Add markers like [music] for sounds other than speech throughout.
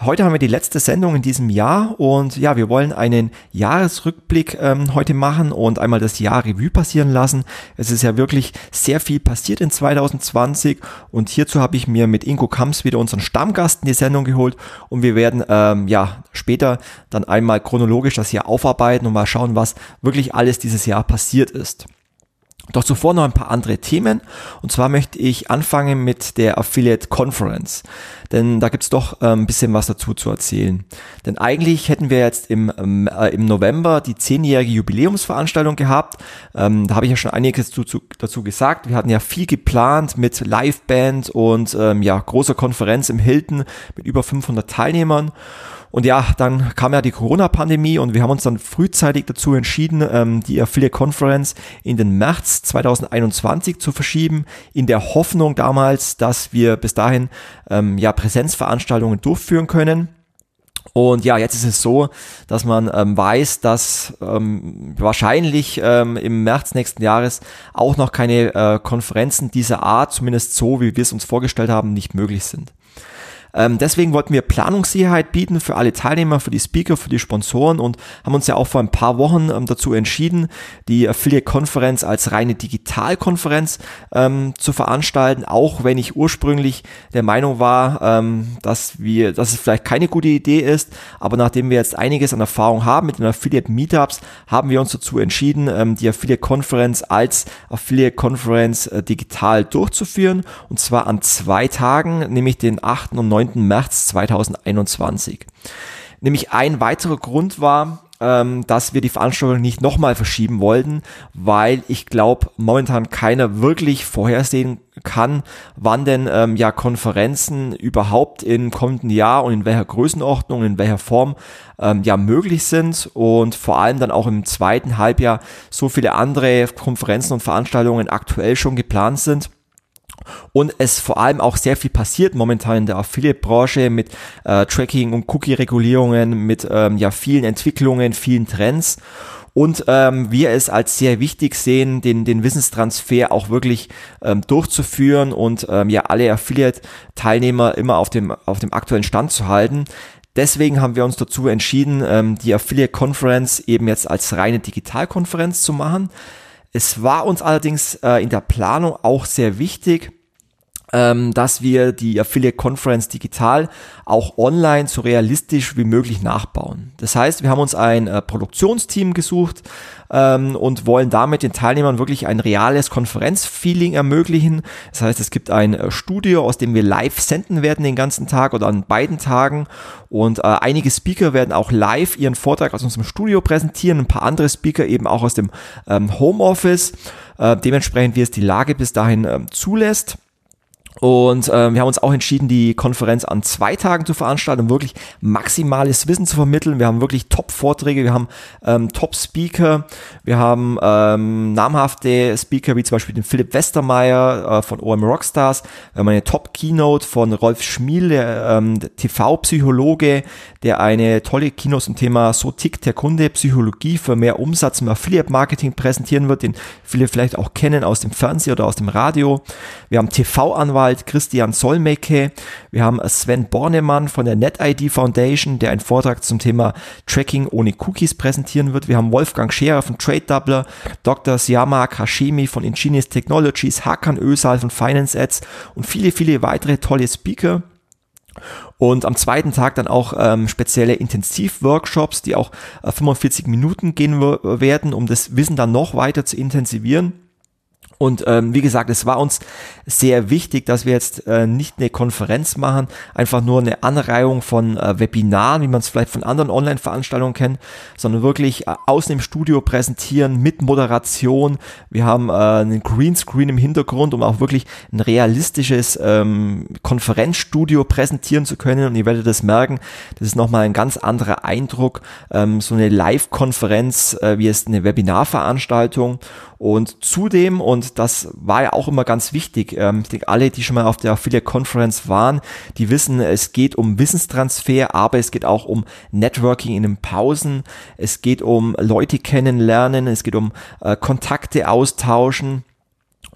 Heute haben wir die letzte Sendung in diesem Jahr und ja, wir wollen einen Jahresrückblick ähm, heute machen und einmal das Jahr Revue passieren lassen. Es ist ja wirklich sehr viel passiert in 2020 und hierzu habe ich mir mit Ingo Kamps wieder unseren Stammgast in die Sendung geholt und wir werden ähm, ja später dann einmal chronologisch das Jahr aufarbeiten und mal schauen, was wirklich alles dieses Jahr passiert ist. Doch zuvor noch ein paar andere Themen. Und zwar möchte ich anfangen mit der Affiliate Conference. Denn da gibt's doch äh, ein bisschen was dazu zu erzählen. Denn eigentlich hätten wir jetzt im, ähm, äh, im November die zehnjährige Jubiläumsveranstaltung gehabt. Ähm, da habe ich ja schon einiges dazu, dazu gesagt. Wir hatten ja viel geplant mit Liveband und ähm, ja, großer Konferenz im Hilton mit über 500 Teilnehmern. Und ja, dann kam ja die Corona-Pandemie und wir haben uns dann frühzeitig dazu entschieden, ähm, die Affiliate Conference in den März 2021 zu verschieben, in der Hoffnung damals, dass wir bis dahin ähm, ja Präsenzveranstaltungen durchführen können. Und ja, jetzt ist es so, dass man ähm, weiß, dass ähm, wahrscheinlich ähm, im März nächsten Jahres auch noch keine äh, Konferenzen dieser Art, zumindest so, wie wir es uns vorgestellt haben, nicht möglich sind. Ähm, deswegen wollten wir Planungssicherheit bieten für alle Teilnehmer, für die Speaker, für die Sponsoren und haben uns ja auch vor ein paar Wochen ähm, dazu entschieden, die Affiliate-Konferenz als reine Digitalkonferenz ähm, zu veranstalten, auch wenn ich ursprünglich der Meinung war, ähm, dass wir, dass es vielleicht keine gute Idee ist, aber nachdem wir jetzt einiges an Erfahrung haben mit den Affiliate-Meetups, haben wir uns dazu entschieden, ähm, die Affiliate-Konferenz als Affiliate-Konferenz äh, digital durchzuführen und zwar an zwei Tagen, nämlich den 8. und 9. 9. März 2021. Nämlich ein weiterer Grund war, ähm, dass wir die Veranstaltung nicht nochmal verschieben wollten, weil ich glaube, momentan keiner wirklich vorhersehen kann, wann denn ähm, ja Konferenzen überhaupt im kommenden Jahr und in welcher Größenordnung, in welcher Form ähm, ja möglich sind und vor allem dann auch im zweiten Halbjahr so viele andere Konferenzen und Veranstaltungen aktuell schon geplant sind und es vor allem auch sehr viel passiert momentan in der Affiliate-Branche mit äh, Tracking und Cookie-Regulierungen, mit ähm, ja vielen Entwicklungen, vielen Trends und ähm, wir es als sehr wichtig sehen, den, den Wissenstransfer auch wirklich ähm, durchzuführen und ähm, ja alle Affiliate-Teilnehmer immer auf dem, auf dem aktuellen Stand zu halten. Deswegen haben wir uns dazu entschieden, ähm, die Affiliate Conference eben jetzt als reine Digitalkonferenz zu machen. Es war uns allerdings äh, in der Planung auch sehr wichtig, ähm, dass wir die Affiliate Conference digital auch online so realistisch wie möglich nachbauen. Das heißt, wir haben uns ein äh, Produktionsteam gesucht ähm, und wollen damit den Teilnehmern wirklich ein reales Konferenzfeeling ermöglichen. Das heißt, es gibt ein äh, Studio, aus dem wir live senden werden den ganzen Tag oder an beiden Tagen und äh, einige Speaker werden auch live ihren Vortrag aus unserem Studio präsentieren, ein paar andere Speaker eben auch aus dem ähm, Homeoffice, äh, dementsprechend wie es die Lage bis dahin ähm, zulässt. Und äh, wir haben uns auch entschieden, die Konferenz an zwei Tagen zu veranstalten, um wirklich maximales Wissen zu vermitteln. Wir haben wirklich Top-Vorträge, wir haben ähm, Top-Speaker, wir haben ähm, namhafte Speaker wie zum Beispiel den Philipp Westermeier äh, von OM Rockstars, wir haben eine Top-Keynote von Rolf Schmiel, der ähm, TV-Psychologe, der eine tolle Keynote zum Thema So tickt der Kunde, Psychologie für mehr Umsatz im Affiliate-Marketing präsentieren wird, den viele vielleicht auch kennen aus dem Fernsehen oder aus dem Radio. Wir haben TV-Anwalt Rechtsanwalt Christian Solmecke. Wir haben Sven Bornemann von der NetID Foundation, der einen Vortrag zum Thema Tracking ohne Cookies präsentieren wird. Wir haben Wolfgang Scherer von Trade Doubler, Dr. Siamak Hashemi von Ingenious Technologies, Hakan Ösal von Finance Ads und viele, viele weitere tolle Speaker. Und am zweiten Tag dann auch ähm, spezielle Intensivworkshops, die auch äh, 45 Minuten gehen werden, um das Wissen dann noch weiter zu intensivieren. Und ähm, wie gesagt, es war uns sehr wichtig, dass wir jetzt äh, nicht eine Konferenz machen, einfach nur eine Anreihung von äh, Webinaren, wie man es vielleicht von anderen Online-Veranstaltungen kennt, sondern wirklich äh, außen im Studio präsentieren mit Moderation. Wir haben äh, einen Greenscreen im Hintergrund, um auch wirklich ein realistisches ähm, Konferenzstudio präsentieren zu können. Und ihr werdet das merken, das ist nochmal ein ganz anderer Eindruck, ähm, so eine Live-Konferenz, äh, wie es eine Webinarveranstaltung. Und zudem, und das war ja auch immer ganz wichtig, ähm, ich denke, alle, die schon mal auf der Affiliate Conference waren, die wissen, es geht um Wissenstransfer, aber es geht auch um Networking in den Pausen, es geht um Leute kennenlernen, es geht um äh, Kontakte austauschen.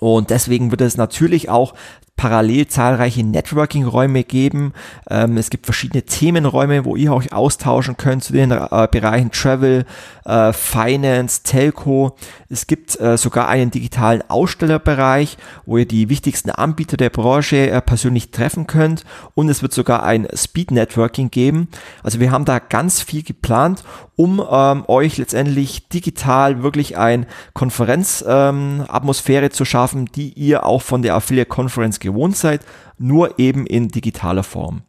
Und deswegen wird es natürlich auch parallel zahlreiche Networking-Räume geben. Ähm, es gibt verschiedene Themenräume, wo ihr euch austauschen könnt zu den äh, Bereichen Travel, äh, Finance, Telco. Es gibt äh, sogar einen digitalen Ausstellerbereich, wo ihr die wichtigsten Anbieter der Branche äh, persönlich treffen könnt. Und es wird sogar ein Speed Networking geben. Also wir haben da ganz viel geplant, um ähm, euch letztendlich digital wirklich ein Konferenzatmosphäre ähm, zu schaffen, die ihr auch von der Affiliate Conference gewohnt seid, nur eben in digitaler Form.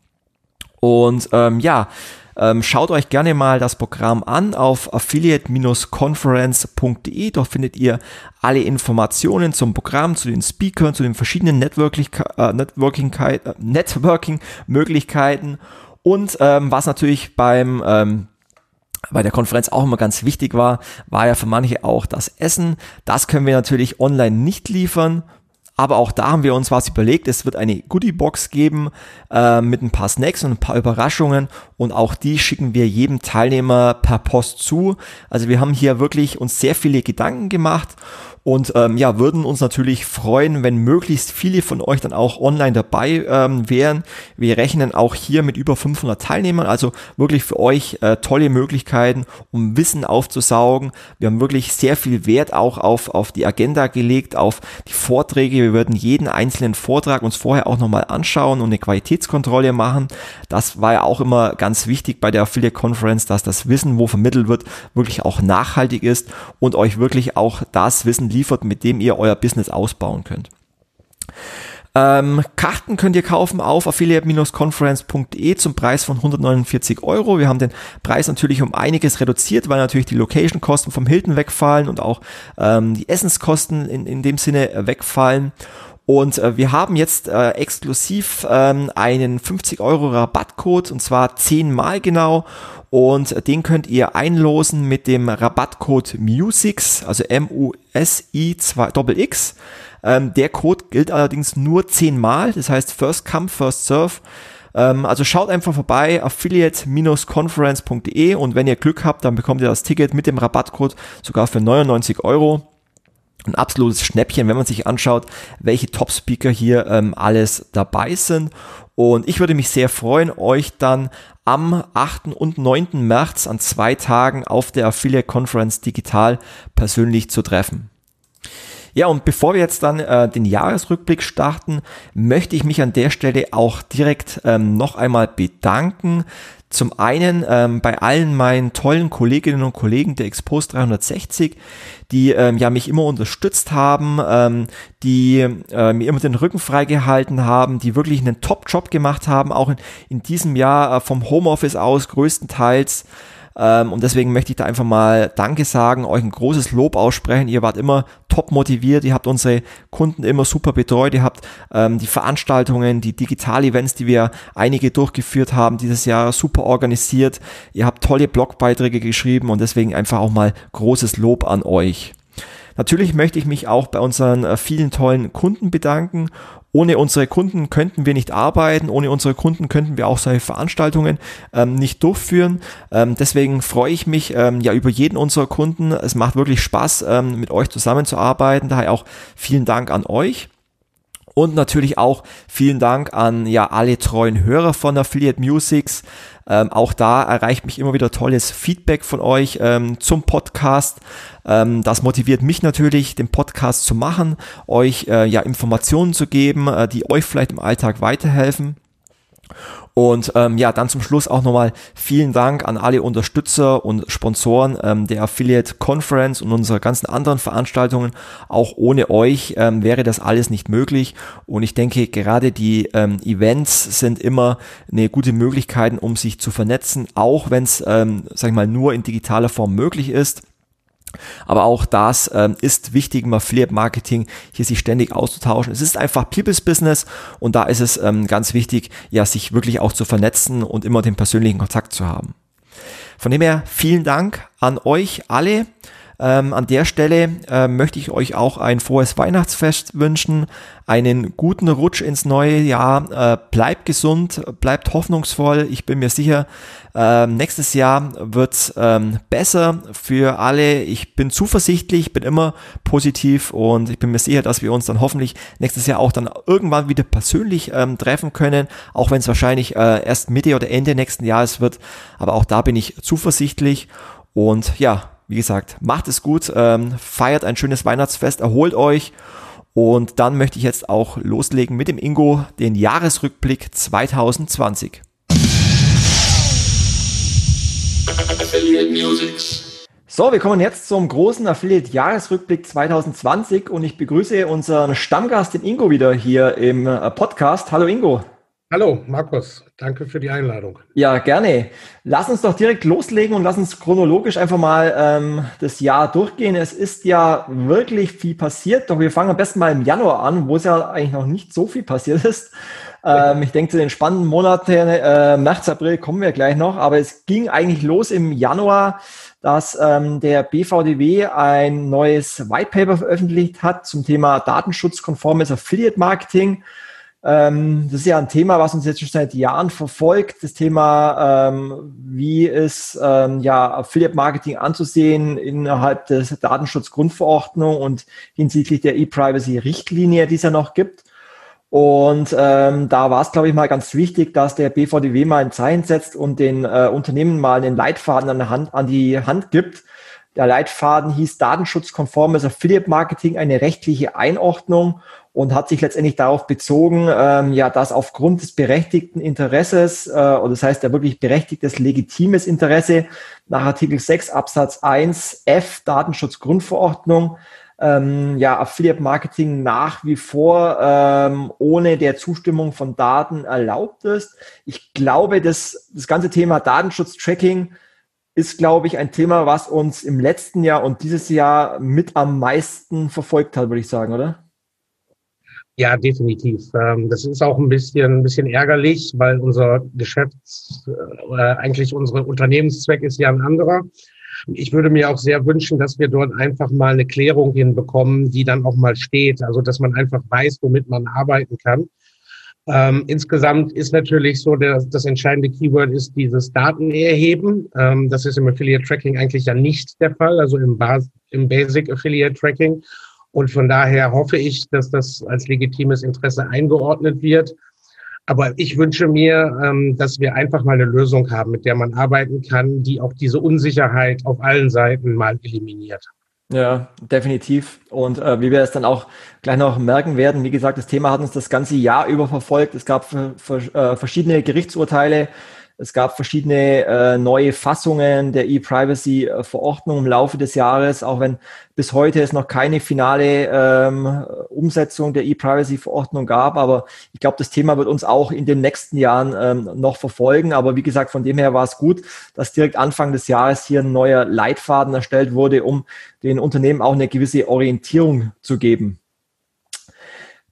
Und ähm, ja, ähm, schaut euch gerne mal das Programm an auf affiliate-conference.de. Dort findet ihr alle Informationen zum Programm, zu den Speakern, zu den verschiedenen Networking-Möglichkeiten äh, Networking und ähm, was natürlich beim ähm, bei der Konferenz auch immer ganz wichtig war, war ja für manche auch das Essen. Das können wir natürlich online nicht liefern. Aber auch da haben wir uns was überlegt. Es wird eine Goodie-Box geben äh, mit ein paar Snacks und ein paar Überraschungen und auch die schicken wir jedem Teilnehmer per Post zu. Also wir haben hier wirklich uns sehr viele Gedanken gemacht und ähm, ja, würden uns natürlich freuen, wenn möglichst viele von euch dann auch online dabei ähm, wären. Wir rechnen auch hier mit über 500 Teilnehmern, also wirklich für euch äh, tolle Möglichkeiten, um Wissen aufzusaugen. Wir haben wirklich sehr viel Wert auch auf, auf die Agenda gelegt, auf die Vorträge. Wir würden jeden einzelnen Vortrag uns vorher auch nochmal anschauen und eine Qualitätskontrolle machen. Das war ja auch immer ganz wichtig bei der Affiliate Conference, dass das Wissen, wo vermittelt wird, wirklich auch nachhaltig ist und euch wirklich auch das Wissen liefert, liefert, mit dem ihr euer Business ausbauen könnt. Ähm, Karten könnt ihr kaufen auf affiliate-conference.de zum Preis von 149 Euro. Wir haben den Preis natürlich um einiges reduziert, weil natürlich die Location-Kosten vom Hilton wegfallen und auch ähm, die Essenskosten in, in dem Sinne wegfallen. Und äh, wir haben jetzt äh, exklusiv ähm, einen 50 Euro Rabattcode und zwar 10 mal genau und den könnt ihr einlosen mit dem Rabattcode MUSIX, also M-U-S-I-X. Ähm, der Code gilt allerdings nur zehnmal, das heißt First Come, First Serve. Ähm, also schaut einfach vorbei, affiliate-conference.de und wenn ihr Glück habt, dann bekommt ihr das Ticket mit dem Rabattcode sogar für 99 Euro ein absolutes Schnäppchen, wenn man sich anschaut, welche Top-Speaker hier ähm, alles dabei sind. Und ich würde mich sehr freuen, euch dann am 8. und 9. März an zwei Tagen auf der Affiliate Conference digital persönlich zu treffen. Ja, und bevor wir jetzt dann äh, den Jahresrückblick starten, möchte ich mich an der Stelle auch direkt ähm, noch einmal bedanken. Zum einen ähm, bei allen meinen tollen Kolleginnen und Kollegen der Expos 360, die ähm, ja mich immer unterstützt haben, ähm, die äh, mir immer den Rücken freigehalten haben, die wirklich einen Top-Job gemacht haben, auch in, in diesem Jahr äh, vom Homeoffice aus größtenteils. Ähm, und deswegen möchte ich da einfach mal Danke sagen, euch ein großes Lob aussprechen. Ihr wart immer top motiviert, ihr habt unsere Kunden immer super betreut, ihr habt ähm, die Veranstaltungen, die Digital-Events, die wir einige durchgeführt haben, dieses Jahr super organisiert. Ihr habt tolle Blogbeiträge geschrieben und deswegen einfach auch mal großes Lob an euch. Natürlich möchte ich mich auch bei unseren äh, vielen tollen Kunden bedanken ohne unsere Kunden könnten wir nicht arbeiten, ohne unsere Kunden könnten wir auch solche Veranstaltungen ähm, nicht durchführen. Ähm, deswegen freue ich mich ähm, ja über jeden unserer Kunden. Es macht wirklich Spaß, ähm, mit euch zusammenzuarbeiten. Daher auch vielen Dank an euch. Und natürlich auch vielen Dank an ja alle treuen Hörer von Affiliate Musics. Ähm, auch da erreicht mich immer wieder tolles Feedback von euch ähm, zum Podcast. Ähm, das motiviert mich natürlich, den Podcast zu machen, euch äh, ja Informationen zu geben, äh, die euch vielleicht im Alltag weiterhelfen. Und ähm, ja, dann zum Schluss auch nochmal vielen Dank an alle Unterstützer und Sponsoren ähm, der Affiliate Conference und unserer ganzen anderen Veranstaltungen. Auch ohne euch ähm, wäre das alles nicht möglich. Und ich denke, gerade die ähm, Events sind immer eine gute Möglichkeit, um sich zu vernetzen, auch wenn es, ähm, sag ich mal, nur in digitaler Form möglich ist. Aber auch das ähm, ist wichtig im Affiliate Marketing, hier sich ständig auszutauschen. Es ist einfach People's Business und da ist es ähm, ganz wichtig, ja, sich wirklich auch zu vernetzen und immer den persönlichen Kontakt zu haben. Von dem her vielen Dank an euch alle. Ähm, an der Stelle äh, möchte ich euch auch ein frohes Weihnachtsfest wünschen, einen guten Rutsch ins neue Jahr. Äh, bleibt gesund, bleibt hoffnungsvoll. Ich bin mir sicher, äh, nächstes Jahr wird ähm, besser für alle. Ich bin zuversichtlich, bin immer positiv und ich bin mir sicher, dass wir uns dann hoffentlich nächstes Jahr auch dann irgendwann wieder persönlich ähm, treffen können, auch wenn es wahrscheinlich äh, erst Mitte oder Ende nächsten Jahres wird. Aber auch da bin ich zuversichtlich und ja, wie gesagt, macht es gut, ähm, feiert ein schönes Weihnachtsfest, erholt euch. Und dann möchte ich jetzt auch loslegen mit dem Ingo, den Jahresrückblick 2020. So, wir kommen jetzt zum großen Affiliate-Jahresrückblick 2020 und ich begrüße unseren Stammgast, den Ingo, wieder hier im äh, Podcast. Hallo Ingo. Hallo Markus, danke für die Einladung. Ja, gerne. Lass uns doch direkt loslegen und lass uns chronologisch einfach mal ähm, das Jahr durchgehen. Es ist ja wirklich viel passiert, doch wir fangen am besten mal im Januar an, wo es ja eigentlich noch nicht so viel passiert ist. Ähm, ich denke, zu den spannenden Monaten, äh, März, April kommen wir gleich noch, aber es ging eigentlich los im Januar, dass ähm, der BVDW ein neues White Paper veröffentlicht hat zum Thema datenschutzkonformes Affiliate Marketing. Ähm, das ist ja ein Thema, was uns jetzt schon seit Jahren verfolgt. Das Thema, ähm, wie ist ähm, ja Affiliate Marketing anzusehen innerhalb der Datenschutzgrundverordnung und hinsichtlich der E-Privacy-Richtlinie, die es ja noch gibt. Und ähm, da war es, glaube ich, mal ganz wichtig, dass der BVDW mal ein Zeichen setzt und den äh, Unternehmen mal einen Leitfaden an, Hand, an die Hand gibt. Der Leitfaden hieß datenschutzkonformes Affiliate Marketing, eine rechtliche Einordnung und hat sich letztendlich darauf bezogen, ähm, ja, dass aufgrund des berechtigten Interesses, äh, oder das heißt ja wirklich berechtigtes, legitimes Interesse nach Artikel 6 Absatz 1 F Datenschutzgrundverordnung, ähm, ja, Affiliate Marketing nach wie vor ähm, ohne der Zustimmung von Daten erlaubt ist. Ich glaube, dass das ganze Thema Datenschutz-Tracking ist, glaube ich, ein Thema, was uns im letzten Jahr und dieses Jahr mit am meisten verfolgt hat, würde ich sagen, oder? Ja, definitiv. Ähm, das ist auch ein bisschen, ein bisschen ärgerlich, weil unser Geschäfts, äh, eigentlich unsere Unternehmenszweck ist ja ein anderer. Ich würde mir auch sehr wünschen, dass wir dort einfach mal eine Klärung hinbekommen, die dann auch mal steht. Also, dass man einfach weiß, womit man arbeiten kann. Ähm, insgesamt ist natürlich so, der, das entscheidende Keyword ist dieses Datenerheben. Ähm, das ist im Affiliate Tracking eigentlich ja nicht der Fall, also im, Bas im Basic Affiliate Tracking. Und von daher hoffe ich, dass das als legitimes Interesse eingeordnet wird. Aber ich wünsche mir, ähm, dass wir einfach mal eine Lösung haben, mit der man arbeiten kann, die auch diese Unsicherheit auf allen Seiten mal eliminiert. Ja, definitiv. Und äh, wie wir es dann auch gleich noch merken werden, wie gesagt, das Thema hat uns das ganze Jahr über verfolgt. Es gab äh, verschiedene Gerichtsurteile es gab verschiedene äh, neue Fassungen der E-Privacy-Verordnung im Laufe des Jahres, auch wenn bis heute es noch keine finale ähm, Umsetzung der E-Privacy-Verordnung gab. Aber ich glaube, das Thema wird uns auch in den nächsten Jahren ähm, noch verfolgen. Aber wie gesagt, von dem her war es gut, dass direkt Anfang des Jahres hier ein neuer Leitfaden erstellt wurde, um den Unternehmen auch eine gewisse Orientierung zu geben.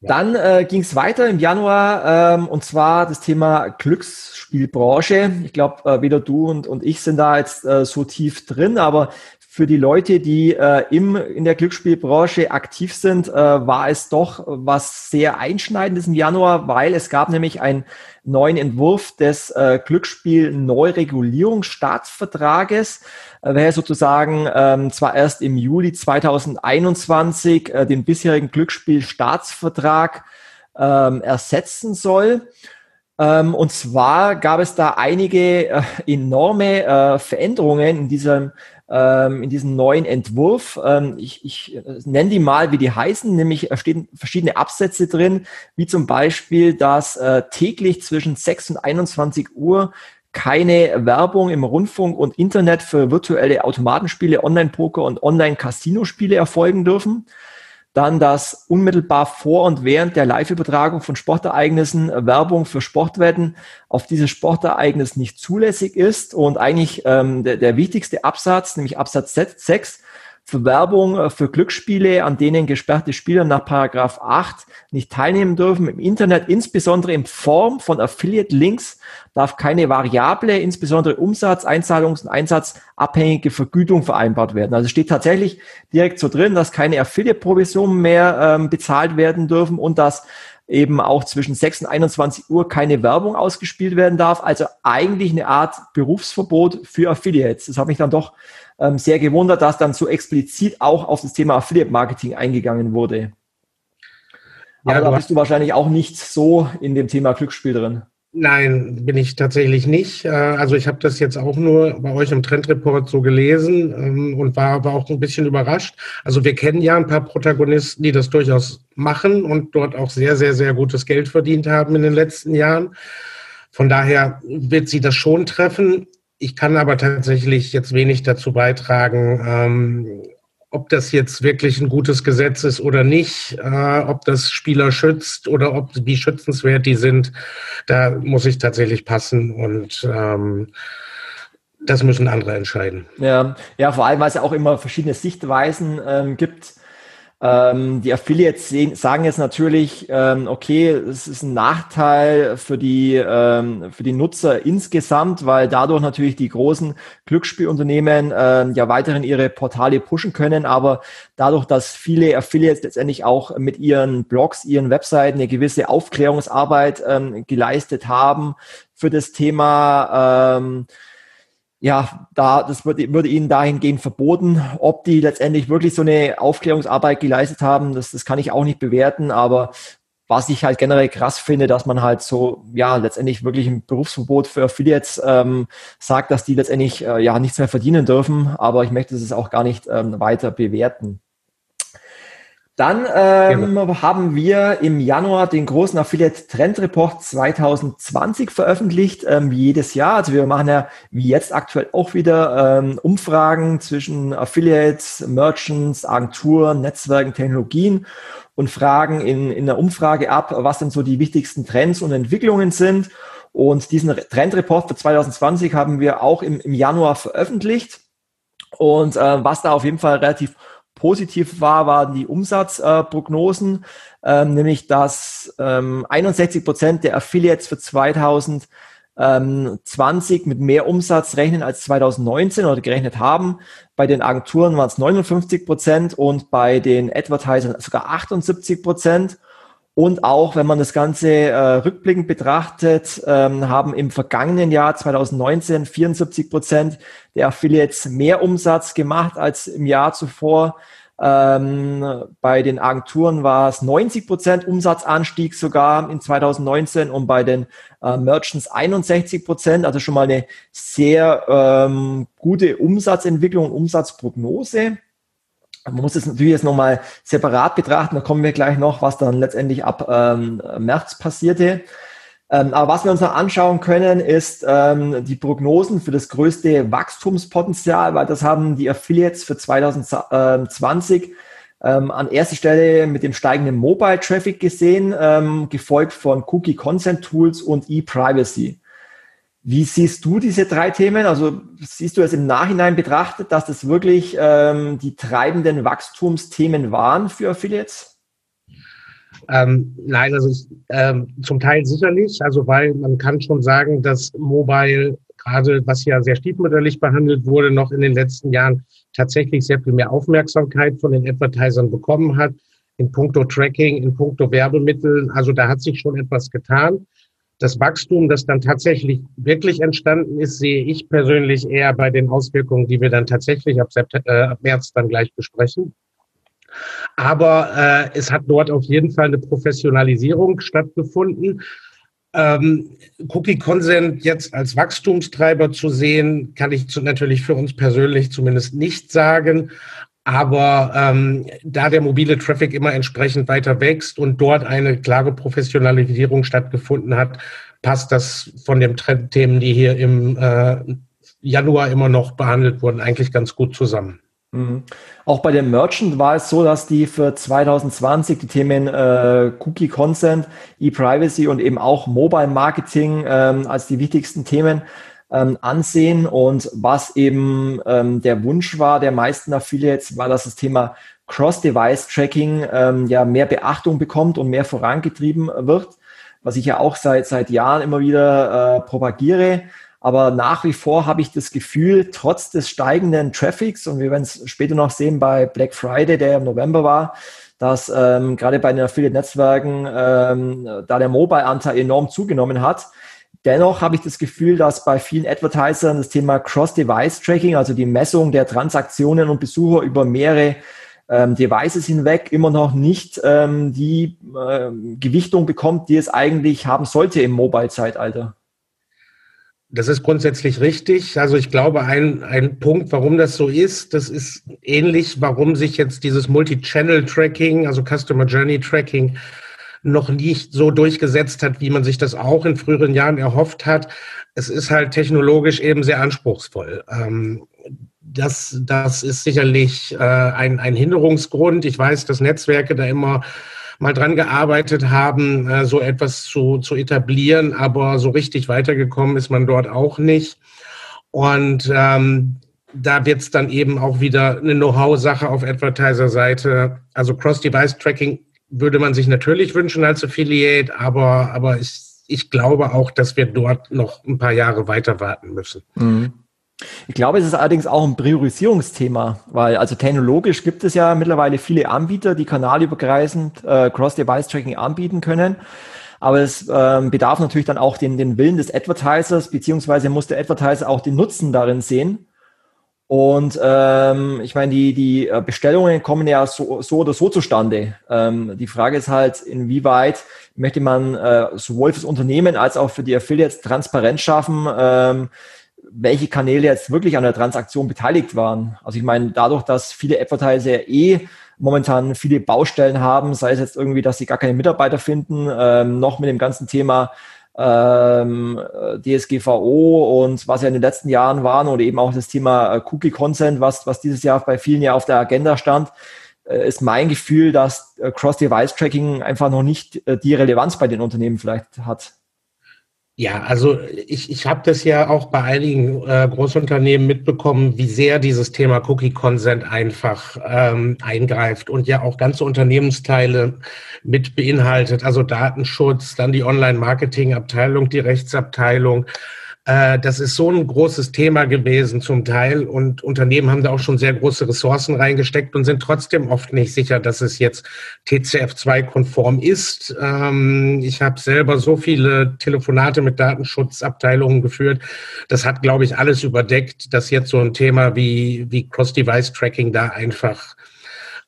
Dann äh, ging es weiter im Januar ähm, und zwar das Thema Glücksspielbranche. Ich glaube, äh, weder du und, und ich sind da jetzt äh, so tief drin, aber für die Leute, die äh, im, in der Glücksspielbranche aktiv sind, äh, war es doch was sehr Einschneidendes im Januar, weil es gab nämlich einen neuen Entwurf des äh, Glücksspiel-Neuregulierungsstaatsvertrages, äh, welcher sozusagen ähm, zwar erst im Juli 2021 äh, den bisherigen Glücksspielstaatsvertrag ähm, ersetzen soll. Ähm, und zwar gab es da einige äh, enorme äh, Veränderungen in diesem ähm, in diesem neuen Entwurf. Ähm, ich, ich äh, nenne die mal, wie die heißen, nämlich äh, stehen verschiedene Absätze drin, wie zum Beispiel, dass äh, täglich zwischen 6 und 21 Uhr keine Werbung im Rundfunk und Internet für virtuelle Automatenspiele, Online-Poker und Online-Casino-Spiele erfolgen dürfen. Dann, dass unmittelbar vor und während der Live-Übertragung von Sportereignissen Werbung für Sportwetten auf dieses Sportereignis nicht zulässig ist. Und eigentlich ähm, der, der wichtigste Absatz, nämlich Absatz 6, für Werbung äh, für Glücksspiele, an denen gesperrte Spieler nach Paragraph 8 nicht teilnehmen dürfen. Im Internet, insbesondere in Form von Affiliate-Links, darf keine variable, insbesondere Umsatz, Einzahlungs- und Einsatzabhängige Vergütung vereinbart werden. Also steht tatsächlich direkt so drin, dass keine Affiliate-Provisionen mehr ähm, bezahlt werden dürfen und dass eben auch zwischen 6 und 21 Uhr keine Werbung ausgespielt werden darf. Also eigentlich eine Art Berufsverbot für Affiliates. Das habe ich dann doch ähm, sehr gewundert, dass dann so explizit auch auf das Thema Affiliate Marketing eingegangen wurde. Ja, Aber da bist du wahrscheinlich auch nicht so in dem Thema Glücksspiel drin. Nein, bin ich tatsächlich nicht. Äh, also ich habe das jetzt auch nur bei euch im Trendreport so gelesen ähm, und war aber auch ein bisschen überrascht. Also wir kennen ja ein paar Protagonisten, die das durchaus machen und dort auch sehr, sehr, sehr gutes Geld verdient haben in den letzten Jahren. Von daher wird sie das schon treffen. Ich kann aber tatsächlich jetzt wenig dazu beitragen, ähm, ob das jetzt wirklich ein gutes Gesetz ist oder nicht, äh, ob das Spieler schützt oder ob wie schützenswert die sind. Da muss ich tatsächlich passen und ähm, das müssen andere entscheiden. Ja, ja, vor allem, weil es ja auch immer verschiedene Sichtweisen ähm, gibt. Ähm, die Affiliates sehen, sagen jetzt natürlich, ähm, okay, es ist ein Nachteil für die, ähm, für die Nutzer insgesamt, weil dadurch natürlich die großen Glücksspielunternehmen ähm, ja weiterhin ihre Portale pushen können. Aber dadurch, dass viele Affiliates letztendlich auch mit ihren Blogs, ihren Webseiten eine gewisse Aufklärungsarbeit ähm, geleistet haben für das Thema, ähm, ja, da, das würde, würde ihnen dahingehend verboten. Ob die letztendlich wirklich so eine Aufklärungsarbeit geleistet haben, das, das kann ich auch nicht bewerten, aber was ich halt generell krass finde, dass man halt so, ja, letztendlich wirklich ein Berufsverbot für Affiliates ähm, sagt, dass die letztendlich äh, ja nichts mehr verdienen dürfen, aber ich möchte es auch gar nicht ähm, weiter bewerten. Dann ähm, ja. haben wir im Januar den großen Affiliate Trend Report 2020 veröffentlicht, ähm, wie jedes Jahr. Also wir machen ja wie jetzt aktuell auch wieder ähm, Umfragen zwischen Affiliates, Merchants, Agenturen, Netzwerken, Technologien und fragen in, in der Umfrage ab, was denn so die wichtigsten Trends und Entwicklungen sind. Und diesen Trendreport für 2020 haben wir auch im, im Januar veröffentlicht. Und äh, was da auf jeden Fall relativ positiv war, waren die Umsatzprognosen, äh, ähm, nämlich dass ähm, 61 Prozent der Affiliates für 2020 mit mehr Umsatz rechnen als 2019 oder gerechnet haben. Bei den Agenturen waren es 59 Prozent und bei den Advertisern sogar 78 Prozent. Und auch wenn man das Ganze äh, rückblickend betrachtet, ähm, haben im vergangenen Jahr 2019 74 Prozent der Affiliates mehr Umsatz gemacht als im Jahr zuvor. Ähm, bei den Agenturen war es 90 Prozent Umsatzanstieg sogar in 2019 und bei den äh, Merchants 61 Prozent, also schon mal eine sehr ähm, gute Umsatzentwicklung und Umsatzprognose. Man muss es natürlich jetzt nochmal separat betrachten, da kommen wir gleich noch, was dann letztendlich ab ähm, März passierte. Ähm, aber was wir uns noch anschauen können, ist ähm, die Prognosen für das größte Wachstumspotenzial, weil das haben die Affiliates für 2020 ähm, an erster Stelle mit dem steigenden Mobile Traffic gesehen, ähm, gefolgt von Cookie Consent Tools und E-Privacy. Wie siehst du diese drei Themen? Also siehst du es im Nachhinein betrachtet, dass das wirklich ähm, die treibenden Wachstumsthemen waren für Affiliates? Ähm, nein, also ich, ähm, zum Teil sicherlich. Also weil man kann schon sagen, dass Mobile gerade, was ja sehr stiefmütterlich behandelt wurde, noch in den letzten Jahren tatsächlich sehr viel mehr Aufmerksamkeit von den Advertisern bekommen hat. In puncto Tracking, in puncto Werbemitteln. Also da hat sich schon etwas getan. Das Wachstum, das dann tatsächlich wirklich entstanden ist, sehe ich persönlich eher bei den Auswirkungen, die wir dann tatsächlich ab, äh, ab März dann gleich besprechen. Aber äh, es hat dort auf jeden Fall eine Professionalisierung stattgefunden. Ähm, Cookie Consent jetzt als Wachstumstreiber zu sehen, kann ich zu, natürlich für uns persönlich zumindest nicht sagen. Aber ähm, da der mobile Traffic immer entsprechend weiter wächst und dort eine klare Professionalisierung stattgefunden hat, passt das von den Trendthemen, die hier im äh, Januar immer noch behandelt wurden, eigentlich ganz gut zusammen. Mhm. Auch bei den Merchant war es so, dass die für 2020 die Themen äh, Cookie Consent, E-Privacy und eben auch Mobile Marketing ähm, als die wichtigsten Themen ähm, ansehen. Und was eben ähm, der Wunsch war der meisten Affiliates, war, dass das Thema Cross-Device-Tracking ähm, ja mehr Beachtung bekommt und mehr vorangetrieben wird, was ich ja auch seit, seit Jahren immer wieder äh, propagiere. Aber nach wie vor habe ich das Gefühl, trotz des steigenden Traffics, und wir werden es später noch sehen bei Black Friday, der im November war, dass ähm, gerade bei den Affiliate-Netzwerken ähm, da der Mobile-Anteil enorm zugenommen hat. Dennoch habe ich das Gefühl, dass bei vielen Advertisern das Thema Cross-Device-Tracking, also die Messung der Transaktionen und Besucher über mehrere ähm, Devices hinweg, immer noch nicht ähm, die äh, Gewichtung bekommt, die es eigentlich haben sollte im Mobile-Zeitalter. Das ist grundsätzlich richtig. Also ich glaube, ein, ein Punkt, warum das so ist, das ist ähnlich, warum sich jetzt dieses Multi-Channel-Tracking, also Customer Journey Tracking, noch nicht so durchgesetzt hat, wie man sich das auch in früheren Jahren erhofft hat. Es ist halt technologisch eben sehr anspruchsvoll. Ähm, das, das ist sicherlich äh, ein, ein Hinderungsgrund. Ich weiß, dass Netzwerke da immer mal dran gearbeitet haben, äh, so etwas zu, zu etablieren, aber so richtig weitergekommen ist man dort auch nicht. Und ähm, da wird es dann eben auch wieder eine Know-how-Sache auf Advertiser-Seite. Also Cross-Device-Tracking würde man sich natürlich wünschen als Affiliate, aber, aber ich, ich glaube auch, dass wir dort noch ein paar Jahre weiter warten müssen. Mhm. Ich glaube, es ist allerdings auch ein Priorisierungsthema, weil also technologisch gibt es ja mittlerweile viele Anbieter, die kanalübergreifend äh, Cross-Device-Tracking anbieten können. Aber es ähm, bedarf natürlich dann auch den, den Willen des Advertisers, beziehungsweise muss der Advertiser auch den Nutzen darin sehen. Und ähm, ich meine, die, die äh, Bestellungen kommen ja so, so oder so zustande. Ähm, die Frage ist halt, inwieweit möchte man äh, sowohl fürs Unternehmen als auch für die Affiliates Transparenz schaffen, ähm, welche Kanäle jetzt wirklich an der Transaktion beteiligt waren. Also ich meine, dadurch, dass viele Advertiser eh momentan viele Baustellen haben, sei es jetzt irgendwie, dass sie gar keine Mitarbeiter finden, ähm, noch mit dem ganzen Thema ähm, DSGVO und was ja in den letzten Jahren waren oder eben auch das Thema äh, Cookie Consent, was, was dieses Jahr bei vielen ja auf der Agenda stand, äh, ist mein Gefühl, dass äh, Cross-Device-Tracking einfach noch nicht äh, die Relevanz bei den Unternehmen vielleicht hat. Ja, also ich, ich habe das ja auch bei einigen äh, Großunternehmen mitbekommen, wie sehr dieses Thema Cookie Consent einfach ähm, eingreift und ja auch ganze Unternehmensteile mit beinhaltet, also Datenschutz, dann die Online-Marketing-Abteilung, die Rechtsabteilung. Äh, das ist so ein großes Thema gewesen zum Teil und Unternehmen haben da auch schon sehr große Ressourcen reingesteckt und sind trotzdem oft nicht sicher, dass es jetzt TCF2-konform ist. Ähm, ich habe selber so viele Telefonate mit Datenschutzabteilungen geführt. Das hat, glaube ich, alles überdeckt, dass jetzt so ein Thema wie, wie Cross-Device-Tracking da einfach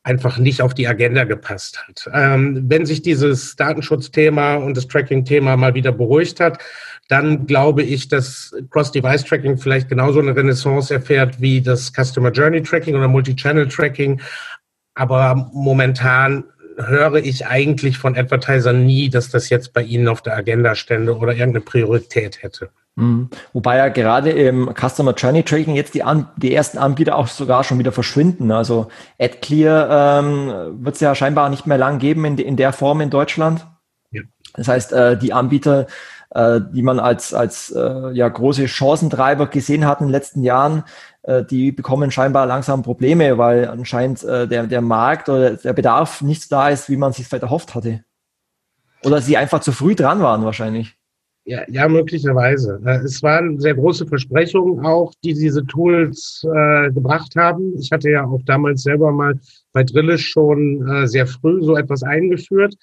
einfach nicht auf die Agenda gepasst hat. Ähm, wenn sich dieses Datenschutzthema und das Tracking-Thema mal wieder beruhigt hat, dann glaube ich, dass Cross-Device-Tracking vielleicht genauso eine Renaissance erfährt wie das Customer Journey Tracking oder Multi-Channel-Tracking. Aber momentan höre ich eigentlich von Advertisern nie, dass das jetzt bei ihnen auf der Agenda stände oder irgendeine Priorität hätte. Mhm. Wobei ja gerade im Customer Journey Tracking jetzt die, An die ersten Anbieter auch sogar schon wieder verschwinden. Also AdClear ähm, wird es ja scheinbar nicht mehr lang geben in, in der Form in Deutschland. Ja. Das heißt, äh, die Anbieter äh, die man als, als äh, ja, große Chancentreiber gesehen hat in den letzten Jahren, äh, die bekommen scheinbar langsam Probleme, weil anscheinend äh, der, der Markt oder der Bedarf nicht da ist, wie man sich vielleicht erhofft hatte. Oder sie einfach zu früh dran waren wahrscheinlich. Ja, ja, möglicherweise. Es waren sehr große Versprechungen auch, die diese Tools äh, gebracht haben. Ich hatte ja auch damals selber mal bei Drillisch schon äh, sehr früh so etwas eingeführt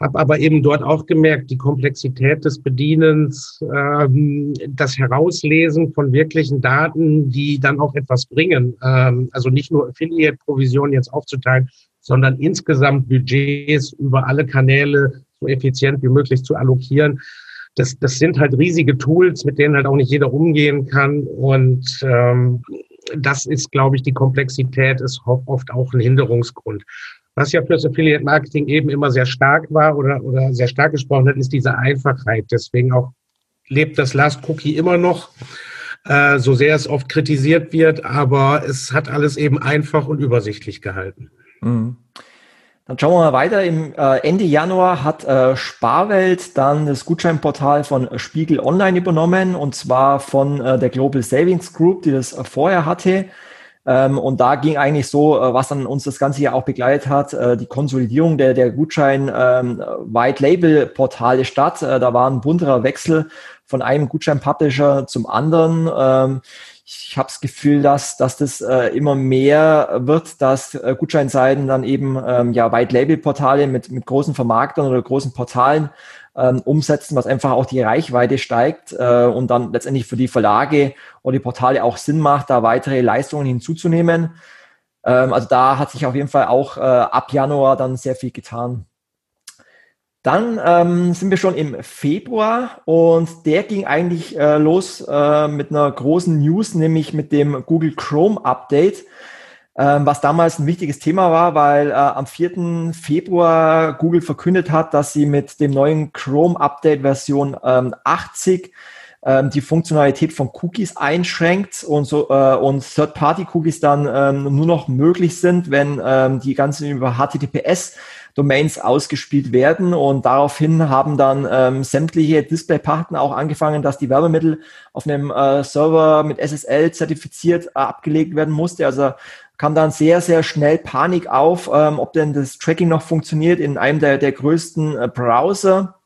habe aber eben dort auch gemerkt, die Komplexität des Bedienens, ähm, das Herauslesen von wirklichen Daten, die dann auch etwas bringen. Ähm, also nicht nur Affiliate-Provisionen jetzt aufzuteilen, sondern insgesamt Budgets über alle Kanäle so effizient wie möglich zu allokieren. das, das sind halt riesige Tools, mit denen halt auch nicht jeder umgehen kann. Und ähm, das ist, glaube ich, die Komplexität ist oft auch ein Hinderungsgrund. Was ja fürs Affiliate Marketing eben immer sehr stark war oder, oder sehr stark gesprochen hat, ist diese Einfachheit. Deswegen auch lebt das Last Cookie immer noch, äh, so sehr es oft kritisiert wird, aber es hat alles eben einfach und übersichtlich gehalten. Mhm. Dann schauen wir mal weiter. Im äh, Ende Januar hat äh, Sparwelt dann das Gutscheinportal von Spiegel Online übernommen und zwar von äh, der Global Savings Group, die das äh, vorher hatte. Ähm, und da ging eigentlich so, äh, was dann uns das ganze Jahr auch begleitet hat, äh, die Konsolidierung der, der Gutschein ähm, White Label Portale statt. da war ein bunterer Wechsel von einem Gutschein-Publisher zum anderen. Ähm, ich habe das Gefühl, dass, dass das äh, immer mehr wird, dass äh, Gutscheinseiten dann eben ähm, ja White-Label-Portale mit, mit großen Vermarktern oder großen Portalen ähm, umsetzen, was einfach auch die Reichweite steigt äh, und dann letztendlich für die Verlage oder die Portale auch Sinn macht, da weitere Leistungen hinzuzunehmen. Ähm, also da hat sich auf jeden Fall auch äh, ab Januar dann sehr viel getan. Dann ähm, sind wir schon im Februar und der ging eigentlich äh, los äh, mit einer großen News, nämlich mit dem Google Chrome Update, was damals ein wichtiges Thema war, weil äh, am 4. Februar Google verkündet hat, dass sie mit dem neuen Chrome Update Version ähm, 80 ähm, die Funktionalität von Cookies einschränkt und so äh, und Third-Party-Cookies dann ähm, nur noch möglich sind, wenn ähm, die ganzen über HTTPS Domains ausgespielt werden. Und daraufhin haben dann ähm, sämtliche Displaypartner auch angefangen, dass die Werbemittel auf einem äh, Server mit SSL zertifiziert äh, abgelegt werden musste. Also kam dann sehr, sehr schnell Panik auf, ähm, ob denn das Tracking noch funktioniert in einem der, der größten äh, Browser.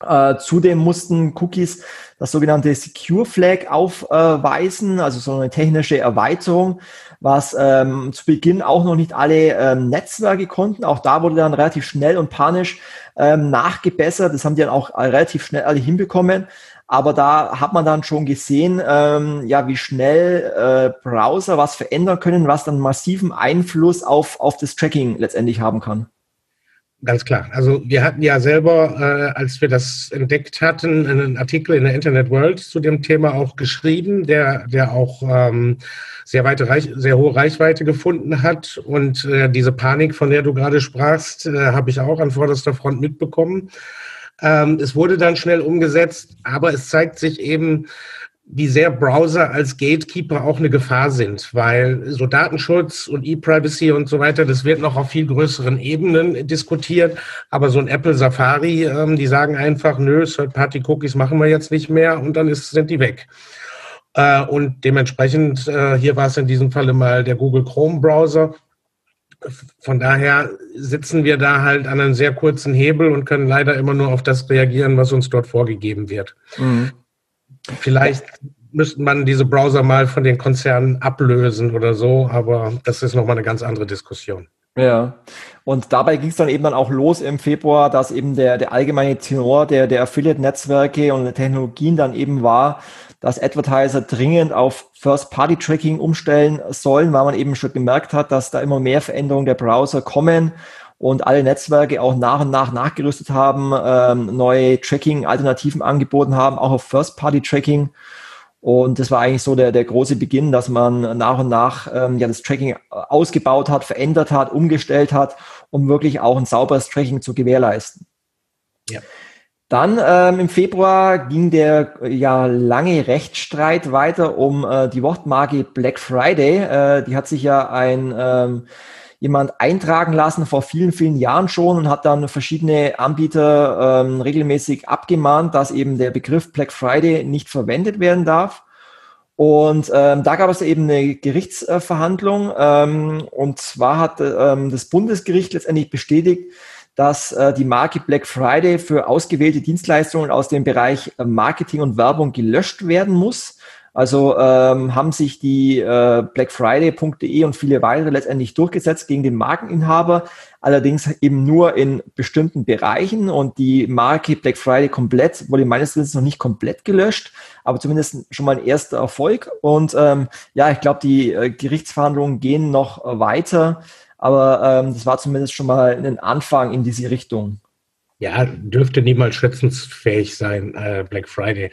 Äh, zudem mussten Cookies das sogenannte Secure Flag aufweisen, also so eine technische Erweiterung, was ähm, zu Beginn auch noch nicht alle ähm, Netzwerke konnten. Auch da wurde dann relativ schnell und panisch ähm, nachgebessert. Das haben die dann auch relativ schnell alle hinbekommen. Aber da hat man dann schon gesehen, ähm, ja, wie schnell äh, Browser was verändern können, was dann massiven Einfluss auf, auf das Tracking letztendlich haben kann. Ganz klar. Also wir hatten ja selber, äh, als wir das entdeckt hatten, einen Artikel in der Internet World zu dem Thema auch geschrieben, der, der auch ähm, sehr, weite Reich, sehr hohe Reichweite gefunden hat. Und äh, diese Panik, von der du gerade sprachst, äh, habe ich auch an vorderster Front mitbekommen. Ähm, es wurde dann schnell umgesetzt, aber es zeigt sich eben, wie sehr Browser als Gatekeeper auch eine Gefahr sind, weil so Datenschutz und E-Privacy und so weiter, das wird noch auf viel größeren Ebenen diskutiert. Aber so ein Apple Safari, ähm, die sagen einfach, nö, Third-Party-Cookies machen wir jetzt nicht mehr und dann ist, sind die weg. Äh, und dementsprechend, äh, hier war es in diesem Falle mal der Google Chrome Browser. Von daher sitzen wir da halt an einem sehr kurzen Hebel und können leider immer nur auf das reagieren, was uns dort vorgegeben wird. Mhm. Vielleicht müsste man diese Browser mal von den Konzernen ablösen oder so, aber das ist nochmal eine ganz andere Diskussion. Ja, und dabei ging es dann eben dann auch los im Februar, dass eben der, der allgemeine Tenor der, der Affiliate-Netzwerke und der Technologien dann eben war, dass Advertiser dringend auf First-Party-Tracking umstellen sollen, weil man eben schon gemerkt hat, dass da immer mehr Veränderungen der Browser kommen und alle Netzwerke auch nach und nach nachgerüstet haben, ähm, neue Tracking-Alternativen angeboten haben, auch auf First-Party-Tracking. Und das war eigentlich so der, der große Beginn, dass man nach und nach ähm, ja das Tracking ausgebaut hat, verändert hat, umgestellt hat, um wirklich auch ein sauberes Tracking zu gewährleisten. Ja. Dann ähm, im Februar ging der ja lange Rechtsstreit weiter um äh, die Wortmarke Black Friday. Äh, die hat sich ja ein ähm, jemand eintragen lassen vor vielen, vielen Jahren schon und hat dann verschiedene Anbieter ähm, regelmäßig abgemahnt, dass eben der Begriff Black Friday nicht verwendet werden darf. Und ähm, da gab es eben eine Gerichtsverhandlung ähm, und zwar hat ähm, das Bundesgericht letztendlich bestätigt, dass äh, die Marke Black Friday für ausgewählte Dienstleistungen aus dem Bereich äh, Marketing und Werbung gelöscht werden muss. Also ähm, haben sich die äh, blackfriday.de und viele weitere letztendlich durchgesetzt gegen den Markeninhaber, allerdings eben nur in bestimmten Bereichen und die Marke Black Friday komplett wurde meines Wissens noch nicht komplett gelöscht, aber zumindest schon mal ein erster Erfolg. Und ähm, ja, ich glaube, die äh, Gerichtsverhandlungen gehen noch weiter, aber ähm, das war zumindest schon mal ein Anfang in diese Richtung. Ja, dürfte niemals schützensfähig sein, äh, Black Friday.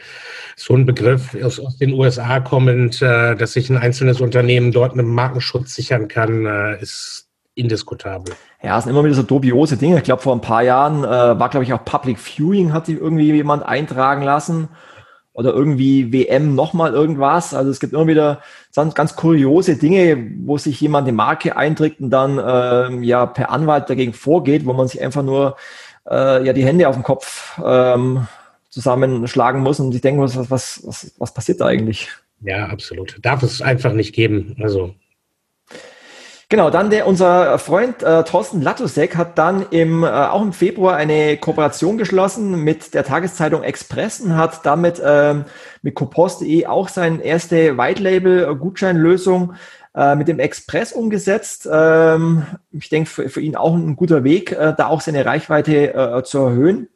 So ein Begriff aus, aus den USA kommend, äh, dass sich ein einzelnes Unternehmen dort einen Markenschutz sichern kann, äh, ist indiskutabel. Ja, es sind immer wieder so dubiose Dinge. Ich glaube, vor ein paar Jahren äh, war, glaube ich, auch Public Viewing, hat sich irgendwie jemand eintragen lassen. Oder irgendwie WM nochmal irgendwas. Also es gibt immer wieder ganz, ganz kuriose Dinge, wo sich jemand eine Marke einträgt und dann ähm, ja per Anwalt dagegen vorgeht, wo man sich einfach nur äh, ja die Hände auf den Kopf ähm, zusammenschlagen muss und sich denken was, was, was, was passiert da eigentlich? Ja, absolut. Darf es einfach nicht geben. Also Genau, dann der unser Freund äh, Thorsten Latusek hat dann im äh, auch im Februar eine Kooperation geschlossen mit der Tageszeitung Express und hat damit ähm, mit Copost.de auch seine erste White Label Gutscheinlösung äh, mit dem Express umgesetzt. Ähm, ich denke, für, für ihn auch ein guter Weg, äh, da auch seine Reichweite äh, zu erhöhen.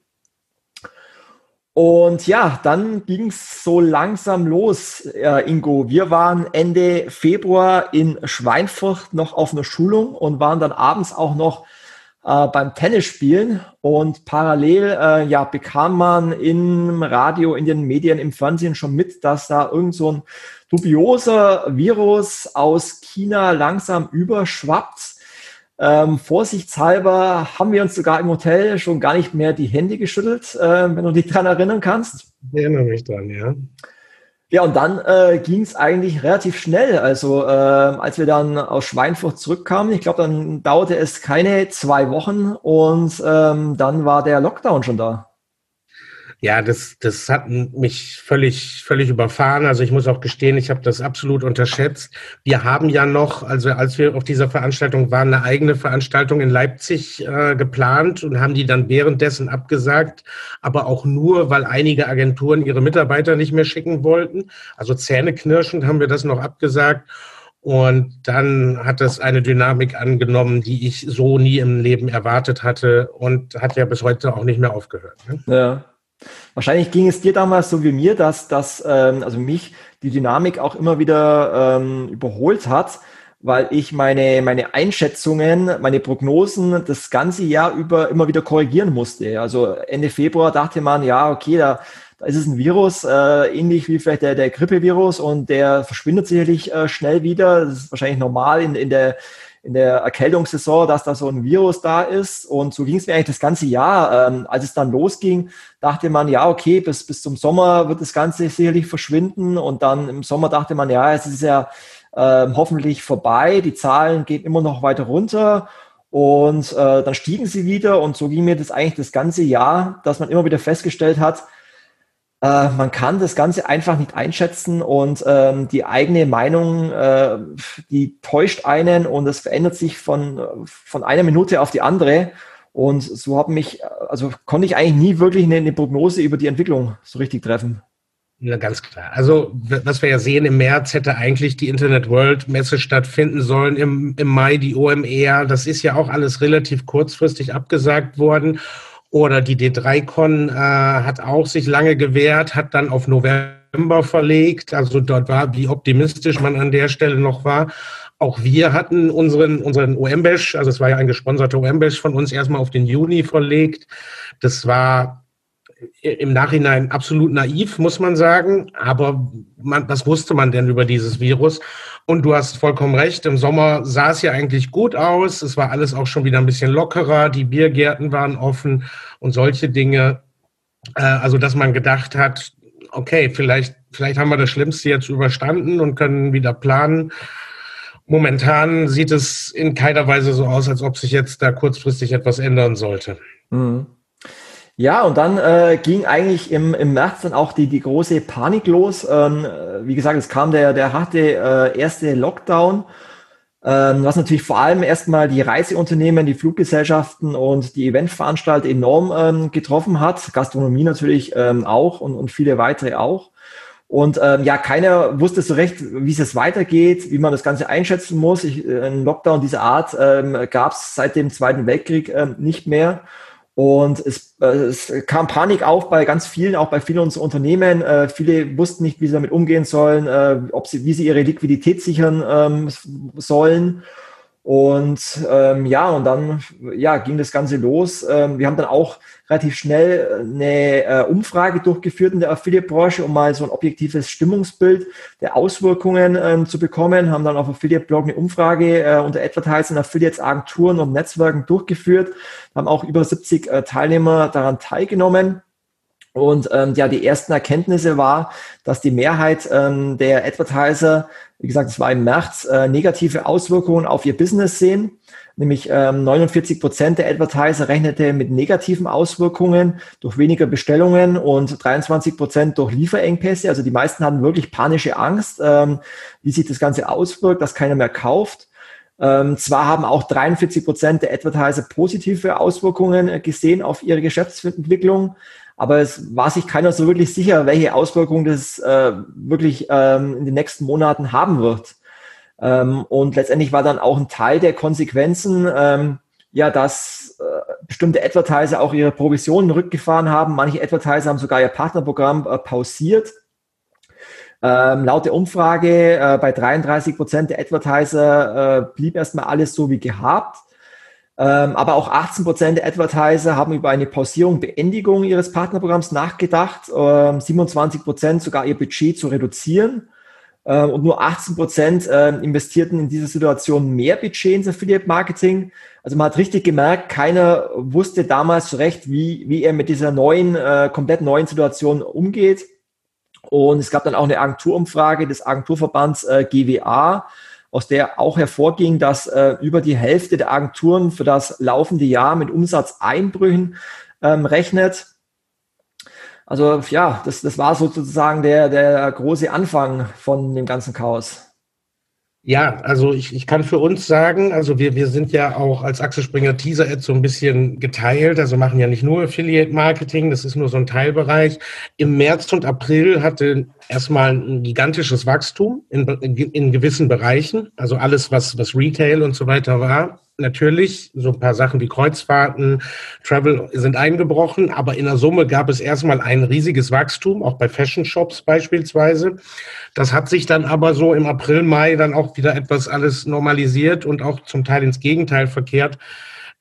Und ja, dann ging es so langsam los, äh, Ingo. Wir waren Ende Februar in Schweinfurt noch auf einer Schulung und waren dann abends auch noch äh, beim Tennisspielen. Und parallel äh, ja, bekam man im Radio, in den Medien, im Fernsehen schon mit, dass da irgend so ein dubioser Virus aus China langsam überschwappt. Ähm, vorsichtshalber haben wir uns sogar im Hotel schon gar nicht mehr die Hände geschüttelt, äh, wenn du dich daran erinnern kannst. Ich erinnere mich dran, ja. Ja, und dann äh, ging es eigentlich relativ schnell. Also äh, als wir dann aus Schweinfurt zurückkamen, ich glaube, dann dauerte es keine zwei Wochen und ähm, dann war der Lockdown schon da. Ja, das, das hat mich völlig, völlig überfahren. Also ich muss auch gestehen, ich habe das absolut unterschätzt. Wir haben ja noch, also als wir auf dieser Veranstaltung waren, eine eigene Veranstaltung in Leipzig äh, geplant und haben die dann währenddessen abgesagt, aber auch nur, weil einige Agenturen ihre Mitarbeiter nicht mehr schicken wollten. Also zähneknirschend haben wir das noch abgesagt. Und dann hat es eine Dynamik angenommen, die ich so nie im Leben erwartet hatte und hat ja bis heute auch nicht mehr aufgehört. Ne? Ja. Wahrscheinlich ging es dir damals so wie mir, dass, dass ähm, also mich die Dynamik auch immer wieder ähm, überholt hat, weil ich meine, meine Einschätzungen, meine Prognosen das ganze Jahr über immer wieder korrigieren musste. Also Ende Februar dachte man, ja, okay, da, da ist es ein Virus, äh, ähnlich wie vielleicht der, der Grippevirus und der verschwindet sicherlich äh, schnell wieder. Das ist wahrscheinlich normal in, in der in der Erkältungssaison, dass da so ein Virus da ist. Und so ging es mir eigentlich das ganze Jahr. Ähm, als es dann losging, dachte man, ja, okay, bis, bis zum Sommer wird das Ganze sicherlich verschwinden. Und dann im Sommer dachte man, ja, es ist ja ähm, hoffentlich vorbei. Die Zahlen gehen immer noch weiter runter. Und äh, dann stiegen sie wieder. Und so ging mir das eigentlich das ganze Jahr, dass man immer wieder festgestellt hat, äh, man kann das Ganze einfach nicht einschätzen und ähm, die eigene Meinung, äh, die täuscht einen und es verändert sich von, von einer Minute auf die andere. Und so habe mich, also konnte ich eigentlich nie wirklich eine, eine Prognose über die Entwicklung so richtig treffen. Ja, ganz klar. Also, was wir ja sehen, im März hätte eigentlich die Internet World Messe stattfinden sollen, im, im Mai die OMR. Das ist ja auch alles relativ kurzfristig abgesagt worden. Oder die D3Con äh, hat auch sich lange gewehrt, hat dann auf November verlegt. Also dort war, wie optimistisch man an der Stelle noch war. Auch wir hatten unseren, unseren OM-Bash, also es war ja ein gesponserter OM-Bash von uns, erstmal auf den Juni verlegt. Das war im Nachhinein absolut naiv, muss man sagen. Aber man, was wusste man denn über dieses Virus? Und du hast vollkommen recht, im Sommer sah es ja eigentlich gut aus. Es war alles auch schon wieder ein bisschen lockerer. Die Biergärten waren offen und solche Dinge. Äh, also, dass man gedacht hat, okay, vielleicht, vielleicht haben wir das Schlimmste jetzt überstanden und können wieder planen. Momentan sieht es in keiner Weise so aus, als ob sich jetzt da kurzfristig etwas ändern sollte. Mhm. Ja, und dann äh, ging eigentlich im, im März dann auch die, die große Panik los. Ähm, wie gesagt, es kam der, der harte äh, erste Lockdown, ähm, was natürlich vor allem erstmal die Reiseunternehmen, die Fluggesellschaften und die Eventveranstalter enorm ähm, getroffen hat. Gastronomie natürlich ähm, auch und, und viele weitere auch. Und ähm, ja, keiner wusste so recht, wie es weitergeht, wie man das Ganze einschätzen muss. Ich, äh, ein Lockdown dieser Art ähm, gab es seit dem Zweiten Weltkrieg ähm, nicht mehr. Und es, äh, es kam Panik auf bei ganz vielen, auch bei vielen unserer Unternehmen. Äh, viele wussten nicht, wie sie damit umgehen sollen, äh, ob sie, wie sie ihre Liquidität sichern ähm, sollen. Und ähm, ja, und dann ja, ging das Ganze los. Ähm, wir haben dann auch relativ schnell eine äh, Umfrage durchgeführt in der Affiliate-Branche, um mal so ein objektives Stimmungsbild der Auswirkungen ähm, zu bekommen. Haben dann auf Affiliate-Blog eine Umfrage äh, unter Advertising, Affiliates, Agenturen und Netzwerken durchgeführt. Haben auch über 70 äh, Teilnehmer daran teilgenommen. Und ähm, ja, die ersten Erkenntnisse war, dass die Mehrheit ähm, der Advertiser, wie gesagt, es war im März, äh, negative Auswirkungen auf ihr Business sehen. Nämlich ähm, 49 Prozent der Advertiser rechnete mit negativen Auswirkungen durch weniger Bestellungen und 23 Prozent durch Lieferengpässe. Also die meisten hatten wirklich panische Angst, ähm, wie sich das Ganze auswirkt, dass keiner mehr kauft. Ähm, zwar haben auch 43 Prozent der Advertiser positive Auswirkungen äh, gesehen auf ihre Geschäftsentwicklung, aber es war sich keiner so wirklich sicher, welche Auswirkungen das äh, wirklich ähm, in den nächsten Monaten haben wird. Ähm, und letztendlich war dann auch ein Teil der Konsequenzen, ähm, ja, dass äh, bestimmte Advertiser auch ihre Provisionen rückgefahren haben. Manche Advertiser haben sogar ihr Partnerprogramm äh, pausiert. Ähm, laut der Umfrage äh, bei 33 Prozent der Advertiser äh, blieb erstmal alles so wie gehabt. Ähm, aber auch 18 Prozent der Advertiser haben über eine Pausierung, Beendigung ihres Partnerprogramms nachgedacht. Ähm, 27 Prozent sogar ihr Budget zu reduzieren. Ähm, und nur 18 Prozent investierten in dieser Situation mehr Budget ins Affiliate Marketing. Also man hat richtig gemerkt, keiner wusste damals so recht, wie, wie er mit dieser neuen, äh, komplett neuen Situation umgeht. Und es gab dann auch eine Agenturumfrage des Agenturverbands äh, GWA, aus der auch hervorging, dass äh, über die Hälfte der Agenturen für das laufende Jahr mit Umsatzeinbrüchen ähm, rechnet. Also ja, das, das war sozusagen der, der große Anfang von dem ganzen Chaos. Ja, also ich, ich kann für uns sagen, also wir, wir sind ja auch als Axel Springer Teaser Ad so ein bisschen geteilt, also machen ja nicht nur Affiliate Marketing, das ist nur so ein Teilbereich. Im März und April hatte erstmal ein gigantisches Wachstum in, in, in gewissen Bereichen, also alles, was, was Retail und so weiter war natürlich, so ein paar Sachen wie Kreuzfahrten, Travel sind eingebrochen, aber in der Summe gab es erstmal ein riesiges Wachstum, auch bei Fashion Shops beispielsweise. Das hat sich dann aber so im April, Mai dann auch wieder etwas alles normalisiert und auch zum Teil ins Gegenteil verkehrt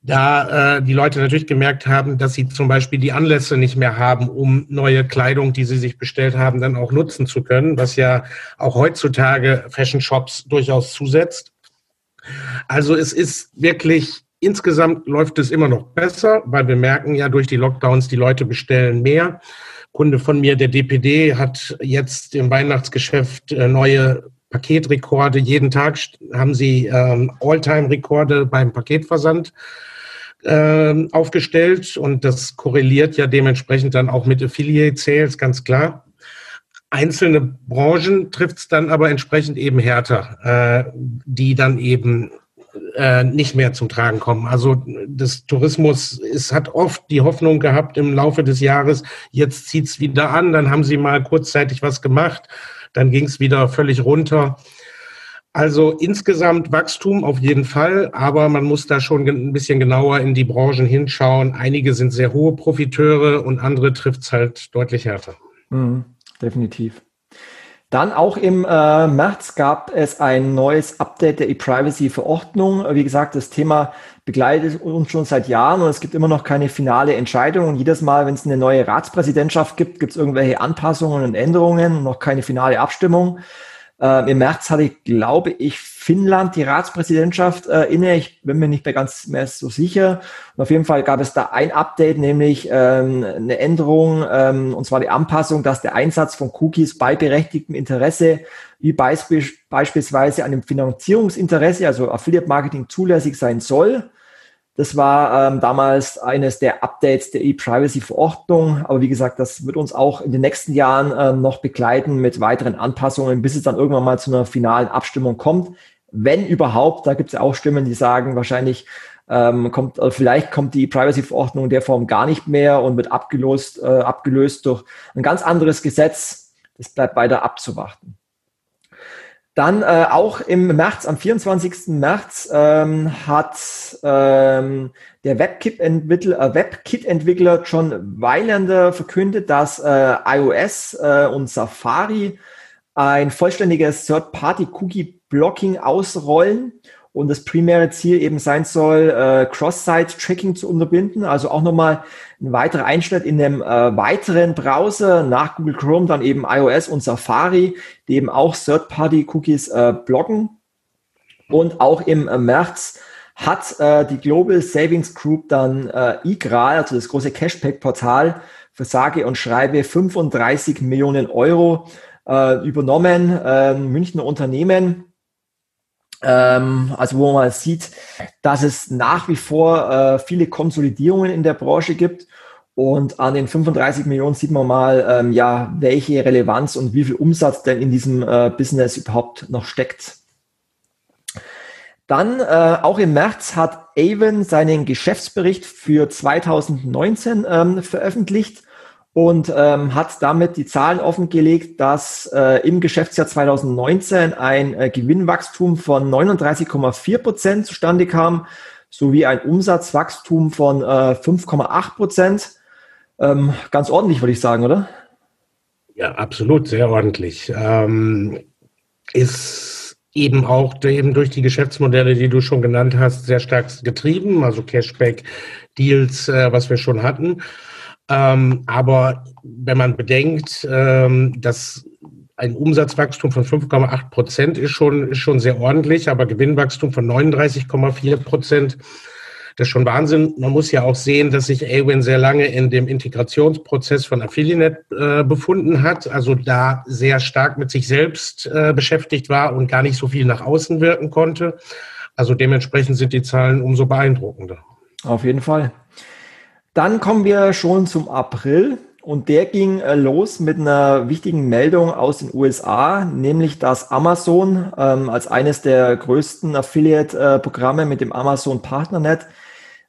da äh, die Leute natürlich gemerkt haben, dass sie zum Beispiel die Anlässe nicht mehr haben, um neue Kleidung, die sie sich bestellt haben, dann auch nutzen zu können, was ja auch heutzutage Fashion Shops durchaus zusetzt. Also es ist wirklich, insgesamt läuft es immer noch besser, weil wir merken ja durch die Lockdowns, die Leute bestellen mehr. Kunde von mir, der DPD, hat jetzt im Weihnachtsgeschäft äh, neue Paketrekorde. Jeden Tag haben sie ähm, All-Time-Rekorde beim Paketversand ähm, aufgestellt und das korreliert ja dementsprechend dann auch mit Affiliate Sales, ganz klar. Einzelne Branchen trifft es dann aber entsprechend eben härter, äh, die dann eben äh, nicht mehr zum Tragen kommen. Also das Tourismus es hat oft die Hoffnung gehabt im Laufe des Jahres, jetzt zieht es wieder an, dann haben sie mal kurzzeitig was gemacht, dann ging es wieder völlig runter. Also insgesamt Wachstum auf jeden Fall, aber man muss da schon ein bisschen genauer in die Branchen hinschauen. Einige sind sehr hohe Profiteure und andere trifft es halt deutlich härter. Mhm definitiv. Dann auch im äh, März gab es ein neues Update der E-Privacy-Verordnung. Wie gesagt, das Thema begleitet uns schon seit Jahren und es gibt immer noch keine finale Entscheidung. Und jedes Mal, wenn es eine neue Ratspräsidentschaft gibt, gibt es irgendwelche Anpassungen und Änderungen und noch keine finale Abstimmung. Äh, Im März hatte ich, glaube ich, Finnland die Ratspräsidentschaft äh, inne. Ich bin mir nicht mehr ganz mehr so sicher. Und auf jeden Fall gab es da ein Update, nämlich ähm, eine Änderung, ähm, und zwar die Anpassung, dass der Einsatz von Cookies bei berechtigtem Interesse, wie beisp beispielsweise einem Finanzierungsinteresse, also Affiliate Marketing zulässig sein soll. Das war ähm, damals eines der Updates der E-Privacy-Verordnung. Aber wie gesagt, das wird uns auch in den nächsten Jahren äh, noch begleiten mit weiteren Anpassungen, bis es dann irgendwann mal zu einer finalen Abstimmung kommt. Wenn überhaupt, da gibt es ja auch Stimmen, die sagen, wahrscheinlich ähm, kommt, äh, vielleicht kommt die Privacy-Verordnung in der Form gar nicht mehr und wird abgelöst, äh, abgelöst durch ein ganz anderes Gesetz. Das bleibt weiter abzuwarten. Dann äh, auch im März, am 24. März, ähm, hat ähm, der WebKit-Entwickler äh, WebKit -Entwickler John Weilander verkündet, dass äh, iOS äh, und Safari ein vollständiges Third-Party-Cookie-Blocking ausrollen und das primäre Ziel eben sein soll, äh, Cross-Site-Tracking zu unterbinden, also auch nochmal ein weiterer Einschnitt in einem äh, weiteren Browser nach Google Chrome, dann eben iOS und Safari, die eben auch Third-Party-Cookies äh, blocken. Und auch im äh, März hat äh, die Global Savings Group dann äh, IGRAL, also das große Cashback-Portal, für sage und schreibe 35 Millionen Euro äh, übernommen, äh, Münchner Unternehmen. Ähm, also wo man sieht, dass es nach wie vor äh, viele Konsolidierungen in der Branche gibt. Und an den 35 Millionen sieht man mal, ähm, ja, welche Relevanz und wie viel Umsatz denn in diesem äh, Business überhaupt noch steckt. Dann äh, auch im März hat Avon seinen Geschäftsbericht für 2019 ähm, veröffentlicht und ähm, hat damit die Zahlen offengelegt, dass äh, im Geschäftsjahr 2019 ein äh, Gewinnwachstum von 39,4 Prozent zustande kam, sowie ein Umsatzwachstum von äh, 5,8 Prozent. Ähm, ganz ordentlich, würde ich sagen, oder? Ja, absolut, sehr ordentlich. Ähm, ist eben auch eben durch die Geschäftsmodelle, die du schon genannt hast, sehr stark getrieben, also Cashback, Deals, äh, was wir schon hatten. Ähm, aber wenn man bedenkt, ähm, dass ein Umsatzwachstum von 5,8 Prozent ist schon, ist schon sehr ordentlich, aber Gewinnwachstum von 39,4 Prozent, das ist schon Wahnsinn. Man muss ja auch sehen, dass sich Awin sehr lange in dem Integrationsprozess von Affiliate äh, befunden hat, also da sehr stark mit sich selbst äh, beschäftigt war und gar nicht so viel nach außen wirken konnte. Also dementsprechend sind die Zahlen umso beeindruckender. Auf jeden Fall. Dann kommen wir schon zum April und der ging äh, los mit einer wichtigen Meldung aus den USA, nämlich dass Amazon ähm, als eines der größten Affiliate-Programme mit dem Amazon Partnernet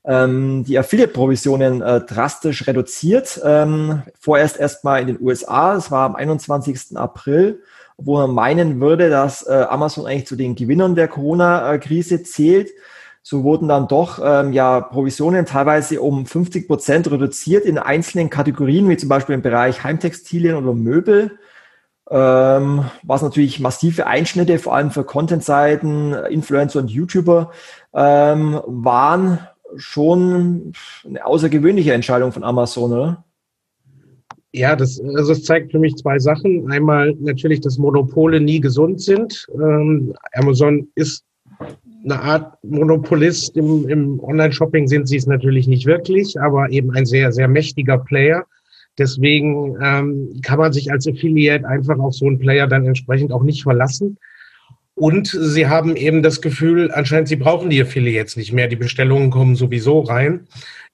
ähm, die Affiliate-Provisionen äh, drastisch reduziert. Ähm, vorerst erstmal in den USA, das war am 21. April, wo man meinen würde, dass äh, Amazon eigentlich zu den Gewinnern der Corona-Krise zählt. So wurden dann doch ähm, ja Provisionen teilweise um 50 Prozent reduziert in einzelnen Kategorien, wie zum Beispiel im Bereich Heimtextilien oder Möbel. Ähm, was natürlich massive Einschnitte, vor allem für Content-Seiten, Influencer und YouTuber ähm, waren schon eine außergewöhnliche Entscheidung von Amazon, oder? Ja, das, also es zeigt für mich zwei Sachen. Einmal natürlich, dass Monopole nie gesund sind. Ähm, Amazon ist eine Art Monopolist im, im Online-Shopping sind sie es natürlich nicht wirklich, aber eben ein sehr, sehr mächtiger Player. Deswegen ähm, kann man sich als Affiliate einfach auf so einen Player dann entsprechend auch nicht verlassen. Und sie haben eben das Gefühl, anscheinend, sie brauchen die Affiliates nicht mehr. Die Bestellungen kommen sowieso rein.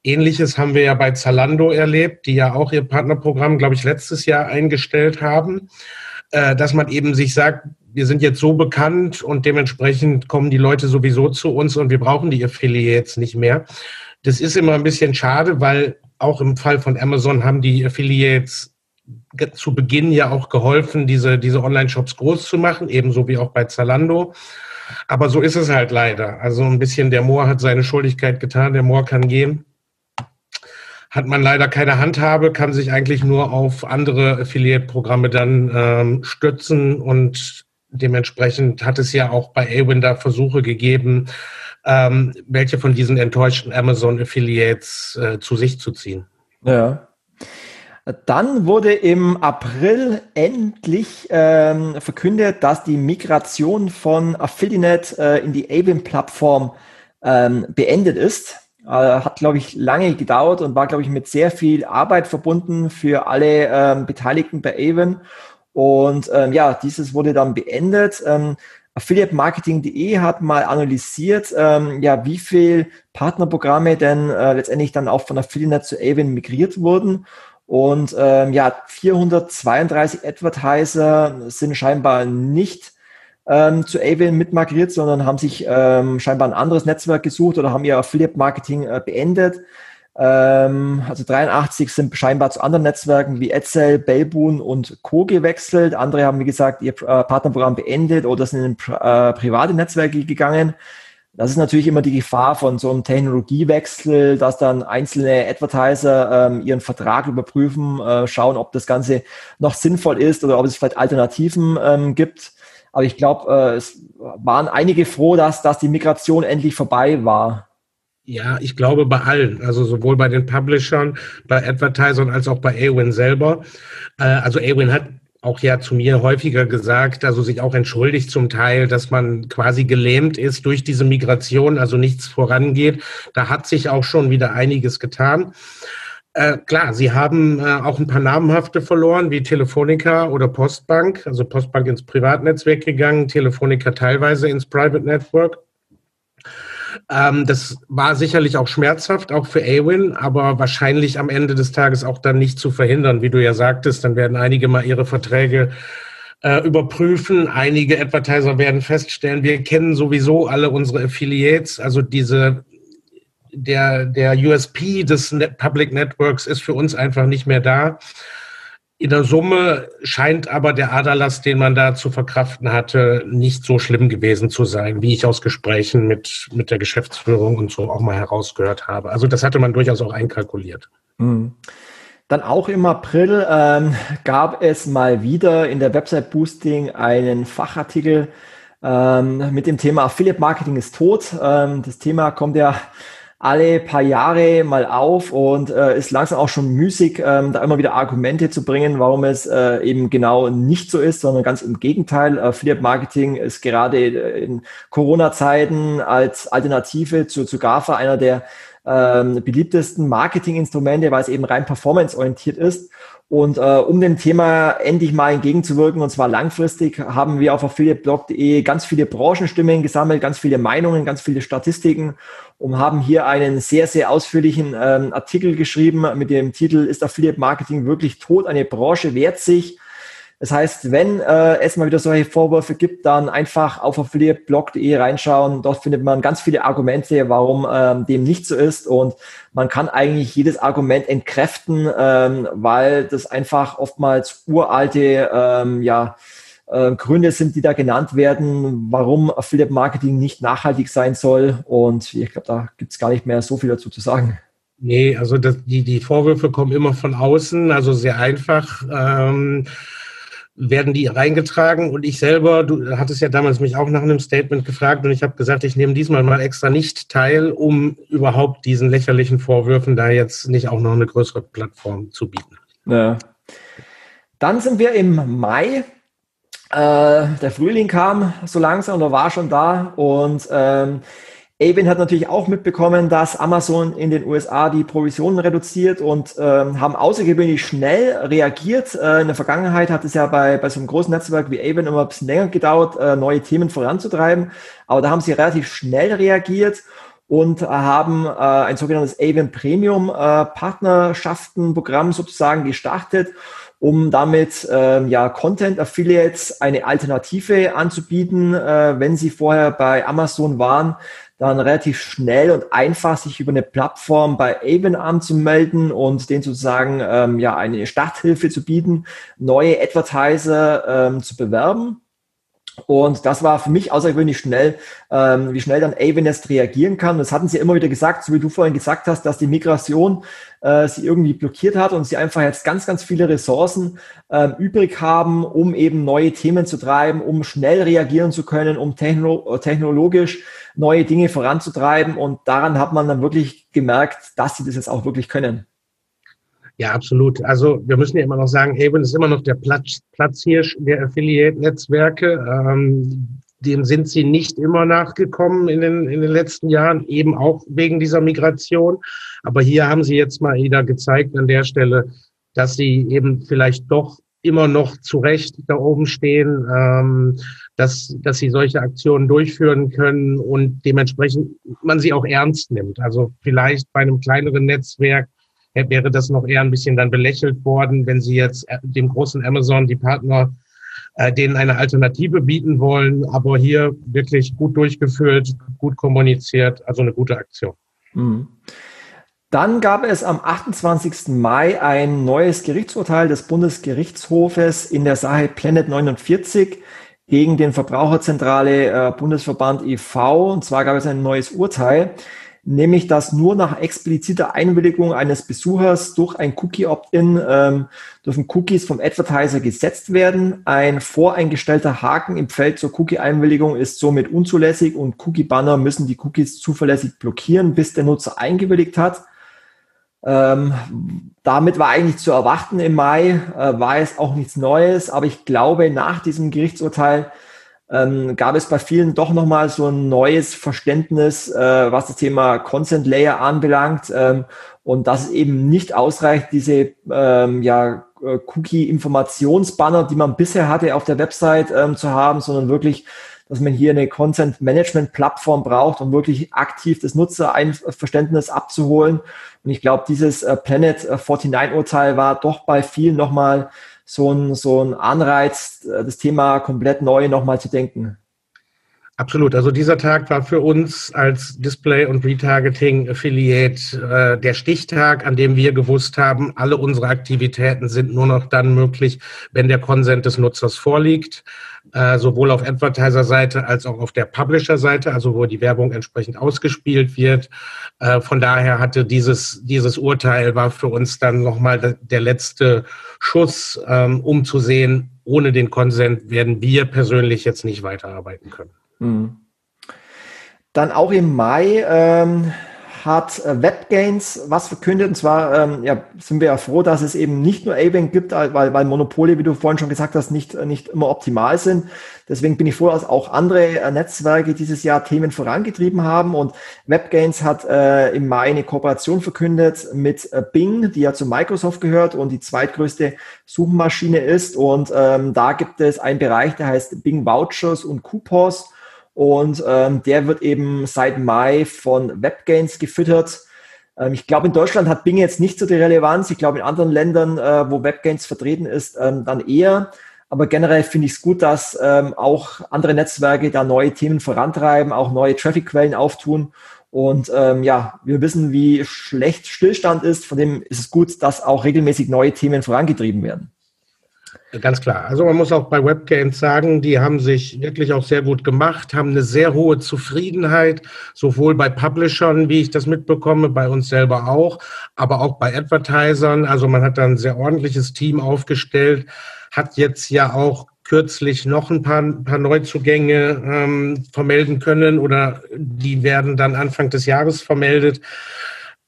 Ähnliches haben wir ja bei Zalando erlebt, die ja auch ihr Partnerprogramm, glaube ich, letztes Jahr eingestellt haben, äh, dass man eben sich sagt, wir sind jetzt so bekannt und dementsprechend kommen die Leute sowieso zu uns und wir brauchen die Affiliates nicht mehr. Das ist immer ein bisschen schade, weil auch im Fall von Amazon haben die Affiliates zu Beginn ja auch geholfen, diese, diese Online-Shops groß zu machen, ebenso wie auch bei Zalando. Aber so ist es halt leider. Also ein bisschen der Moor hat seine Schuldigkeit getan, der Moor kann gehen. Hat man leider keine Handhabe, kann sich eigentlich nur auf andere Affiliate-Programme dann ähm, stützen und dementsprechend hat es ja auch bei Awin da Versuche gegeben, ähm, welche von diesen enttäuschten Amazon-Affiliates äh, zu sich zu ziehen. Ja. Dann wurde im April endlich ähm, verkündet, dass die Migration von Affiliate äh, in die Avon-Plattform ähm, beendet ist. Äh, hat, glaube ich, lange gedauert und war, glaube ich, mit sehr viel Arbeit verbunden für alle ähm, Beteiligten bei Avon. Und ähm, ja, dieses wurde dann beendet. Ähm, AffiliateMarketing.de hat mal analysiert, ähm, ja, wie viel Partnerprogramme denn äh, letztendlich dann auch von Affiliate zu Avon migriert wurden. Und ähm, ja, 432 Advertiser sind scheinbar nicht ähm, zu Avon mitmigriert, sondern haben sich ähm, scheinbar ein anderes Netzwerk gesucht oder haben ihr Affiliate-Marketing äh, beendet. Ähm, also 83 sind scheinbar zu anderen Netzwerken wie Etzel, Belbun und Co. gewechselt. Andere haben, wie gesagt, ihr äh, Partnerprogramm beendet oder sind in äh, private Netzwerke gegangen. Das ist natürlich immer die Gefahr von so einem Technologiewechsel, dass dann einzelne Advertiser ähm, ihren Vertrag überprüfen, äh, schauen, ob das Ganze noch sinnvoll ist oder ob es vielleicht Alternativen ähm, gibt. Aber ich glaube, äh, es waren einige froh, dass, dass die Migration endlich vorbei war. Ja, ich glaube bei allen, also sowohl bei den Publishern, bei Advertisern als auch bei Awin selber. Äh, also Awin hat auch ja zu mir häufiger gesagt, also sich auch entschuldigt zum Teil, dass man quasi gelähmt ist durch diese Migration, also nichts vorangeht. Da hat sich auch schon wieder einiges getan. Äh, klar, sie haben äh, auch ein paar namhafte verloren, wie Telefonica oder Postbank. Also Postbank ins Privatnetzwerk gegangen, Telefonica teilweise ins Private Network. Ähm, das war sicherlich auch schmerzhaft, auch für Awin, aber wahrscheinlich am Ende des Tages auch dann nicht zu verhindern, wie du ja sagtest. Dann werden einige mal ihre Verträge äh, überprüfen. Einige Advertiser werden feststellen, wir kennen sowieso alle unsere Affiliates, also diese der, der USP des Public Networks ist für uns einfach nicht mehr da. In der Summe scheint aber der Aderlass, den man da zu verkraften hatte, nicht so schlimm gewesen zu sein, wie ich aus Gesprächen mit, mit der Geschäftsführung und so auch mal herausgehört habe. Also das hatte man durchaus auch einkalkuliert. Mhm. Dann auch im April ähm, gab es mal wieder in der Website Boosting einen Fachartikel ähm, mit dem Thema Affiliate Marketing ist tot. Ähm, das Thema kommt ja alle paar Jahre mal auf und äh, ist langsam auch schon müßig, ähm, da immer wieder Argumente zu bringen, warum es äh, eben genau nicht so ist, sondern ganz im Gegenteil. Affiliate Marketing ist gerade äh, in Corona-Zeiten als Alternative zu, zu GAFA einer der ähm, beliebtesten Marketinginstrumente, weil es eben rein performanceorientiert ist. Und äh, um dem Thema endlich mal entgegenzuwirken, und zwar langfristig, haben wir auf affiliateblog.de ganz viele Branchenstimmen gesammelt, ganz viele Meinungen, ganz viele Statistiken und haben hier einen sehr, sehr ausführlichen ähm, Artikel geschrieben mit dem Titel Ist Affiliate Marketing wirklich tot? Eine Branche wehrt sich. Das heißt, wenn äh, es mal wieder solche Vorwürfe gibt, dann einfach auf affiliateblog.de reinschauen. Dort findet man ganz viele Argumente, warum ähm, dem nicht so ist. Und man kann eigentlich jedes Argument entkräften, ähm, weil das einfach oftmals uralte ähm, ja, äh, Gründe sind, die da genannt werden, warum Affiliate Marketing nicht nachhaltig sein soll. Und ich glaube, da gibt es gar nicht mehr so viel dazu zu sagen. Nee, also das, die, die Vorwürfe kommen immer von außen, also sehr einfach. Ähm werden die reingetragen und ich selber, du hattest ja damals mich auch nach einem Statement gefragt und ich habe gesagt, ich nehme diesmal mal extra nicht teil, um überhaupt diesen lächerlichen Vorwürfen da jetzt nicht auch noch eine größere Plattform zu bieten. Ja. Dann sind wir im Mai. Äh, der Frühling kam so langsam oder war schon da und ähm, Avin hat natürlich auch mitbekommen, dass Amazon in den USA die Provisionen reduziert und ähm, haben außergewöhnlich schnell reagiert. Äh, in der Vergangenheit hat es ja bei, bei so einem großen Netzwerk wie Avin immer ein bisschen länger gedauert, äh, neue Themen voranzutreiben. Aber da haben sie relativ schnell reagiert und äh, haben äh, ein sogenanntes Avon Premium äh, Partnerschaftenprogramm sozusagen gestartet um damit äh, ja Content Affiliates eine Alternative anzubieten, äh, wenn sie vorher bei Amazon waren, dann relativ schnell und einfach sich über eine Plattform bei Avon anzumelden und denen sozusagen ähm, ja eine Starthilfe zu bieten, neue Advertiser ähm, zu bewerben. Und das war für mich außergewöhnlich schnell, ähm, wie schnell dann Avinest reagieren kann. Das hatten sie immer wieder gesagt, so wie du vorhin gesagt hast, dass die Migration äh, sie irgendwie blockiert hat und sie einfach jetzt ganz, ganz viele Ressourcen ähm, übrig haben, um eben neue Themen zu treiben, um schnell reagieren zu können, um techno technologisch neue Dinge voranzutreiben. Und daran hat man dann wirklich gemerkt, dass sie das jetzt auch wirklich können. Ja, absolut. Also wir müssen ja immer noch sagen, Avon ist immer noch der Platz, Platzhirsch der Affiliate-Netzwerke. Ähm, dem sind sie nicht immer nachgekommen in den, in den letzten Jahren, eben auch wegen dieser Migration. Aber hier haben sie jetzt mal wieder gezeigt an der Stelle, dass sie eben vielleicht doch immer noch zu Recht da oben stehen, ähm, dass, dass sie solche Aktionen durchführen können und dementsprechend man sie auch ernst nimmt. Also vielleicht bei einem kleineren Netzwerk wäre das noch eher ein bisschen dann belächelt worden, wenn sie jetzt äh, dem großen Amazon, die Partner, äh, denen eine Alternative bieten wollen. Aber hier wirklich gut durchgeführt, gut kommuniziert, also eine gute Aktion. Mhm. Dann gab es am 28. Mai ein neues Gerichtsurteil des Bundesgerichtshofes in der Sache Planet 49 gegen den Verbraucherzentrale äh, Bundesverband e.V. Und zwar gab es ein neues Urteil. Nämlich dass nur nach expliziter Einwilligung eines Besuchers durch ein Cookie-Opt-in ähm, dürfen Cookies vom Advertiser gesetzt werden. Ein voreingestellter Haken im Feld zur Cookie-Einwilligung ist somit unzulässig und Cookie-Banner müssen die Cookies zuverlässig blockieren, bis der Nutzer eingewilligt hat. Ähm, damit war eigentlich zu erwarten im Mai, äh, war es auch nichts Neues, aber ich glaube, nach diesem Gerichtsurteil ähm, gab es bei vielen doch nochmal so ein neues Verständnis, äh, was das Thema Consent Layer anbelangt ähm, und dass es eben nicht ausreicht, diese ähm, ja, äh, Cookie-Informationsbanner, die man bisher hatte auf der Website ähm, zu haben, sondern wirklich dass man hier eine Content Management Plattform braucht, um wirklich aktiv das Nutzerverständnis abzuholen. Und ich glaube, dieses äh, Planet 49 äh, war doch bei vielen nochmal so ein, so ein Anreiz, äh, das Thema komplett neu nochmal zu denken. Absolut. Also dieser Tag war für uns als Display- und Retargeting-Affiliate äh, der Stichtag, an dem wir gewusst haben, alle unsere Aktivitäten sind nur noch dann möglich, wenn der Konsent des Nutzers vorliegt, äh, sowohl auf Advertiser-Seite als auch auf der Publisher-Seite, also wo die Werbung entsprechend ausgespielt wird. Äh, von daher hatte dieses, dieses Urteil war für uns dann nochmal der letzte Schuss, ähm, um zu sehen, ohne den Konsent werden wir persönlich jetzt nicht weiterarbeiten können. Mhm. Dann auch im Mai ähm, hat WebGains was verkündet. Und zwar ähm, ja, sind wir ja froh, dass es eben nicht nur A-Bank gibt, weil, weil Monopole, wie du vorhin schon gesagt hast, nicht, nicht immer optimal sind. Deswegen bin ich froh, dass auch andere äh, Netzwerke dieses Jahr Themen vorangetrieben haben. Und WebGains hat äh, im Mai eine Kooperation verkündet mit äh, Bing, die ja zu Microsoft gehört und die zweitgrößte Suchmaschine ist. Und ähm, da gibt es einen Bereich, der heißt Bing Vouchers und Coupons. Und ähm, der wird eben seit Mai von WebGains gefüttert. Ähm, ich glaube, in Deutschland hat Bing jetzt nicht so die Relevanz. Ich glaube, in anderen Ländern, äh, wo WebGains vertreten ist, ähm, dann eher. Aber generell finde ich es gut, dass ähm, auch andere Netzwerke da neue Themen vorantreiben, auch neue Traffic-Quellen auftun. Und ähm, ja, wir wissen, wie schlecht Stillstand ist. Von dem ist es gut, dass auch regelmäßig neue Themen vorangetrieben werden. Ganz klar. Also man muss auch bei Webgames sagen, die haben sich wirklich auch sehr gut gemacht, haben eine sehr hohe Zufriedenheit, sowohl bei Publishern, wie ich das mitbekomme, bei uns selber auch, aber auch bei Advertisern. Also man hat da ein sehr ordentliches Team aufgestellt, hat jetzt ja auch kürzlich noch ein paar, paar Neuzugänge ähm, vermelden können oder die werden dann Anfang des Jahres vermeldet.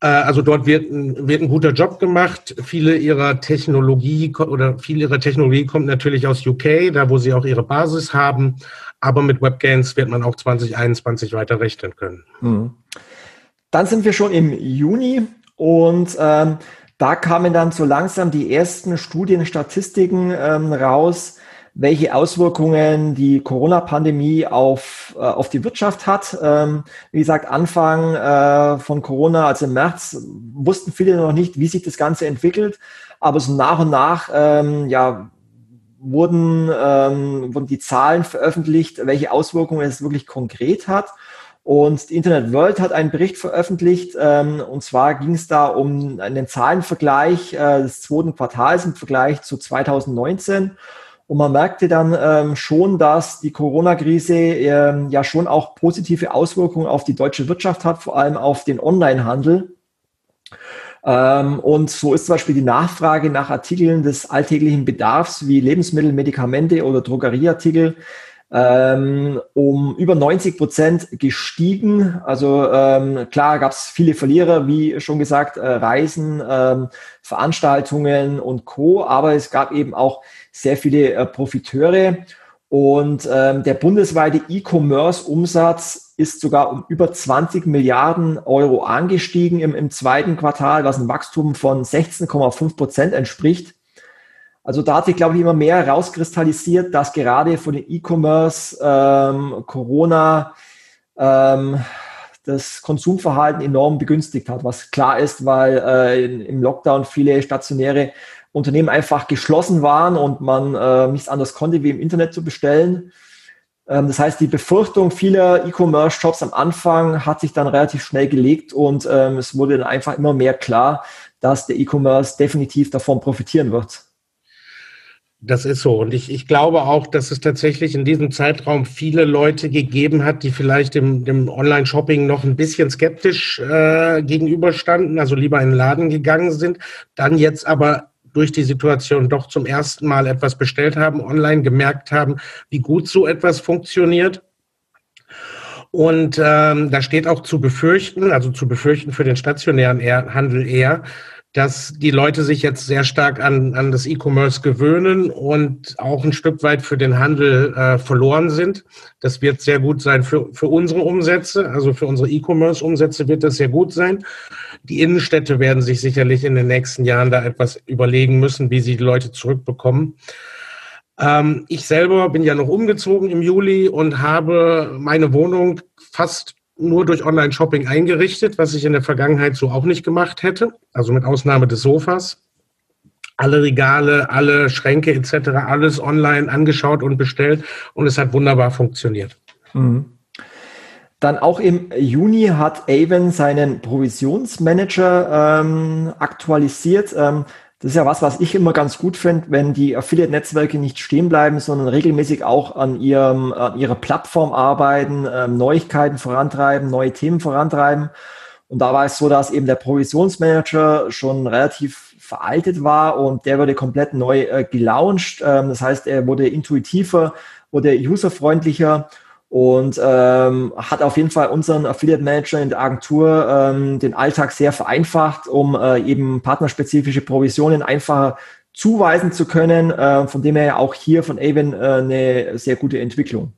Äh, also dort wird ein, wird ein guter Job gemacht. Viele ihrer Technologie oder viel ihrer Technologie kommt natürlich aus UK, da wo sie auch ihre Basis haben. Aber mit WebGains wird man auch 2021 weiter rechnen können. Mhm. Dann sind wir schon im Juni und ähm, da kamen dann so langsam die ersten Studienstatistiken ähm, raus, welche Auswirkungen die Corona-Pandemie auf, äh, auf die Wirtschaft hat. Ähm, wie gesagt, Anfang äh, von Corona, also im März, wussten viele noch nicht, wie sich das Ganze entwickelt. Aber so nach und nach ähm, ja, wurden, ähm, wurden die Zahlen veröffentlicht, welche Auswirkungen es wirklich konkret hat. Und die Internet World hat einen Bericht veröffentlicht, ähm, und zwar ging es da um einen Zahlenvergleich äh, des zweiten Quartals im Vergleich zu 2019. Und man merkte dann ähm, schon, dass die Corona-Krise ähm, ja schon auch positive Auswirkungen auf die deutsche Wirtschaft hat, vor allem auf den Online-Handel. Ähm, und so ist zum Beispiel die Nachfrage nach Artikeln des alltäglichen Bedarfs wie Lebensmittel, Medikamente oder Drogerieartikel ähm, um über 90 Prozent gestiegen. Also ähm, klar gab es viele Verlierer, wie schon gesagt, äh, Reisen, ähm, Veranstaltungen und Co. Aber es gab eben auch sehr viele äh, Profiteure. Und ähm, der bundesweite E-Commerce-Umsatz ist sogar um über 20 Milliarden Euro angestiegen im, im zweiten Quartal, was ein Wachstum von 16,5 Prozent entspricht. Also da hat sich, glaube ich, immer mehr herauskristallisiert, dass gerade von den E-Commerce ähm, Corona ähm, das Konsumverhalten enorm begünstigt hat, was klar ist, weil äh, im Lockdown viele stationäre Unternehmen einfach geschlossen waren und man äh, nichts anderes konnte, wie im Internet zu bestellen. Ähm, das heißt, die Befürchtung vieler E-Commerce-Shops am Anfang hat sich dann relativ schnell gelegt und ähm, es wurde dann einfach immer mehr klar, dass der E-Commerce definitiv davon profitieren wird. Das ist so. Und ich, ich glaube auch, dass es tatsächlich in diesem Zeitraum viele Leute gegeben hat, die vielleicht dem, dem Online-Shopping noch ein bisschen skeptisch äh, gegenüberstanden, also lieber in den Laden gegangen sind, dann jetzt aber durch die Situation doch zum ersten Mal etwas bestellt haben, online gemerkt haben, wie gut so etwas funktioniert. Und ähm, da steht auch zu befürchten, also zu befürchten für den stationären Handel eher, dass die Leute sich jetzt sehr stark an, an das E-Commerce gewöhnen und auch ein Stück weit für den Handel äh, verloren sind. Das wird sehr gut sein für, für unsere Umsätze, also für unsere E-Commerce-Umsätze wird das sehr gut sein. Die Innenstädte werden sich sicherlich in den nächsten Jahren da etwas überlegen müssen, wie sie die Leute zurückbekommen. Ähm, ich selber bin ja noch umgezogen im Juli und habe meine Wohnung fast nur durch Online-Shopping eingerichtet, was ich in der Vergangenheit so auch nicht gemacht hätte. Also mit Ausnahme des Sofas. Alle Regale, alle Schränke etc., alles online angeschaut und bestellt und es hat wunderbar funktioniert. Mhm. Dann auch im Juni hat Avon seinen Provisionsmanager ähm, aktualisiert. Ähm, das ist ja was, was ich immer ganz gut finde, wenn die Affiliate-Netzwerke nicht stehen bleiben, sondern regelmäßig auch an, ihrem, an ihrer Plattform arbeiten, ähm, Neuigkeiten vorantreiben, neue Themen vorantreiben. Und da war es so, dass eben der Provisionsmanager schon relativ veraltet war und der wurde komplett neu äh, gelauncht. Ähm, das heißt, er wurde intuitiver, wurde userfreundlicher und ähm, hat auf jeden Fall unseren Affiliate Manager in der Agentur ähm, den Alltag sehr vereinfacht, um äh, eben partnerspezifische Provisionen einfacher zuweisen zu können. Äh, von dem her auch hier von Avon äh, eine sehr gute Entwicklung.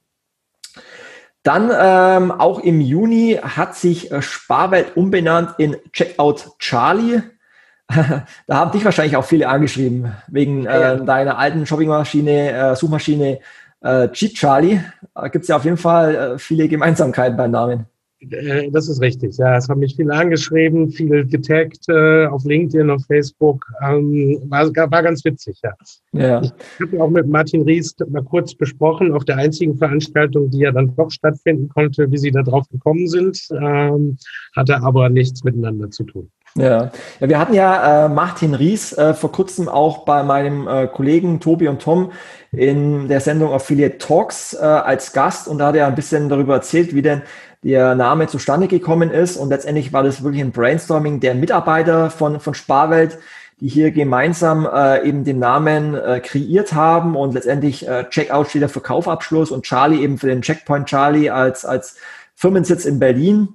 Dann ähm, auch im Juni hat sich äh, Sparwelt umbenannt in Checkout Charlie. [laughs] da haben dich wahrscheinlich auch viele angeschrieben, wegen äh, deiner alten Shoppingmaschine, äh, Suchmaschine äh, Cheat Charlie, da gibt es ja auf jeden Fall äh, viele Gemeinsamkeiten beim Namen. Äh, das ist richtig, ja. Es haben mich viele angeschrieben, viele getaggt äh, auf LinkedIn, auf Facebook. Ähm, war, war ganz witzig, ja. ja. Ich habe auch mit Martin Ries mal kurz besprochen, auf der einzigen Veranstaltung, die ja dann doch stattfinden konnte, wie sie da drauf gekommen sind. Ähm, hatte aber nichts miteinander zu tun. Ja, ja wir hatten ja äh, Martin Ries äh, vor kurzem auch bei meinem äh, Kollegen Tobi und Tom in der Sendung Affiliate Talks äh, als Gast. Und da hat er ein bisschen darüber erzählt, wie denn der Name zustande gekommen ist. Und letztendlich war das wirklich ein Brainstorming der Mitarbeiter von, von Sparwelt, die hier gemeinsam äh, eben den Namen äh, kreiert haben. Und letztendlich äh, Checkout steht der Verkaufabschluss und Charlie eben für den Checkpoint Charlie als, als Firmensitz in Berlin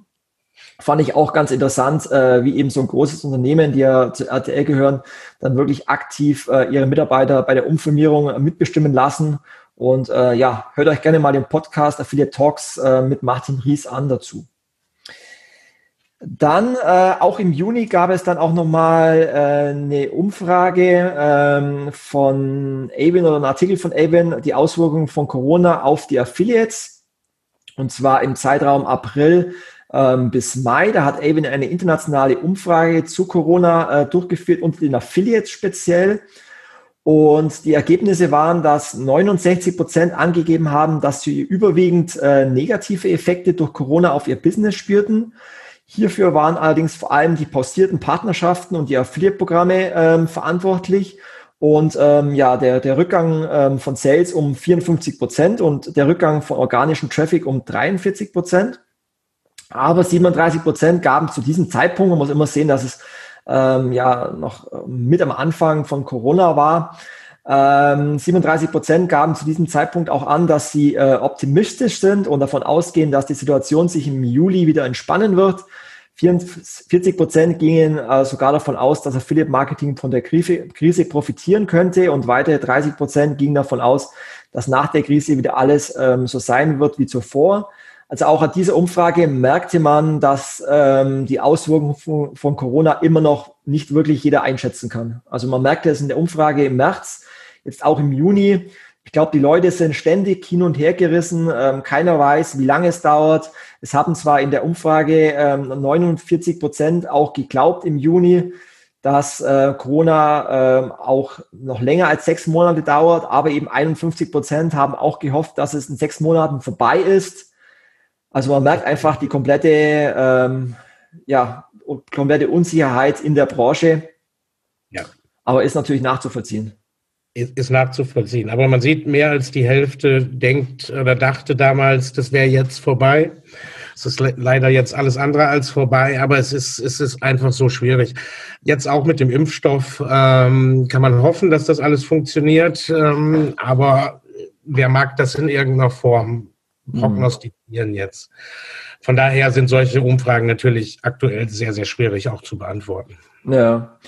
fand ich auch ganz interessant, äh, wie eben so ein großes Unternehmen, die ja zu RTL gehören, dann wirklich aktiv äh, ihre Mitarbeiter bei der Umfirmierung mitbestimmen lassen. Und äh, ja, hört euch gerne mal den Podcast Affiliate Talks äh, mit Martin Ries an dazu. Dann äh, auch im Juni gab es dann auch nochmal äh, eine Umfrage ähm, von Avon oder ein Artikel von Avon, die Auswirkungen von Corona auf die Affiliates. Und zwar im Zeitraum April ähm, bis Mai. Da hat Avon eine internationale Umfrage zu Corona äh, durchgeführt unter den Affiliates speziell. Und die Ergebnisse waren, dass 69 Prozent angegeben haben, dass sie überwiegend äh, negative Effekte durch Corona auf ihr Business spürten. Hierfür waren allerdings vor allem die pausierten Partnerschaften und die Affiliate-Programme ähm, verantwortlich. Und ähm, ja, der, der Rückgang ähm, von Sales um 54 Prozent und der Rückgang von organischem Traffic um 43 Prozent. Aber 37 Prozent gaben zu diesem Zeitpunkt, man muss immer sehen, dass es ähm, ja noch ähm, mit am Anfang von Corona war. Ähm, 37 Prozent gaben zu diesem Zeitpunkt auch an, dass sie äh, optimistisch sind und davon ausgehen, dass die Situation sich im Juli wieder entspannen wird. 44 Prozent gingen äh, sogar davon aus, dass Affiliate Marketing von der Krise, Krise profitieren könnte und weitere 30 Prozent gingen davon aus, dass nach der Krise wieder alles ähm, so sein wird wie zuvor. Also auch an dieser Umfrage merkte man, dass ähm, die Auswirkungen von, von, Corona immer noch nicht wirklich jeder einschätzen kann. Also man merkte es in der Umfrage im März, jetzt auch im Juni. Ich glaube, die Leute sind ständig hin und her gerissen. Ähm, keiner weiß, wie lange es dauert. Es haben zwar in der Umfrage ähm, 49 Prozent auch geglaubt im Juni, dass äh, Corona äh, auch noch länger als sechs Monate dauert, aber eben 51 Prozent haben auch gehofft, dass es in sechs Monaten vorbei ist. Also man merkt einfach die komplette, ähm, ja, komplette Unsicherheit in der Branche. Ja. Aber ist natürlich nachzuvollziehen. ist, ist nachzuvollziehen. Aber man sieht, mehr als die Hälfte denkt oder dachte damals, das wäre jetzt vorbei. Es ist leider jetzt alles andere als vorbei, aber es ist, es ist einfach so schwierig. Jetzt auch mit dem Impfstoff ähm, kann man hoffen, dass das alles funktioniert, ähm, aber wer mag das in irgendeiner Form. Prognostizieren jetzt? Von daher sind solche Umfragen natürlich aktuell sehr, sehr schwierig auch zu beantworten. Ja.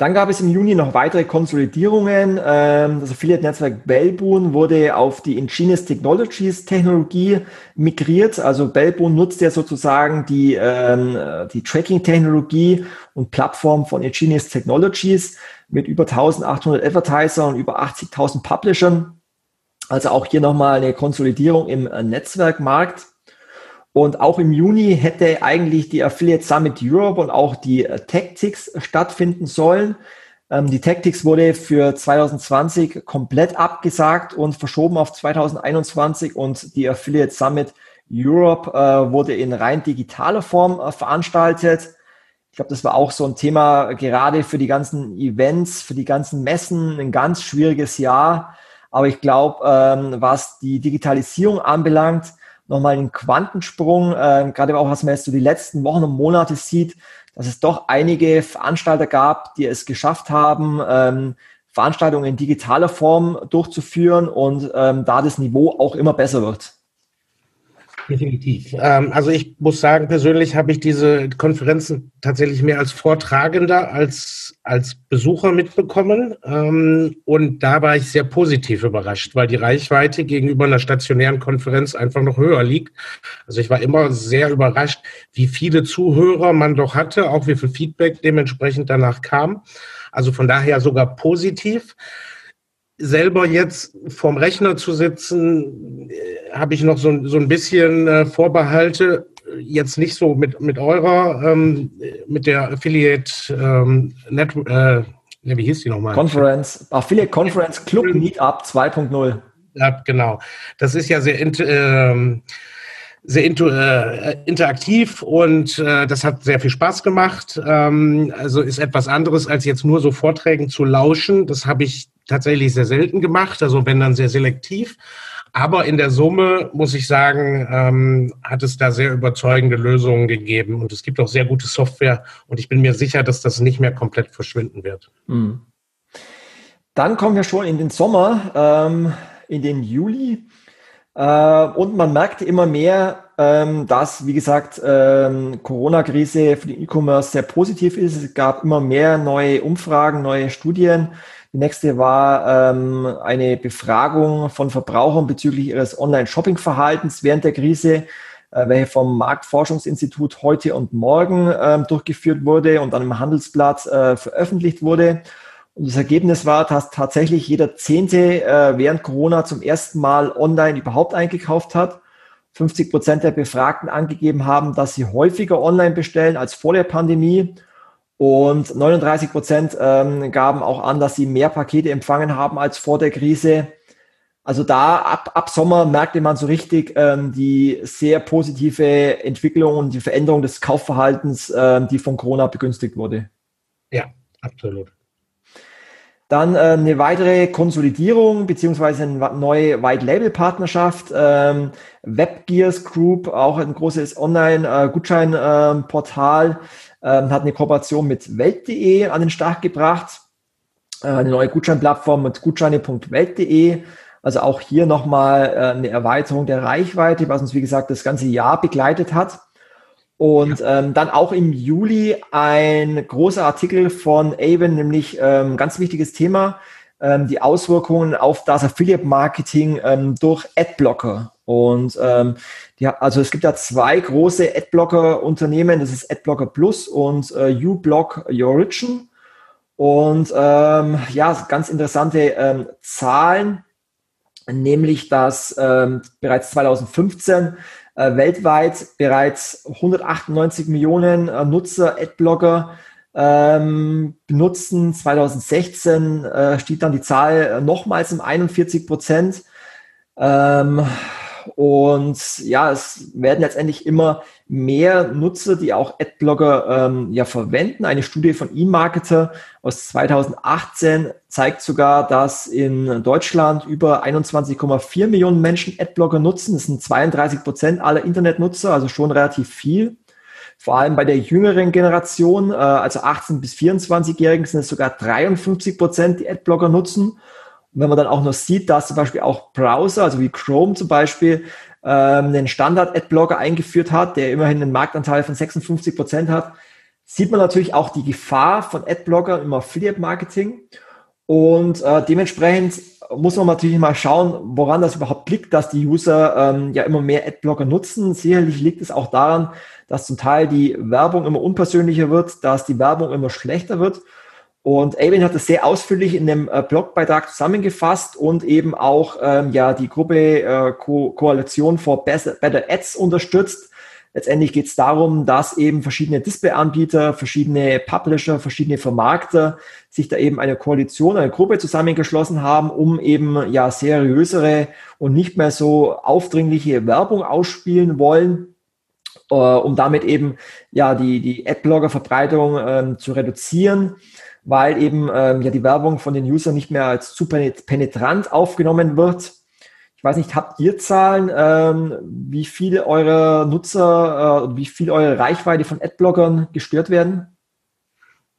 Dann gab es im Juni noch weitere Konsolidierungen. Ähm, das Affiliate-Netzwerk Bellboon wurde auf die Ingenious Technologies Technologie migriert. Also Bellboon nutzt ja sozusagen die, ähm, die Tracking-Technologie und Plattform von Ingenious Technologies mit über 1800 Advertiser und über 80.000 Publishern. Also auch hier nochmal eine Konsolidierung im Netzwerkmarkt. Und auch im Juni hätte eigentlich die Affiliate Summit Europe und auch die äh, Tactics stattfinden sollen. Ähm, die Tactics wurde für 2020 komplett abgesagt und verschoben auf 2021 und die Affiliate Summit Europe äh, wurde in rein digitaler Form äh, veranstaltet. Ich glaube, das war auch so ein Thema gerade für die ganzen Events, für die ganzen Messen, ein ganz schwieriges Jahr. Aber ich glaube, ähm, was die Digitalisierung anbelangt, nochmal einen Quantensprung, äh, gerade auch was man jetzt so die letzten Wochen und Monate sieht, dass es doch einige Veranstalter gab, die es geschafft haben, ähm, Veranstaltungen in digitaler Form durchzuführen und ähm, da das Niveau auch immer besser wird. Definitiv. Ähm, also ich muss sagen, persönlich habe ich diese Konferenzen tatsächlich mehr als Vortragender als als Besucher mitbekommen. Ähm, und da war ich sehr positiv überrascht, weil die Reichweite gegenüber einer stationären Konferenz einfach noch höher liegt. Also ich war immer sehr überrascht, wie viele Zuhörer man doch hatte, auch wie viel Feedback dementsprechend danach kam. Also von daher sogar positiv selber jetzt vorm Rechner zu sitzen, äh, habe ich noch so, so ein bisschen äh, Vorbehalte. Jetzt nicht so mit, mit eurer, ähm, mit der Affiliate ähm, Net, äh, wie hieß die nochmal? Conference, Affiliate Conference Club Meetup 2.0. Ja, genau. Das ist ja sehr, ähm, sehr äh, interaktiv und äh, das hat sehr viel Spaß gemacht. Ähm, also ist etwas anderes, als jetzt nur so Vorträgen zu lauschen. Das habe ich tatsächlich sehr selten gemacht, also wenn dann sehr selektiv. Aber in der Summe, muss ich sagen, ähm, hat es da sehr überzeugende Lösungen gegeben und es gibt auch sehr gute Software und ich bin mir sicher, dass das nicht mehr komplett verschwinden wird. Hm. Dann kommen wir schon in den Sommer, ähm, in den Juli. Äh, und man merkt immer mehr, ähm, dass, wie gesagt, ähm, Corona-Krise für den E-Commerce sehr positiv ist. Es gab immer mehr neue Umfragen, neue Studien. Die nächste war ähm, eine Befragung von Verbrauchern bezüglich ihres Online-Shopping-Verhaltens während der Krise, äh, welche vom Marktforschungsinstitut heute und morgen ähm, durchgeführt wurde und dann im Handelsblatt äh, veröffentlicht wurde. Und das Ergebnis war, dass tatsächlich jeder Zehnte äh, während Corona zum ersten Mal online überhaupt eingekauft hat. 50 Prozent der Befragten angegeben haben, dass sie häufiger online bestellen als vor der Pandemie. Und 39 Prozent ähm, gaben auch an, dass sie mehr Pakete empfangen haben als vor der Krise. Also da ab, ab Sommer merkte man so richtig ähm, die sehr positive Entwicklung und die Veränderung des Kaufverhaltens, ähm, die von Corona begünstigt wurde. Ja, absolut. Dann äh, eine weitere Konsolidierung beziehungsweise eine neue White-Label-Partnerschaft. Ähm, WebGears Group, auch ein großes Online-Gutscheinportal, äh, ähm, hat eine Kooperation mit Welt.de an den Start gebracht. Äh, eine neue Gutscheinplattform mit gutscheine.welt.de. Also auch hier nochmal äh, eine Erweiterung der Reichweite, was uns, wie gesagt, das ganze Jahr begleitet hat. Und ja. ähm, dann auch im Juli ein großer Artikel von Avon, nämlich ähm, ganz wichtiges Thema, ähm, die Auswirkungen auf das Affiliate-Marketing ähm, durch Adblocker. Und ähm, die, also es gibt da zwei große Adblocker-Unternehmen, das ist Adblocker Plus und äh, uBlock Origin. Und ähm, ja, ganz interessante ähm, Zahlen, nämlich dass ähm, bereits 2015 äh, weltweit bereits 198 Millionen äh, Nutzer Adblocker ähm, benutzen. 2016 äh, stieg dann die Zahl nochmals um 41 Prozent. Ähm, Und ja, es werden letztendlich immer mehr Nutzer, die auch Adblocker ähm, ja verwenden. Eine Studie von eMarketer aus 2018 zeigt sogar, dass in Deutschland über 21,4 Millionen Menschen Adblocker nutzen. Das sind 32 Prozent aller Internetnutzer, also schon relativ viel. Vor allem bei der jüngeren Generation, äh, also 18 bis 24-Jährigen, sind es sogar 53 Prozent, die Adblocker nutzen. Und wenn man dann auch noch sieht, dass zum Beispiel auch Browser, also wie Chrome zum Beispiel, ähm, einen Standard-Adblocker eingeführt hat, der immerhin einen Marktanteil von 56 Prozent hat, sieht man natürlich auch die Gefahr von Adblocker im Affiliate-Marketing. Und äh, dementsprechend muss man natürlich mal schauen, woran das überhaupt liegt, dass die User ähm, ja immer mehr Adblocker nutzen. Sicherlich liegt es auch daran, dass zum Teil die Werbung immer unpersönlicher wird, dass die Werbung immer schlechter wird und Avin hat das sehr ausführlich in dem äh, Blogbeitrag zusammengefasst und eben auch ähm, ja die Gruppe äh, Ko Koalition for Better, Better Ads unterstützt. Letztendlich geht es darum, dass eben verschiedene Display-Anbieter, verschiedene Publisher, verschiedene Vermarkter sich da eben eine Koalition, eine Gruppe zusammengeschlossen haben, um eben ja seriösere und nicht mehr so aufdringliche Werbung ausspielen wollen, äh, um damit eben ja die, die Adblogger-Verbreitung ähm, zu reduzieren weil eben ähm, ja die Werbung von den Usern nicht mehr als zu penetrant aufgenommen wird. Ich weiß nicht, habt ihr Zahlen, ähm, wie viele eure Nutzer, äh, wie viel eure Reichweite von Adblockern gestört werden?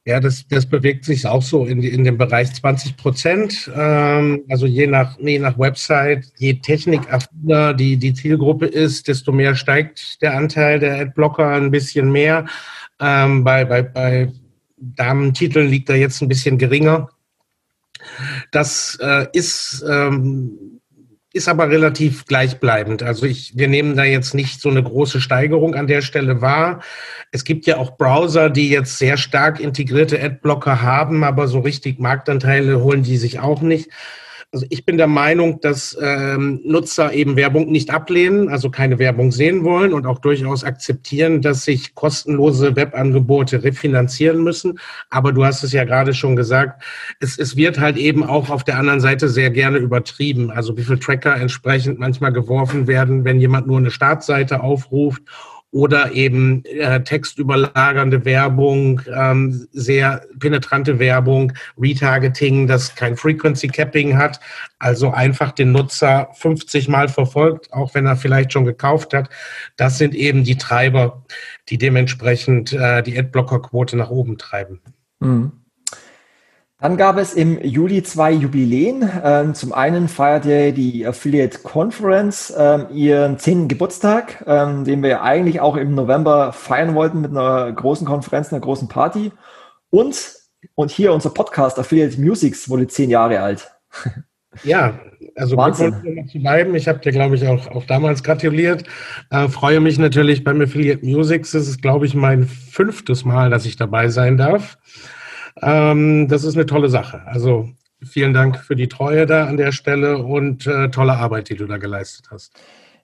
Ja, das, das bewegt sich auch so in, in dem Bereich 20 Prozent. Ähm, also je nach, je nach Website, je technikaffiner die, die Zielgruppe ist, desto mehr steigt der Anteil der Adblocker ein bisschen mehr. Ähm, bei, bei, bei Damentiteln liegt er jetzt ein bisschen geringer. Das äh, ist, ähm, ist aber relativ gleichbleibend. Also ich, wir nehmen da jetzt nicht so eine große Steigerung an der Stelle wahr. Es gibt ja auch Browser, die jetzt sehr stark integrierte Adblocker haben, aber so richtig Marktanteile holen die sich auch nicht. Also ich bin der Meinung, dass ähm, Nutzer eben Werbung nicht ablehnen, also keine Werbung sehen wollen und auch durchaus akzeptieren, dass sich kostenlose Webangebote refinanzieren müssen. Aber du hast es ja gerade schon gesagt, es, es wird halt eben auch auf der anderen Seite sehr gerne übertrieben. Also wie viel Tracker entsprechend manchmal geworfen werden, wenn jemand nur eine Startseite aufruft oder eben äh, textüberlagernde Werbung, ähm, sehr penetrante Werbung, Retargeting, das kein Frequency Capping hat, also einfach den Nutzer 50 Mal verfolgt, auch wenn er vielleicht schon gekauft hat. Das sind eben die Treiber, die dementsprechend äh, die Adblocker-Quote nach oben treiben. Mhm. Dann gab es im Juli zwei Jubiläen. Ähm, zum einen feierte die Affiliate Conference ähm, ihren zehnten Geburtstag, ähm, den wir eigentlich auch im November feiern wollten mit einer großen Konferenz, einer großen Party. Und, und hier unser Podcast Affiliate Musics wurde zehn Jahre alt. [laughs] Ja, also Wahnsinn. zu bleiben. Ich habe dir, glaube ich, auch, auch damals gratuliert. Äh, freue mich natürlich beim Affiliate Musics. Das ist, glaube ich, mein fünftes Mal, dass ich dabei sein darf. Ähm, das ist eine tolle Sache. Also vielen Dank für die Treue da an der Stelle und äh, tolle Arbeit, die du da geleistet hast.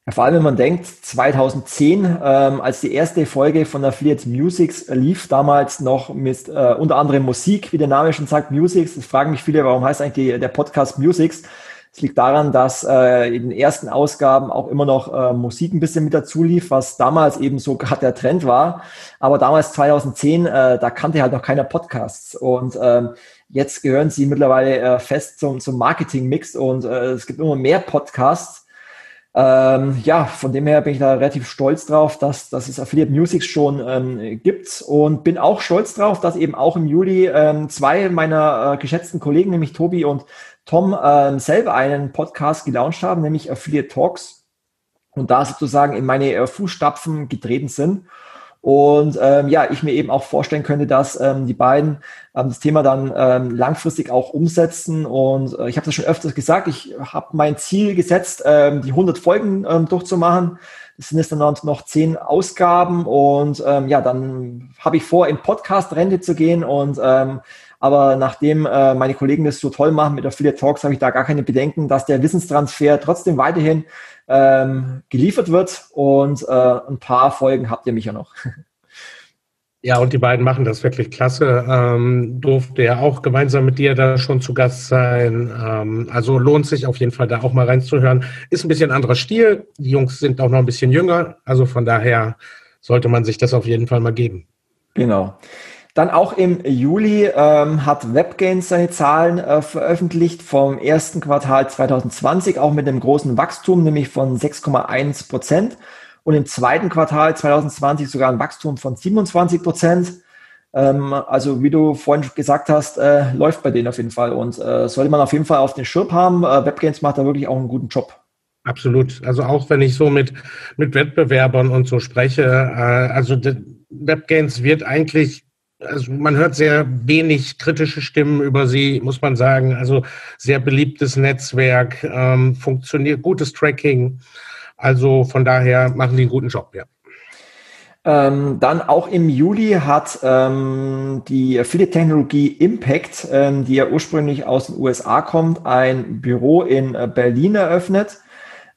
Ja, vor allem, wenn man denkt, 2010, ähm, als die erste Folge von Affiliate Musics lief, damals noch mit äh, unter anderem Musik, wie der Name schon sagt, Musics. Das fragen mich viele, warum heißt eigentlich der Podcast Musics? Es liegt daran, dass äh, in den ersten Ausgaben auch immer noch äh, Musik ein bisschen mit dazu lief, was damals eben so gerade der Trend war. Aber damals 2010, äh, da kannte halt noch keiner Podcasts. Und ähm, jetzt gehören sie mittlerweile äh, fest zum, zum Marketing-Mix und äh, es gibt immer mehr Podcasts. Ähm, ja, von dem her bin ich da relativ stolz drauf, dass, dass es Affiliate Music schon ähm, gibt und bin auch stolz drauf, dass eben auch im Juli ähm, zwei meiner äh, geschätzten Kollegen, nämlich Tobi und Tom ähm, selber einen Podcast gelauncht haben, nämlich Affiliate Talks und da sozusagen in meine äh, Fußstapfen getreten sind. Und ähm, ja, ich mir eben auch vorstellen könnte, dass ähm, die beiden ähm, das Thema dann ähm, langfristig auch umsetzen. Und äh, ich habe das schon öfters gesagt, ich habe mein Ziel gesetzt, ähm, die 100 Folgen ähm, durchzumachen. Das sind jetzt dann noch zehn Ausgaben und ähm, ja, dann habe ich vor, in Podcast-Rente zu gehen und ähm, aber nachdem äh, meine Kollegen das so toll machen mit Affiliate Talks, habe ich da gar keine Bedenken, dass der Wissenstransfer trotzdem weiterhin ähm, geliefert wird. Und äh, ein paar Folgen habt ihr mich ja noch. [laughs] Ja, und die beiden machen das wirklich klasse. Ähm, durfte ja auch gemeinsam mit dir da schon zu Gast sein. Ähm, also lohnt sich auf jeden Fall da auch mal reinzuhören. Ist ein bisschen anderer Stil. Die Jungs sind auch noch ein bisschen jünger. Also von daher sollte man sich das auf jeden Fall mal geben. Genau. Dann auch im Juli ähm, hat WebGains seine Zahlen äh, veröffentlicht vom ersten Quartal 2020, auch mit einem großen Wachstum, nämlich von 6,1 Prozent und im zweiten Quartal 2020 sogar ein Wachstum von 27 Prozent. Ähm, also wie du vorhin gesagt hast, äh, läuft bei denen auf jeden Fall und äh, sollte man auf jeden Fall auf den Schirm haben. Äh, WebGains macht da wirklich auch einen guten Job. Absolut. Also auch wenn ich so mit, mit Wettbewerbern und so spreche, äh, also WebGains wird eigentlich also man hört sehr wenig kritische Stimmen über sie, muss man sagen. Also sehr beliebtes Netzwerk, ähm, funktioniert gutes Tracking. Also von daher machen die einen guten Job, ja. Ähm, dann auch im Juli hat ähm, die Affiliate-Technologie Impact, ähm, die ja ursprünglich aus den USA kommt, ein Büro in äh, Berlin eröffnet.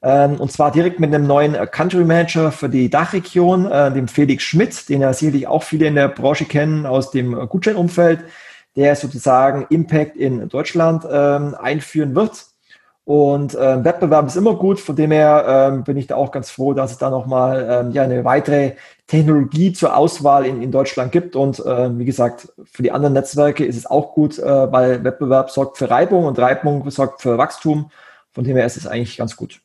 Ähm, und zwar direkt mit einem neuen Country Manager für die Dachregion, äh, dem Felix Schmidt, den ja sicherlich auch viele in der Branche kennen aus dem Gutscheinumfeld, der sozusagen Impact in Deutschland ähm, einführen wird. Und äh, Wettbewerb ist immer gut, von dem her ähm, bin ich da auch ganz froh, dass es da nochmal ähm, eine weitere Technologie zur Auswahl in, Deutschland gibt. Und äh, wie gesagt, für die anderen Netzwerke ist es auch gut, äh, weil Wettbewerb sorgt für Reibung und Reibung sorgt für Wachstum. Von dem her ist es eigentlich ganz gut.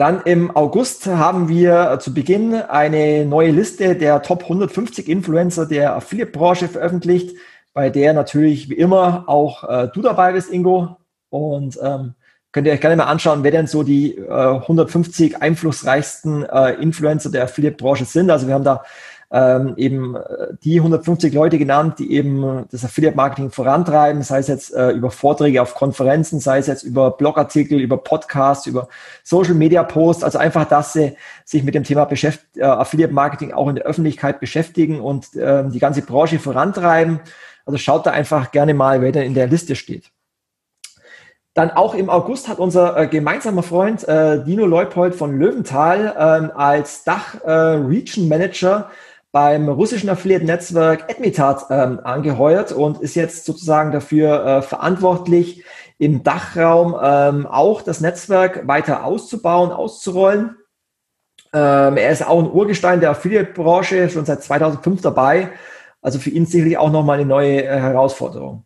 Dann im August haben wir zu Beginn eine neue Liste der Top 150 Influencer der Affiliate-Branche veröffentlicht, bei der natürlich wie immer auch äh, du dabei bist, Ingo. Und ähm, könnt ihr euch gerne mal anschauen, wer denn so die äh, 150 einflussreichsten äh, Influencer der Affiliate-Branche sind. Also wir haben da ähm, eben äh, die 150 Leute genannt, die eben das Affiliate-Marketing vorantreiben, sei es jetzt äh, über Vorträge auf Konferenzen, sei es jetzt über Blogartikel, über Podcasts, über Social-Media-Posts. Also einfach, dass sie sich mit dem Thema Beschäft äh, Affiliate-Marketing auch in der Öffentlichkeit beschäftigen und äh, die ganze Branche vorantreiben. Also schaut da einfach gerne mal, wer denn in der Liste steht. Dann auch im August hat unser äh, gemeinsamer Freund äh, Dino Leupold von Löwenthal ähm, als Dach-Region äh, Manager beim russischen Affiliate-Netzwerk Admitat ähm, angeheuert und ist jetzt sozusagen dafür äh, verantwortlich, im Dachraum ähm, auch das Netzwerk weiter auszubauen, auszurollen. Ähm, er ist auch ein Urgestein der Affiliate-Branche, schon seit 2005 dabei. Also für ihn sicherlich auch nochmal eine neue äh, Herausforderung.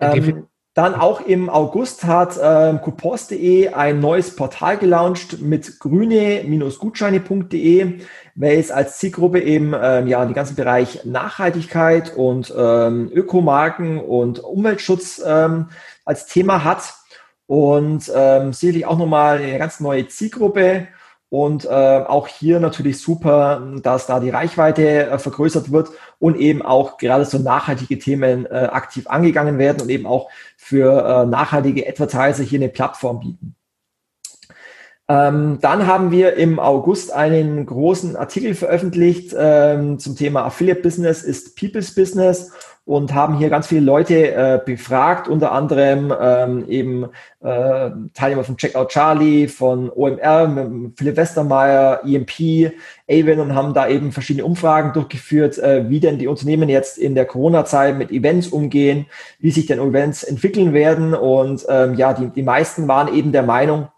Ähm, dann auch im August hat ähm, coupons.de ein neues Portal gelauncht mit grüne-gutscheine.de, welches als Zielgruppe eben ähm, ja den ganzen Bereich Nachhaltigkeit und ähm, Ökomarken und Umweltschutz ähm, als Thema hat und ähm, sicherlich auch nochmal eine ganz neue Zielgruppe und äh, auch hier natürlich super, dass da die Reichweite äh, vergrößert wird und eben auch gerade so nachhaltige Themen äh, aktiv angegangen werden und eben auch für äh, nachhaltige Advertiser hier eine Plattform bieten. Ähm, dann haben wir im August einen großen Artikel veröffentlicht ähm, zum Thema Affiliate Business ist People's Business und haben hier ganz viele Leute äh, befragt, unter anderem ähm, eben äh, Teilnehmer von Checkout Charlie, von OMR, Philipp Westermeier, EMP, Avon und haben da eben verschiedene Umfragen durchgeführt, äh, wie denn die Unternehmen jetzt in der Corona-Zeit mit Events umgehen, wie sich denn Events entwickeln werden und ähm, ja, die, die meisten waren eben der Meinung,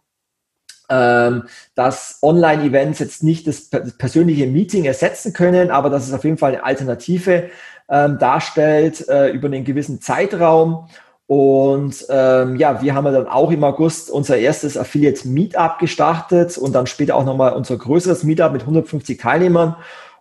ähm, dass Online-Events jetzt nicht das persönliche Meeting ersetzen können, aber dass es auf jeden Fall eine Alternative ähm, darstellt äh, über einen gewissen Zeitraum. Und ähm, ja, wir haben dann auch im August unser erstes Affiliate Meetup gestartet und dann später auch nochmal unser größeres Meetup mit 150 Teilnehmern.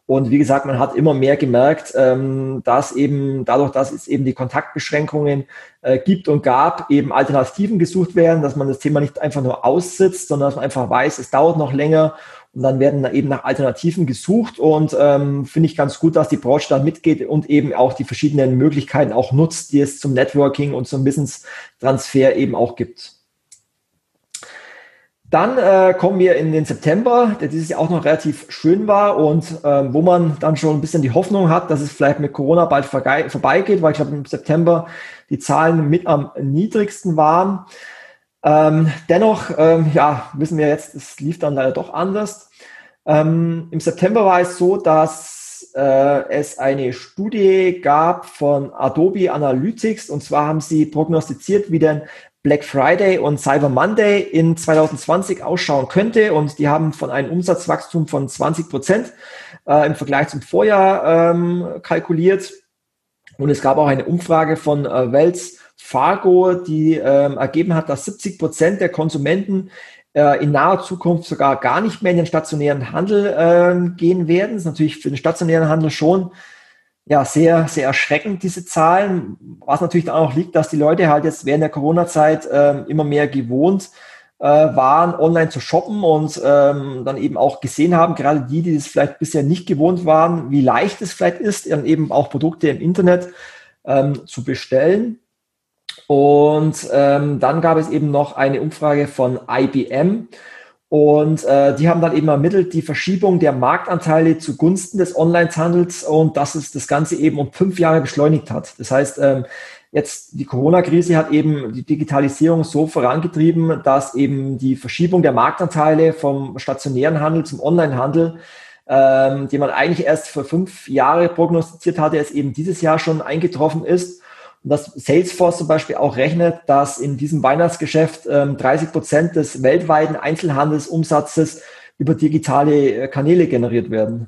Und wie gesagt, man hat immer mehr gemerkt, ähm, dass eben dadurch, dass es eben die Kontaktbeschränkungen äh, gibt und gab, eben Alternativen gesucht werden, dass man das Thema nicht einfach nur aussitzt, sondern dass man einfach weiß, es dauert noch länger und dann werden eben nach Alternativen gesucht und ähm, finde ich ganz gut, dass die Branche da mitgeht und eben auch die verschiedenen Möglichkeiten auch nutzt, die es zum Networking und zum Wissenstransfer eben auch gibt. Dann äh, kommen wir in den September, der dieses Jahr auch noch relativ schön war und äh, wo man dann schon ein bisschen die Hoffnung hat, dass es vielleicht mit Corona bald vorbeigeht, weil ich glaube im September die Zahlen mit am niedrigsten waren. Ähm, dennoch, ähm, ja, wissen wir jetzt, es lief dann leider doch anders. Ähm, Im September war es so, dass dass äh, es eine Studie gab von Adobe Analytics und zwar haben sie prognostiziert, wie denn Black Friday und Cyber Monday in 2020 ausschauen könnte und die haben von einem Umsatzwachstum von 20 Prozent äh, im Vergleich zum Vorjahr ähm, kalkuliert. Und es gab auch eine Umfrage von äh, Wells Fargo, die ähm, ergeben hat, dass 70 Prozent der Konsumenten äh, in naher Zukunft sogar gar nicht mehr in den stationären Handel äh, gehen werden. Das ist natürlich für den stationären Handel schon ja, sehr, sehr erschreckend, diese Zahlen. Was natürlich auch liegt, dass die Leute halt jetzt während der Corona-Zeit äh, immer mehr gewohnt äh, waren, online zu shoppen und ähm, dann eben auch gesehen haben, gerade die, die das vielleicht bisher nicht gewohnt waren, wie leicht es vielleicht ist, dann eben auch Produkte im Internet ähm, zu bestellen. Und ähm, dann gab es eben noch eine Umfrage von IBM. Und äh, die haben dann eben ermittelt die Verschiebung der Marktanteile zugunsten des Onlinehandels und dass es das Ganze eben um fünf Jahre beschleunigt hat. Das heißt, ähm, jetzt die Corona-Krise hat eben die Digitalisierung so vorangetrieben, dass eben die Verschiebung der Marktanteile vom stationären Handel zum Onlinehandel, ähm, die man eigentlich erst für fünf Jahre prognostiziert hatte, es eben dieses Jahr schon eingetroffen ist dass Salesforce zum Beispiel auch rechnet, dass in diesem Weihnachtsgeschäft ähm, 30 Prozent des weltweiten Einzelhandelsumsatzes über digitale äh, Kanäle generiert werden.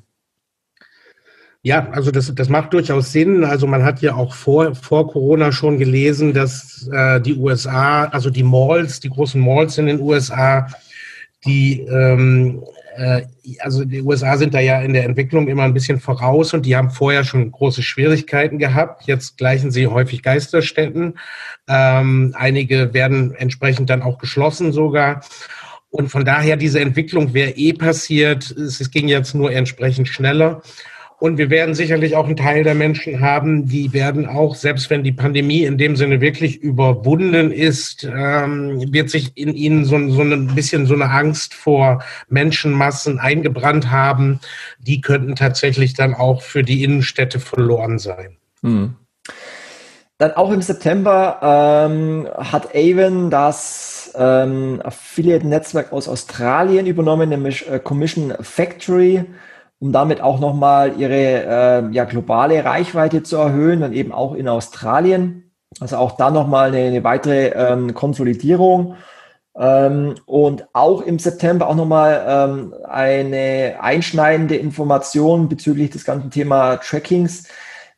Ja, also das, das macht durchaus Sinn. Also man hat ja auch vor, vor Corona schon gelesen, dass äh, die USA, also die Malls, die großen Malls in den USA, die ähm, äh, also die USA sind da ja in der Entwicklung immer ein bisschen voraus und die haben vorher schon große Schwierigkeiten gehabt. Jetzt gleichen sie häufig Geisterstätten. Ähm, einige werden entsprechend dann auch geschlossen sogar. Und von daher, diese Entwicklung wäre eh passiert. Es ging jetzt nur entsprechend schneller. Und wir werden sicherlich auch einen Teil der Menschen haben, die werden auch, selbst wenn die Pandemie in dem Sinne wirklich überwunden ist, ähm, wird sich in ihnen so, so ein bisschen so eine Angst vor Menschenmassen eingebrannt haben. Die könnten tatsächlich dann auch für die Innenstädte verloren sein. Hm. Dann auch im September ähm, hat Avon das ähm, Affiliate-Netzwerk aus Australien übernommen, nämlich äh, Commission Factory um damit auch nochmal ihre äh, ja, globale Reichweite zu erhöhen und eben auch in Australien. Also auch da nochmal eine, eine weitere ähm, Konsolidierung. Ähm, und auch im September auch nochmal ähm, eine einschneidende Information bezüglich des ganzen Thema Trackings.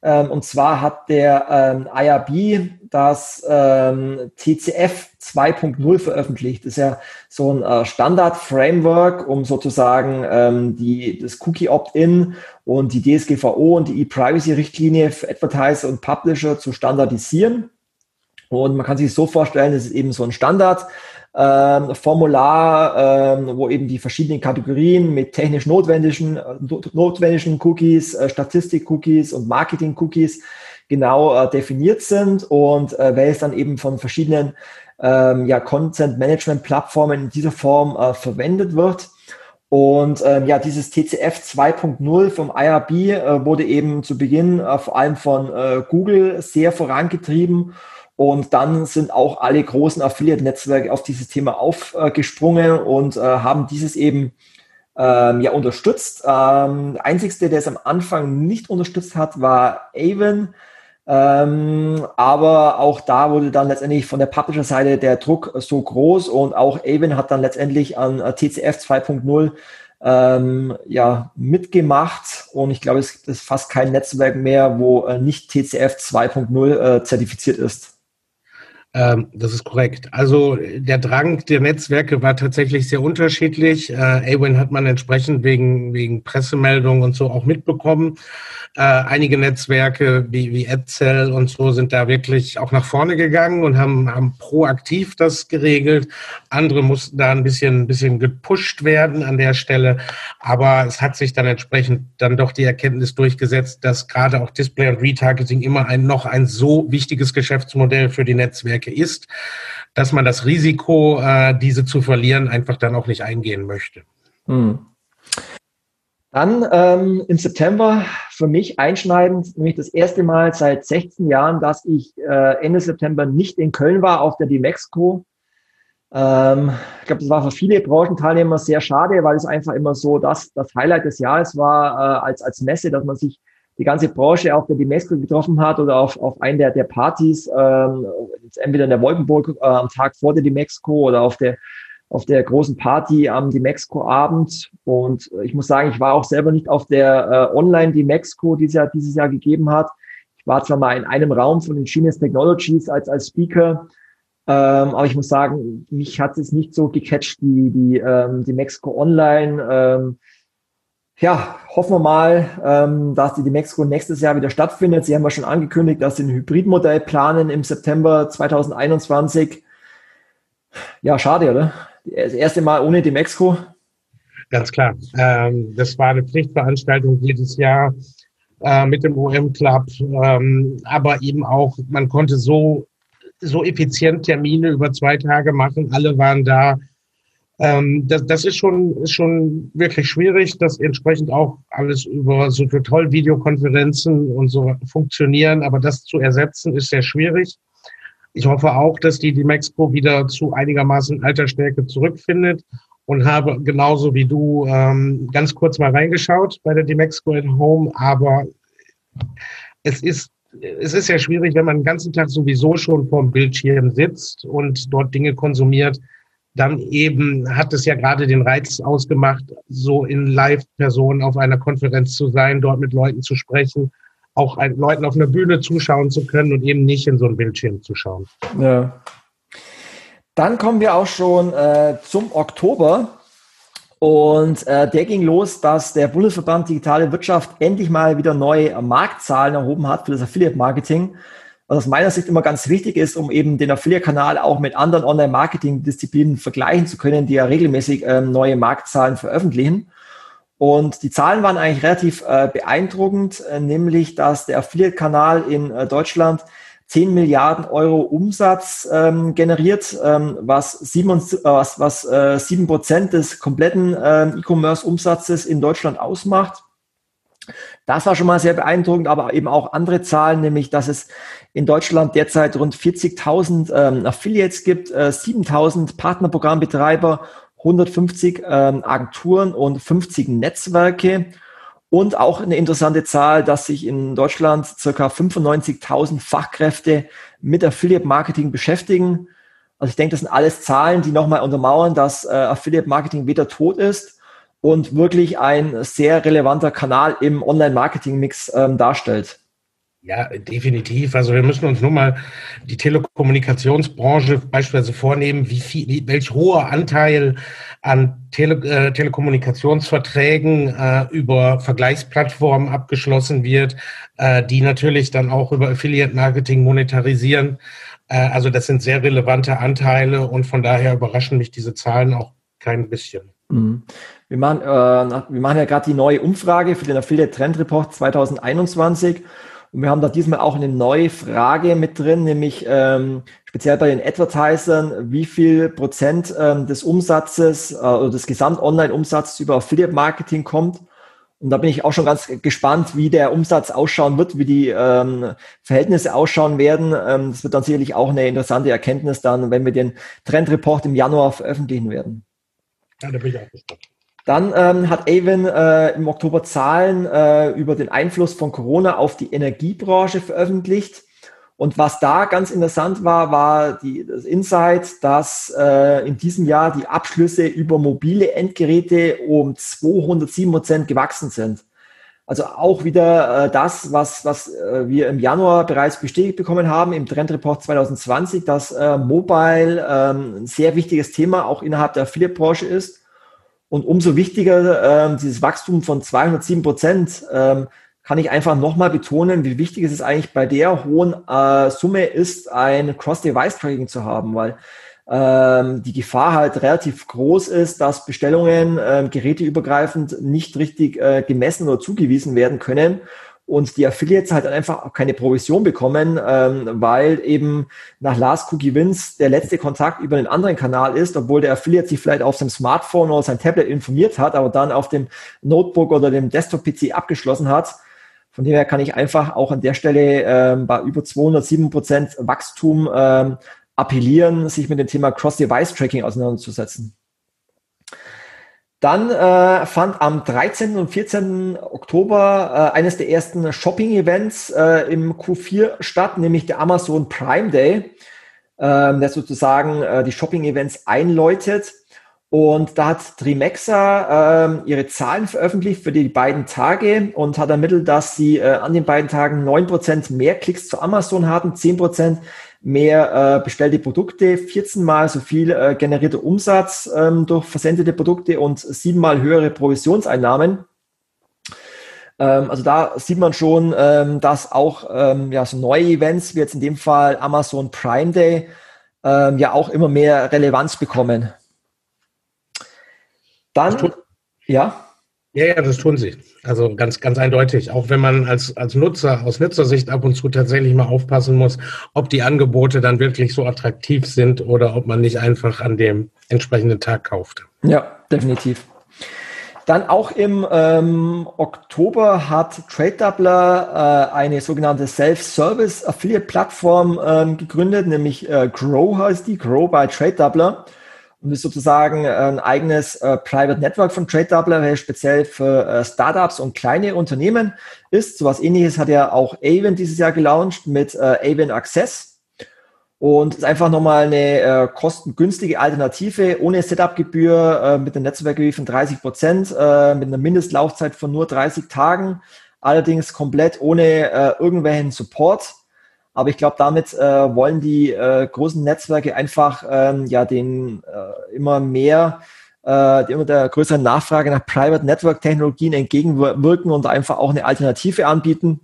Ähm, und zwar hat der ähm, IRB das ähm, TCF 2.0 veröffentlicht. Das ist ja so ein äh, Standard-Framework, um sozusagen ähm, die, das Cookie-Opt-in und die DSGVO und die E-Privacy-Richtlinie für Advertiser und Publisher zu standardisieren. Und man kann sich so vorstellen, das ist eben so ein Standard, ähm, Formular, ähm, wo eben die verschiedenen Kategorien mit technisch notwendigen, notwendigen Cookies, äh, Statistik-Cookies und Marketing-Cookies genau äh, definiert sind und äh, welches dann eben von verschiedenen ähm, ja, Content-Management-Plattformen in dieser Form äh, verwendet wird. Und ähm, ja, dieses TCF 2.0 vom IRB äh, wurde eben zu Beginn äh, vor allem von äh, Google sehr vorangetrieben. Und dann sind auch alle großen Affiliate-Netzwerke auf dieses Thema aufgesprungen und äh, haben dieses eben ähm, ja unterstützt. Ähm, der einzigste, der es am Anfang nicht unterstützt hat, war Avon. Ähm, aber auch da wurde dann letztendlich von der Publisher-Seite der Druck so groß und auch Avon hat dann letztendlich an äh, TCF 2.0 ähm, ja, mitgemacht und ich glaube, es ist fast kein Netzwerk mehr, wo äh, nicht TCF 2.0 äh, zertifiziert ist. Ähm, das ist korrekt. Also der Drang der Netzwerke war tatsächlich sehr unterschiedlich. Äh, Awin hat man entsprechend wegen, wegen Pressemeldungen und so auch mitbekommen. Äh, einige Netzwerke wie, wie AdCell und so sind da wirklich auch nach vorne gegangen und haben, haben proaktiv das geregelt. Andere mussten da ein bisschen, ein bisschen gepusht werden an der Stelle. Aber es hat sich dann entsprechend dann doch die Erkenntnis durchgesetzt, dass gerade auch Display und Retargeting immer ein, noch ein so wichtiges Geschäftsmodell für die Netzwerke ist, dass man das Risiko, äh, diese zu verlieren, einfach dann auch nicht eingehen möchte. Hm. Dann ähm, im September für mich einschneidend, nämlich das erste Mal seit 16 Jahren, dass ich äh, Ende September nicht in Köln war auf der Dimexco. Ähm, ich glaube, das war für viele Branchenteilnehmer sehr schade, weil es einfach immer so das, das Highlight des Jahres war äh, als, als Messe, dass man sich die ganze Branche auf der Dimexco getroffen hat oder auf, auf einen der, der Partys, ähm, entweder in der Wolkenburg äh, am Tag vor der Dimexco oder auf der, auf der großen Party am Dimexco-Abend. Und ich muss sagen, ich war auch selber nicht auf der äh, Online-Dimexco, die es ja dieses Jahr gegeben hat. Ich war zwar mal in einem Raum von den Genius Technologies als, als Speaker, ähm, aber ich muss sagen, mich hat es nicht so gecatcht, die, die, ähm, die Online. Ähm, ja, hoffen wir mal, ähm, dass die, Mexico nächstes Jahr wieder stattfindet. Sie haben ja schon angekündigt, dass sie ein Hybridmodell planen im September 2021. Ja, schade, oder? Das erste Mal ohne die Mexico. Ganz klar. Ähm, das war eine Pflichtveranstaltung jedes Jahr äh, mit dem OM Club, ähm, aber eben auch, man konnte so so effizient Termine über zwei Tage machen. Alle waren da. Ähm, das, das ist schon, ist schon wirklich schwierig, dass entsprechend auch alles über so toll Videokonferenzen und so funktionieren. Aber das zu ersetzen ist sehr schwierig. Ich hoffe auch, dass die, Mexiko wieder zu einigermaßen alter Stärke zurückfindet und habe genauso wie du ähm, ganz kurz mal reingeschaut bei der Dimexco at Home, aber es ist es ist ja schwierig, wenn man den ganzen Tag sowieso schon vorm Bildschirm sitzt und dort Dinge konsumiert, dann eben hat es ja gerade den Reiz ausgemacht, so in Live-Person auf einer Konferenz zu sein, dort mit Leuten zu sprechen, auch Leuten auf einer Bühne zuschauen zu können und eben nicht in so einen Bildschirm zu schauen. Ja. Dann kommen wir auch schon äh, zum Oktober. Und äh, der ging los, dass der Bundesverband Digitale Wirtschaft endlich mal wieder neue Marktzahlen erhoben hat für das Affiliate-Marketing. Was aus meiner Sicht immer ganz wichtig ist, um eben den Affiliate-Kanal auch mit anderen Online-Marketing-Disziplinen vergleichen zu können, die ja regelmäßig ähm, neue Marktzahlen veröffentlichen. Und die Zahlen waren eigentlich relativ äh, beeindruckend, äh, nämlich dass der Affiliate-Kanal in äh, Deutschland 10 Milliarden Euro Umsatz ähm, generiert, ähm, was, sieben, äh, was, was äh, 7 Prozent des kompletten äh, E-Commerce-Umsatzes in Deutschland ausmacht. Das war schon mal sehr beeindruckend, aber eben auch andere Zahlen, nämlich dass es in Deutschland derzeit rund 40.000 ähm, Affiliates gibt, äh, 7.000 Partnerprogrammbetreiber, 150 ähm, Agenturen und 50 Netzwerke. Und auch eine interessante Zahl, dass sich in Deutschland circa 95.000 Fachkräfte mit Affiliate Marketing beschäftigen. Also ich denke, das sind alles Zahlen, die nochmal untermauern, dass äh, Affiliate Marketing weder tot ist und wirklich ein sehr relevanter Kanal im Online-Marketing-Mix ähm, darstellt. Ja, definitiv. Also wir müssen uns nur mal die Telekommunikationsbranche beispielsweise vornehmen, wie viel, welch hoher Anteil an Tele, äh, Telekommunikationsverträgen äh, über Vergleichsplattformen abgeschlossen wird, äh, die natürlich dann auch über Affiliate Marketing monetarisieren. Äh, also das sind sehr relevante Anteile und von daher überraschen mich diese Zahlen auch kein bisschen. Mhm. Wir machen, äh, wir machen ja gerade die neue Umfrage für den Affiliate Trend Report 2021 und wir haben da diesmal auch eine neue Frage mit drin, nämlich ähm, speziell bei den Advertisern, wie viel Prozent ähm, des Umsatzes äh, oder des Gesamt-Online-Umsatzes über Affiliate-Marketing kommt. Und da bin ich auch schon ganz gespannt, wie der Umsatz ausschauen wird, wie die ähm, Verhältnisse ausschauen werden. Ähm, das wird dann sicherlich auch eine interessante Erkenntnis dann, wenn wir den Trendreport im Januar veröffentlichen werden. Ja, da bin ich auch gespannt. Dann ähm, hat Avon äh, im Oktober Zahlen äh, über den Einfluss von Corona auf die Energiebranche veröffentlicht. Und was da ganz interessant war, war die, das Insight, dass äh, in diesem Jahr die Abschlüsse über mobile Endgeräte um 207 Prozent gewachsen sind. Also auch wieder äh, das, was, was äh, wir im Januar bereits bestätigt bekommen haben im Trendreport 2020, dass äh, Mobile äh, ein sehr wichtiges Thema auch innerhalb der Affiliate-Branche ist und umso wichtiger, ähm, dieses Wachstum von 207 Prozent, ähm, kann ich einfach nochmal betonen, wie wichtig es ist eigentlich bei der hohen äh, Summe ist, ein Cross-Device-Tracking zu haben, weil ähm, die Gefahr halt relativ groß ist, dass Bestellungen äh, geräteübergreifend nicht richtig äh, gemessen oder zugewiesen werden können und die Affiliates halt einfach auch keine Provision bekommen, ähm, weil eben nach Last Cookie Wins der letzte Kontakt über einen anderen Kanal ist, obwohl der Affiliate sich vielleicht auf seinem Smartphone oder sein Tablet informiert hat, aber dann auf dem Notebook oder dem Desktop-PC abgeschlossen hat. Von dem her kann ich einfach auch an der Stelle ähm, bei über 207 Prozent Wachstum ähm, appellieren, sich mit dem Thema Cross-Device-Tracking auseinanderzusetzen. Dann äh, fand am 13. und 14. Oktober äh, eines der ersten Shopping-Events äh, im Q4 statt, nämlich der Amazon Prime Day, äh, der sozusagen äh, die Shopping-Events einläutet. Und da hat Trimexa äh, ihre Zahlen veröffentlicht für die beiden Tage und hat ermittelt, dass sie äh, an den beiden Tagen neun Prozent mehr Klicks zu Amazon hatten, zehn Prozent mehr äh, bestellte Produkte, 14 mal so viel äh, generierte Umsatz ähm, durch versendete Produkte und siebenmal höhere Provisionseinnahmen. Ähm, also da sieht man schon, ähm, dass auch ähm, ja, so neue Events wie jetzt in dem Fall Amazon Prime Day ähm, ja auch immer mehr Relevanz bekommen. Dann, ja. Ja, ja, das tun sie. Also ganz, ganz eindeutig. Auch wenn man als, als Nutzer aus Nutzersicht ab und zu tatsächlich mal aufpassen muss, ob die Angebote dann wirklich so attraktiv sind oder ob man nicht einfach an dem entsprechenden Tag kauft. Ja, definitiv. Dann auch im ähm, Oktober hat TradeDoubler äh, eine sogenannte Self-Service Affiliate-Plattform ähm, gegründet, nämlich äh, Grow heißt die, Grow by TradeDoubler sozusagen äh, ein eigenes äh, Private Network von Trade Doubler, welches speziell für äh, Startups und kleine Unternehmen ist. So was ähnliches hat ja auch Avon dieses Jahr gelauncht mit äh, Avon Access. Und ist einfach nochmal eine äh, kostengünstige Alternative ohne Setup-Gebühr äh, mit einem Netzwerkgebühr von 30 Prozent, äh, mit einer Mindestlaufzeit von nur 30 Tagen, allerdings komplett ohne äh, irgendwelchen Support. Aber ich glaube, damit äh, wollen die äh, großen Netzwerke einfach ähm, ja den äh, immer mehr äh, immer der größeren Nachfrage nach Private Network Technologien entgegenwirken und einfach auch eine Alternative anbieten.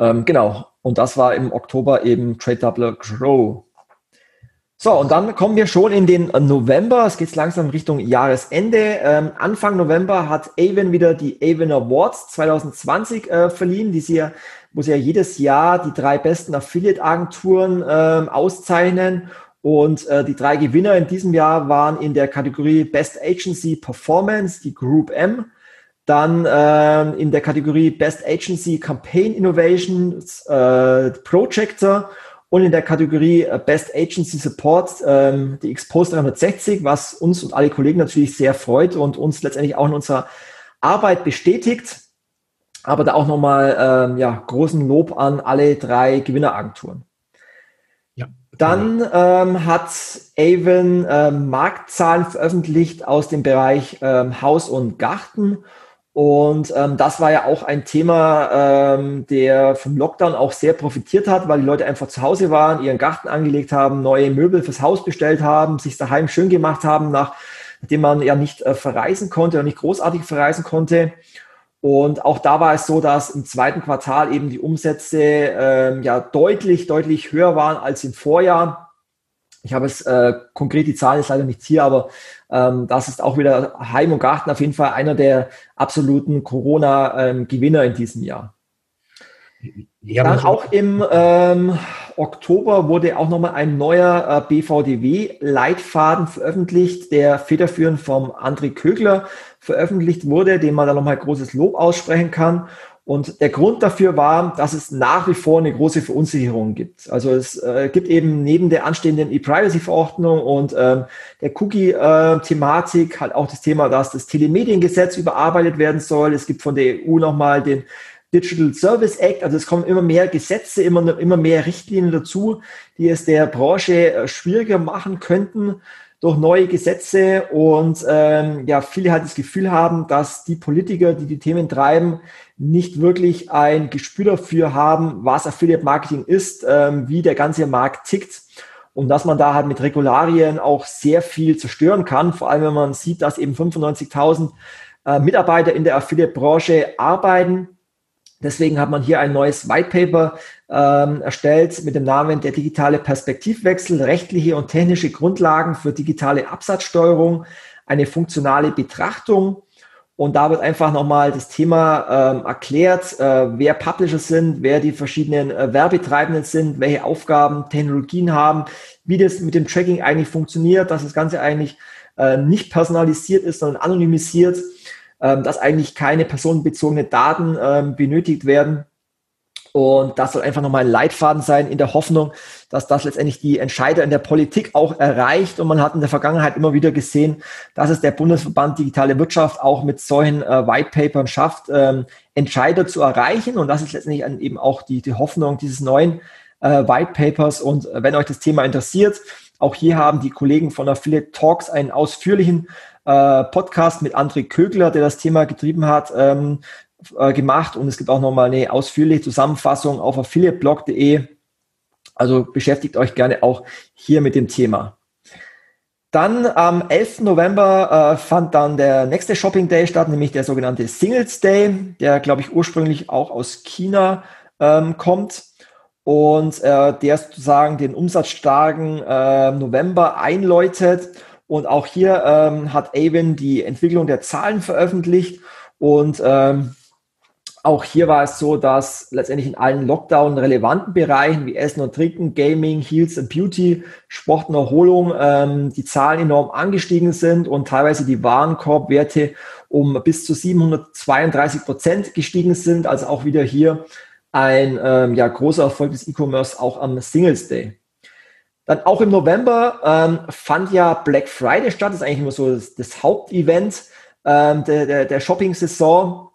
Ähm, genau. Und das war im Oktober eben Trade Doubler Grow. So, und dann kommen wir schon in den November. Es geht langsam Richtung Jahresende. Ähm, Anfang November hat Avon wieder die Avon Awards 2020 äh, verliehen, die sie ja muss ja jedes Jahr die drei besten Affiliate-Agenturen äh, auszeichnen. Und äh, die drei Gewinner in diesem Jahr waren in der Kategorie Best Agency Performance, die Group M. Dann äh, in der Kategorie Best Agency Campaign Innovations, äh, Projector. Und in der Kategorie äh, Best Agency Support ähm, die Expose 360, was uns und alle Kollegen natürlich sehr freut und uns letztendlich auch in unserer Arbeit bestätigt. Aber da auch nochmal ähm, ja, großen Lob an alle drei Gewinneragenturen. Ja. Dann ähm, hat Avon ähm, Marktzahlen veröffentlicht aus dem Bereich ähm, Haus und Garten. Und ähm, das war ja auch ein Thema, ähm, der vom Lockdown auch sehr profitiert hat, weil die Leute einfach zu Hause waren, ihren Garten angelegt haben, neue Möbel fürs Haus bestellt haben, sich daheim schön gemacht haben, nachdem man ja nicht äh, verreisen konnte oder nicht großartig verreisen konnte. Und auch da war es so, dass im zweiten Quartal eben die Umsätze ähm, ja deutlich, deutlich höher waren als im Vorjahr. Ich habe es äh, konkret die Zahlen ist leider nicht hier, aber ähm, das ist auch wieder Heim und Garten auf jeden Fall einer der absoluten Corona-Gewinner ähm, in diesem Jahr. Ja, Dann auch im ähm, Oktober wurde auch nochmal ein neuer äh, BVDW-Leitfaden veröffentlicht, der federführend vom André Kögler veröffentlicht wurde, dem man da nochmal großes Lob aussprechen kann. Und der Grund dafür war, dass es nach wie vor eine große Verunsicherung gibt. Also es äh, gibt eben neben der anstehenden E-Privacy-Verordnung und ähm, der Cookie-Thematik äh, halt auch das Thema, dass das Telemediengesetz überarbeitet werden soll. Es gibt von der EU nochmal den Digital Service Act, also es kommen immer mehr Gesetze, immer, immer mehr Richtlinien dazu, die es der Branche äh, schwieriger machen könnten, durch neue Gesetze. Und ähm, ja, viele halt das Gefühl haben, dass die Politiker, die die Themen treiben, nicht wirklich ein Gespür dafür haben, was Affiliate Marketing ist, ähm, wie der ganze Markt tickt. Und dass man da halt mit Regularien auch sehr viel zerstören kann, vor allem wenn man sieht, dass eben 95.000 äh, Mitarbeiter in der Affiliate-Branche arbeiten Deswegen hat man hier ein neues White Paper ähm, erstellt mit dem Namen Der digitale Perspektivwechsel, rechtliche und technische Grundlagen für digitale Absatzsteuerung, eine funktionale Betrachtung. Und da wird einfach nochmal das Thema ähm, erklärt, äh, wer Publisher sind, wer die verschiedenen äh, Werbetreibenden sind, welche Aufgaben, Technologien haben, wie das mit dem Tracking eigentlich funktioniert, dass das Ganze eigentlich äh, nicht personalisiert ist, sondern anonymisiert dass eigentlich keine personenbezogenen Daten ähm, benötigt werden. Und das soll einfach nochmal ein Leitfaden sein in der Hoffnung, dass das letztendlich die Entscheider in der Politik auch erreicht. Und man hat in der Vergangenheit immer wieder gesehen, dass es der Bundesverband Digitale Wirtschaft auch mit solchen äh, White Papern schafft, ähm, Entscheider zu erreichen. Und das ist letztendlich eben auch die, die Hoffnung dieses neuen äh, White Papers. Und wenn euch das Thema interessiert, auch hier haben die Kollegen von Affiliate Talks einen ausführlichen äh, Podcast mit André Kögler, der das Thema getrieben hat, ähm, äh, gemacht. Und es gibt auch nochmal eine ausführliche Zusammenfassung auf affiliateblog.de. Also beschäftigt euch gerne auch hier mit dem Thema. Dann am 11. November äh, fand dann der nächste Shopping Day statt, nämlich der sogenannte Singles Day, der, glaube ich, ursprünglich auch aus China ähm, kommt und äh, der sozusagen den umsatzstarken äh, November einläutet. Und auch hier ähm, hat Avon die Entwicklung der Zahlen veröffentlicht und ähm, auch hier war es so, dass letztendlich in allen Lockdown relevanten Bereichen wie Essen und Trinken, Gaming, Heals and Beauty, Sport und Erholung ähm, die Zahlen enorm angestiegen sind und teilweise die Warenkorbwerte um bis zu 732 Prozent gestiegen sind. Also auch wieder hier ein ähm, ja, großer Erfolg des E-Commerce auch am Singles Day. Dann auch im November ähm, fand ja Black Friday statt. Das ist eigentlich immer so das, das Hauptevent ähm, der, der, der Shopping-Saison.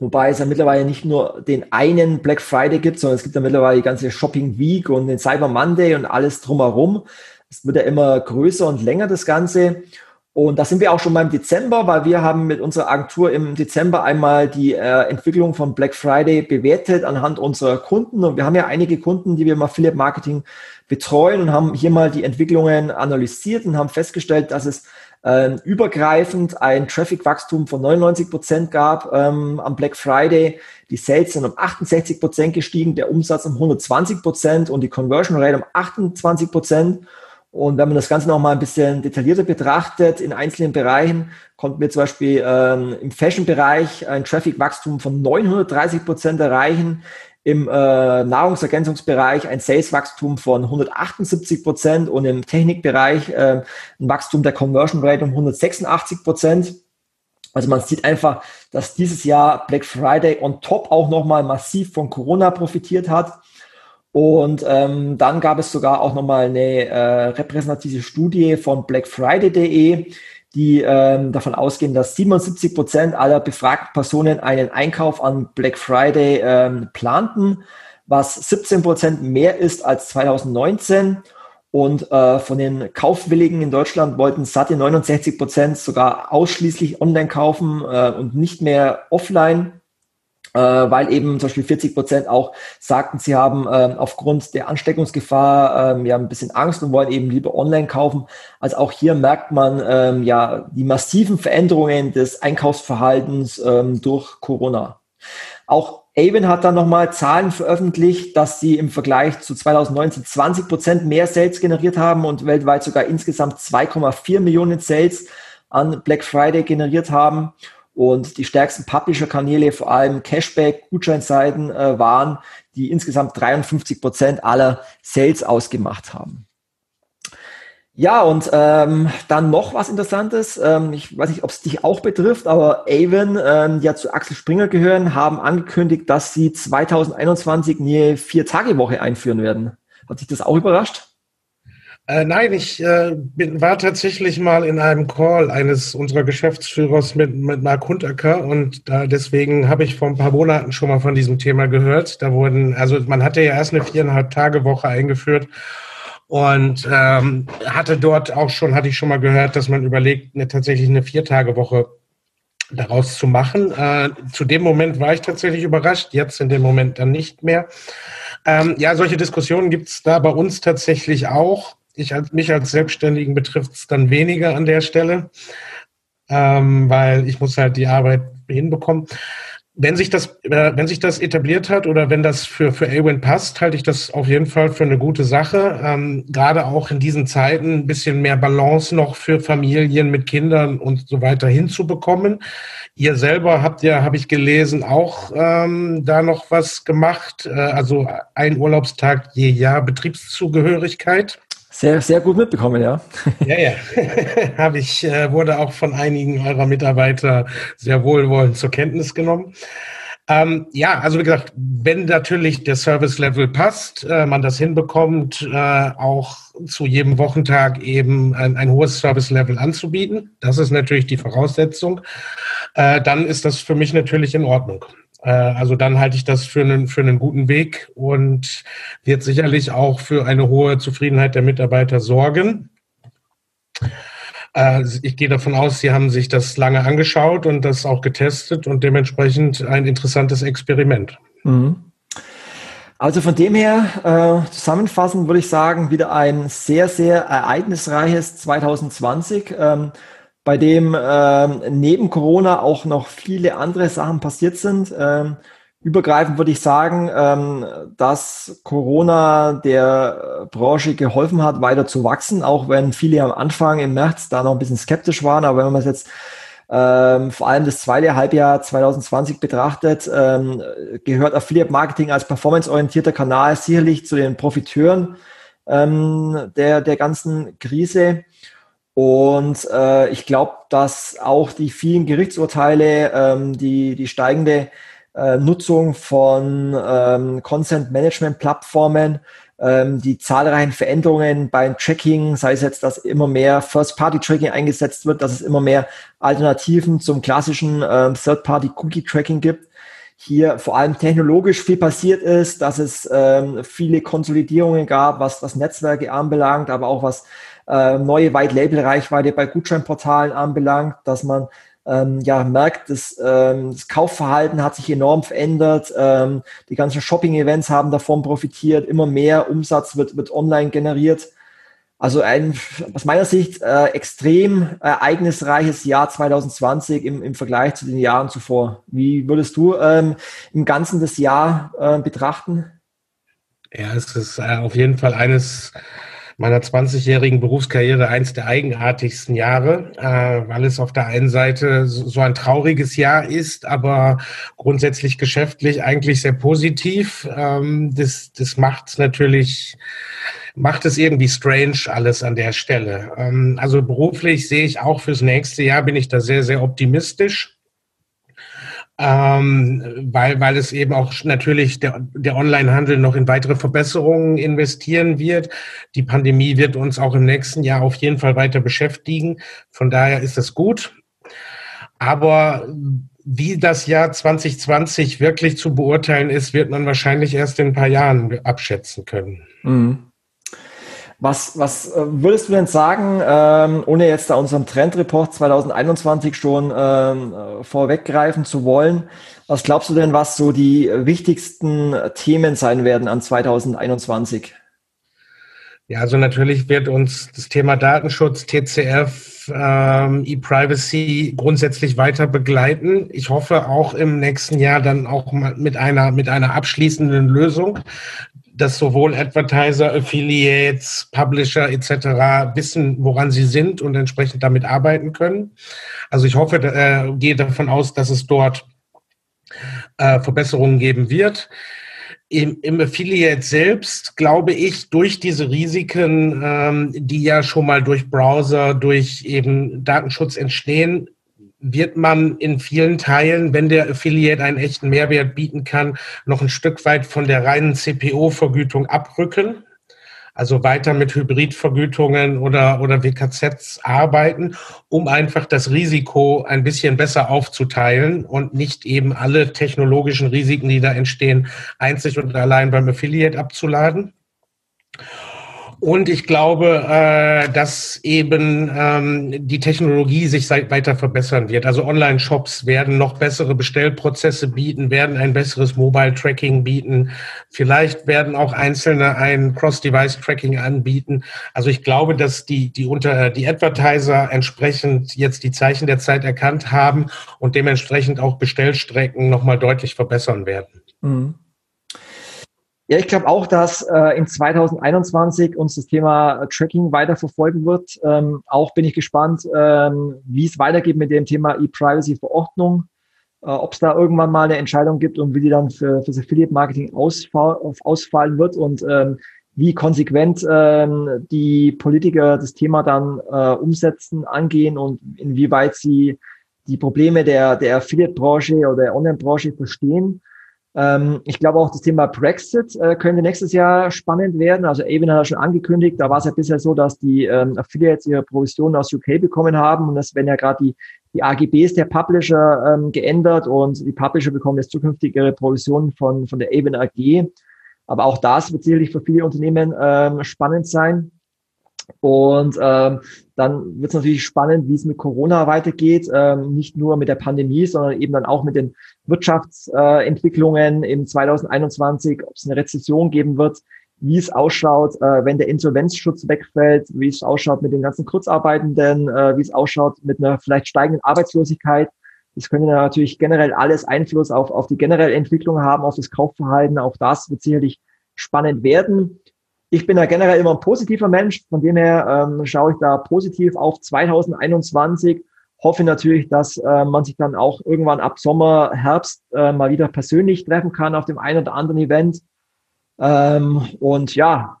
Wobei es ja mittlerweile nicht nur den einen Black Friday gibt, sondern es gibt ja mittlerweile die ganze Shopping Week und den Cyber Monday und alles drumherum. Es wird ja immer größer und länger, das Ganze. Und da sind wir auch schon beim Dezember, weil wir haben mit unserer Agentur im Dezember einmal die äh, Entwicklung von Black Friday bewertet anhand unserer Kunden. Und wir haben ja einige Kunden, die wir im Affiliate Marketing betreuen und haben hier mal die Entwicklungen analysiert und haben festgestellt, dass es äh, übergreifend ein Traffic-Wachstum von 99 Prozent gab ähm, am Black Friday. Die Sales sind um 68 Prozent gestiegen, der Umsatz um 120 Prozent und die Conversion Rate um 28 Prozent. Und wenn man das Ganze noch mal ein bisschen detaillierter betrachtet, in einzelnen Bereichen, konnten wir zum Beispiel ähm, im Fashion-Bereich ein Traffic-Wachstum von 930 Prozent erreichen im äh, Nahrungsergänzungsbereich ein Sales-Wachstum von 178 Prozent und im Technikbereich äh, ein Wachstum der Conversion Rate um 186 Prozent. Also man sieht einfach, dass dieses Jahr Black Friday on top auch nochmal massiv von Corona profitiert hat. Und ähm, dann gab es sogar auch nochmal eine äh, repräsentative Studie von blackfriday.de, die ähm, davon ausgehen, dass 77 Prozent aller befragten Personen einen Einkauf an Black Friday ähm, planten, was 17 Prozent mehr ist als 2019. Und äh, von den Kaufwilligen in Deutschland wollten satte 69 Prozent sogar ausschließlich online kaufen äh, und nicht mehr offline äh, weil eben zum Beispiel 40 Prozent auch sagten, sie haben äh, aufgrund der Ansteckungsgefahr ähm, ja ein bisschen Angst und wollen eben lieber online kaufen. Also auch hier merkt man ähm, ja die massiven Veränderungen des Einkaufsverhaltens ähm, durch Corona. Auch Avon hat dann nochmal Zahlen veröffentlicht, dass sie im Vergleich zu 2019 20 Prozent mehr Sales generiert haben und weltweit sogar insgesamt 2,4 Millionen Sales an Black Friday generiert haben. Und die stärksten Publisher-Kanäle, vor allem Cashback, Gutscheinseiten äh, waren, die insgesamt 53 Prozent aller Sales ausgemacht haben. Ja, und ähm, dann noch was Interessantes. Ähm, ich weiß nicht, ob es dich auch betrifft, aber Avon, ähm, die ja zu Axel Springer gehören, haben angekündigt, dass sie 2021 eine Vier-Tage-Woche einführen werden. Hat dich das auch überrascht? Äh, nein, ich äh, bin, war tatsächlich mal in einem Call eines unserer Geschäftsführers mit, mit Mark Hunterker und da deswegen habe ich vor ein paar Monaten schon mal von diesem Thema gehört. Da wurden, also man hatte ja erst eine viereinhalb Tage Woche eingeführt und ähm, hatte dort auch schon, hatte ich schon mal gehört, dass man überlegt, eine, tatsächlich eine Vier-Tage-Woche daraus zu machen. Äh, zu dem Moment war ich tatsächlich überrascht, jetzt in dem Moment dann nicht mehr. Ähm, ja, solche Diskussionen gibt es da bei uns tatsächlich auch ich als, mich als Selbstständigen betrifft es dann weniger an der Stelle, ähm, weil ich muss halt die Arbeit hinbekommen. Wenn sich das, äh, wenn sich das etabliert hat oder wenn das für, für Awin passt, halte ich das auf jeden Fall für eine gute Sache. Ähm, gerade auch in diesen Zeiten ein bisschen mehr Balance noch für Familien mit Kindern und so weiter hinzubekommen. Ihr selber habt ja, habe ich gelesen, auch ähm, da noch was gemacht. Äh, also ein Urlaubstag je Jahr Betriebszugehörigkeit. Sehr, sehr gut mitbekommen, ja. [laughs] Ja, ja. [laughs] Habe ich, äh, wurde auch von einigen eurer Mitarbeiter sehr wohlwollend zur Kenntnis genommen. Ähm, ja, also wie gesagt, wenn natürlich der Service-Level passt, äh, man das hinbekommt, äh, auch zu jedem Wochentag eben ein, ein hohes Service-Level anzubieten, das ist natürlich die Voraussetzung, äh, dann ist das für mich natürlich in Ordnung. Äh, also dann halte ich das für einen, für einen guten Weg und wird sicherlich auch für eine hohe Zufriedenheit der Mitarbeiter sorgen. Äh, ich gehe davon aus, Sie haben sich das lange angeschaut und das auch getestet und dementsprechend ein interessantes Experiment. Mhm. Also von dem her, äh, zusammenfassend würde ich sagen, wieder ein sehr, sehr ereignisreiches 2020, ähm, bei dem ähm, neben Corona auch noch viele andere Sachen passiert sind. Ähm, Übergreifend würde ich sagen, ähm, dass Corona der Branche geholfen hat, weiter zu wachsen, auch wenn viele am Anfang im März da noch ein bisschen skeptisch waren. Aber wenn man es jetzt ähm, vor allem das zweite Halbjahr 2020 betrachtet, ähm, gehört Affiliate Marketing als performanceorientierter Kanal sicherlich zu den Profiteuren ähm, der, der ganzen Krise. Und äh, ich glaube, dass auch die vielen Gerichtsurteile, ähm, die, die steigende äh, Nutzung von ähm, Consent-Management-Plattformen, ähm, die zahlreichen Veränderungen beim Tracking, sei es jetzt, dass immer mehr First-Party-Tracking eingesetzt wird, dass es immer mehr Alternativen zum klassischen ähm, Third-Party-Cookie-Tracking gibt. Hier vor allem technologisch viel passiert ist, dass es ähm, viele Konsolidierungen gab, was, was Netzwerke anbelangt, aber auch was äh, neue White-Label-Reichweite bei Gutscheinportalen anbelangt, dass man ähm, ja, merkt, dass, ähm, das Kaufverhalten hat sich enorm verändert. Ähm, die ganzen Shopping-Events haben davon profitiert. Immer mehr Umsatz wird, wird online generiert. Also ein aus meiner Sicht äh, extrem ereignisreiches Jahr 2020 im, im Vergleich zu den Jahren zuvor. Wie würdest du ähm, im Ganzen das Jahr äh, betrachten? Ja, es ist äh, auf jeden Fall eines meiner 20-jährigen Berufskarriere eins der eigenartigsten Jahre, äh, weil es auf der einen Seite so ein trauriges Jahr ist, aber grundsätzlich geschäftlich eigentlich sehr positiv. Ähm, das das macht natürlich macht es irgendwie strange alles an der Stelle. Ähm, also beruflich sehe ich auch fürs nächste Jahr bin ich da sehr sehr optimistisch ähm, weil, weil es eben auch natürlich der, der Onlinehandel noch in weitere Verbesserungen investieren wird. Die Pandemie wird uns auch im nächsten Jahr auf jeden Fall weiter beschäftigen. Von daher ist das gut. Aber wie das Jahr 2020 wirklich zu beurteilen ist, wird man wahrscheinlich erst in ein paar Jahren abschätzen können. Mhm. Was, was äh, würdest du denn sagen, ähm, ohne jetzt da unseren Trendreport 2021 schon ähm, äh, vorweggreifen zu wollen, was glaubst du denn, was so die wichtigsten Themen sein werden an 2021? Ja, also natürlich wird uns das Thema Datenschutz, TCF, ähm, E-Privacy grundsätzlich weiter begleiten. Ich hoffe auch im nächsten Jahr dann auch mal mit einer, mit einer abschließenden Lösung, dass sowohl Advertiser, Affiliates, Publisher etc. wissen, woran sie sind und entsprechend damit arbeiten können. Also ich hoffe, äh, gehe davon aus, dass es dort äh, Verbesserungen geben wird. Im, Im Affiliate selbst glaube ich, durch diese Risiken, ähm, die ja schon mal durch Browser, durch eben Datenschutz entstehen, wird man in vielen Teilen, wenn der Affiliate einen echten Mehrwert bieten kann, noch ein Stück weit von der reinen CPO-Vergütung abrücken. Also weiter mit Hybridvergütungen oder, oder WKZs arbeiten, um einfach das Risiko ein bisschen besser aufzuteilen und nicht eben alle technologischen Risiken, die da entstehen, einzig und allein beim Affiliate abzuladen. Und ich glaube, äh, dass eben ähm, die Technologie sich weiter verbessern wird. Also Online-Shops werden noch bessere Bestellprozesse bieten, werden ein besseres Mobile-Tracking bieten. Vielleicht werden auch Einzelne ein Cross-Device-Tracking anbieten. Also ich glaube, dass die, die, unter, die Advertiser entsprechend jetzt die Zeichen der Zeit erkannt haben und dementsprechend auch Bestellstrecken nochmal deutlich verbessern werden. Mhm. Ja, ich glaube auch, dass äh, in 2021 uns das Thema Tracking weiter verfolgen wird. Ähm, auch bin ich gespannt, ähm, wie es weitergeht mit dem Thema E-Privacy-Verordnung, äh, ob es da irgendwann mal eine Entscheidung gibt und wie die dann für, für das Affiliate-Marketing ausfall, ausfallen wird und ähm, wie konsequent ähm, die Politiker das Thema dann äh, umsetzen, angehen und inwieweit sie die Probleme der, der Affiliate-Branche oder der Online-Branche verstehen. Ähm, ich glaube auch das Thema Brexit äh, könnte nächstes Jahr spannend werden. Also Avon hat ja schon angekündigt, da war es ja bisher so, dass die ähm, Affiliates ihre Provisionen aus UK bekommen haben und das werden ja gerade die, die AGBs der Publisher ähm, geändert und die Publisher bekommen jetzt zukünftig ihre Provisionen von, von der Avon AG. Aber auch das wird sicherlich für viele Unternehmen ähm, spannend sein. Und ähm, dann wird es natürlich spannend, wie es mit Corona weitergeht, ähm, nicht nur mit der Pandemie, sondern eben dann auch mit den Wirtschaftsentwicklungen äh, im 2021, ob es eine Rezession geben wird, wie es ausschaut, äh, wenn der Insolvenzschutz wegfällt, wie es ausschaut mit den ganzen Kurzarbeitenden, äh, wie es ausschaut mit einer vielleicht steigenden Arbeitslosigkeit. Das könnte natürlich generell alles Einfluss auf, auf die generelle Entwicklung haben, auf das Kaufverhalten. Auch das wird sicherlich spannend werden ich bin ja generell immer ein positiver Mensch, von dem her ähm, schaue ich da positiv auf 2021. Hoffe natürlich, dass äh, man sich dann auch irgendwann ab Sommer, Herbst äh, mal wieder persönlich treffen kann auf dem einen oder anderen Event. Ähm, und ja,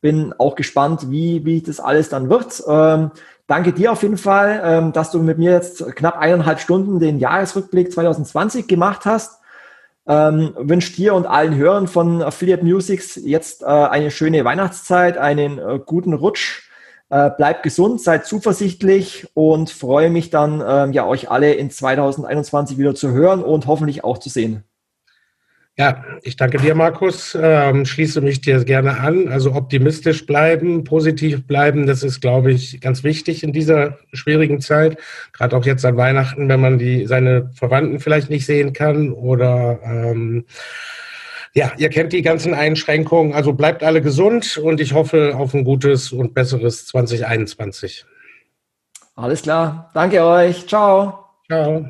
bin auch gespannt, wie, wie das alles dann wird. Ähm, danke dir auf jeden Fall, ähm, dass du mit mir jetzt knapp eineinhalb Stunden den Jahresrückblick 2020 gemacht hast. Ähm, wünsche dir und allen Hörern von Affiliate Musics jetzt äh, eine schöne Weihnachtszeit, einen äh, guten Rutsch. Äh, bleibt gesund, seid zuversichtlich und freue mich dann, ähm, ja, euch alle in 2021 wieder zu hören und hoffentlich auch zu sehen. Ja, ich danke dir, Markus. Ähm, schließe mich dir gerne an. Also optimistisch bleiben, positiv bleiben, das ist, glaube ich, ganz wichtig in dieser schwierigen Zeit. Gerade auch jetzt an Weihnachten, wenn man die seine Verwandten vielleicht nicht sehen kann oder ähm, ja, ihr kennt die ganzen Einschränkungen. Also bleibt alle gesund und ich hoffe auf ein gutes und besseres 2021. Alles klar. Danke euch. Ciao. Ciao.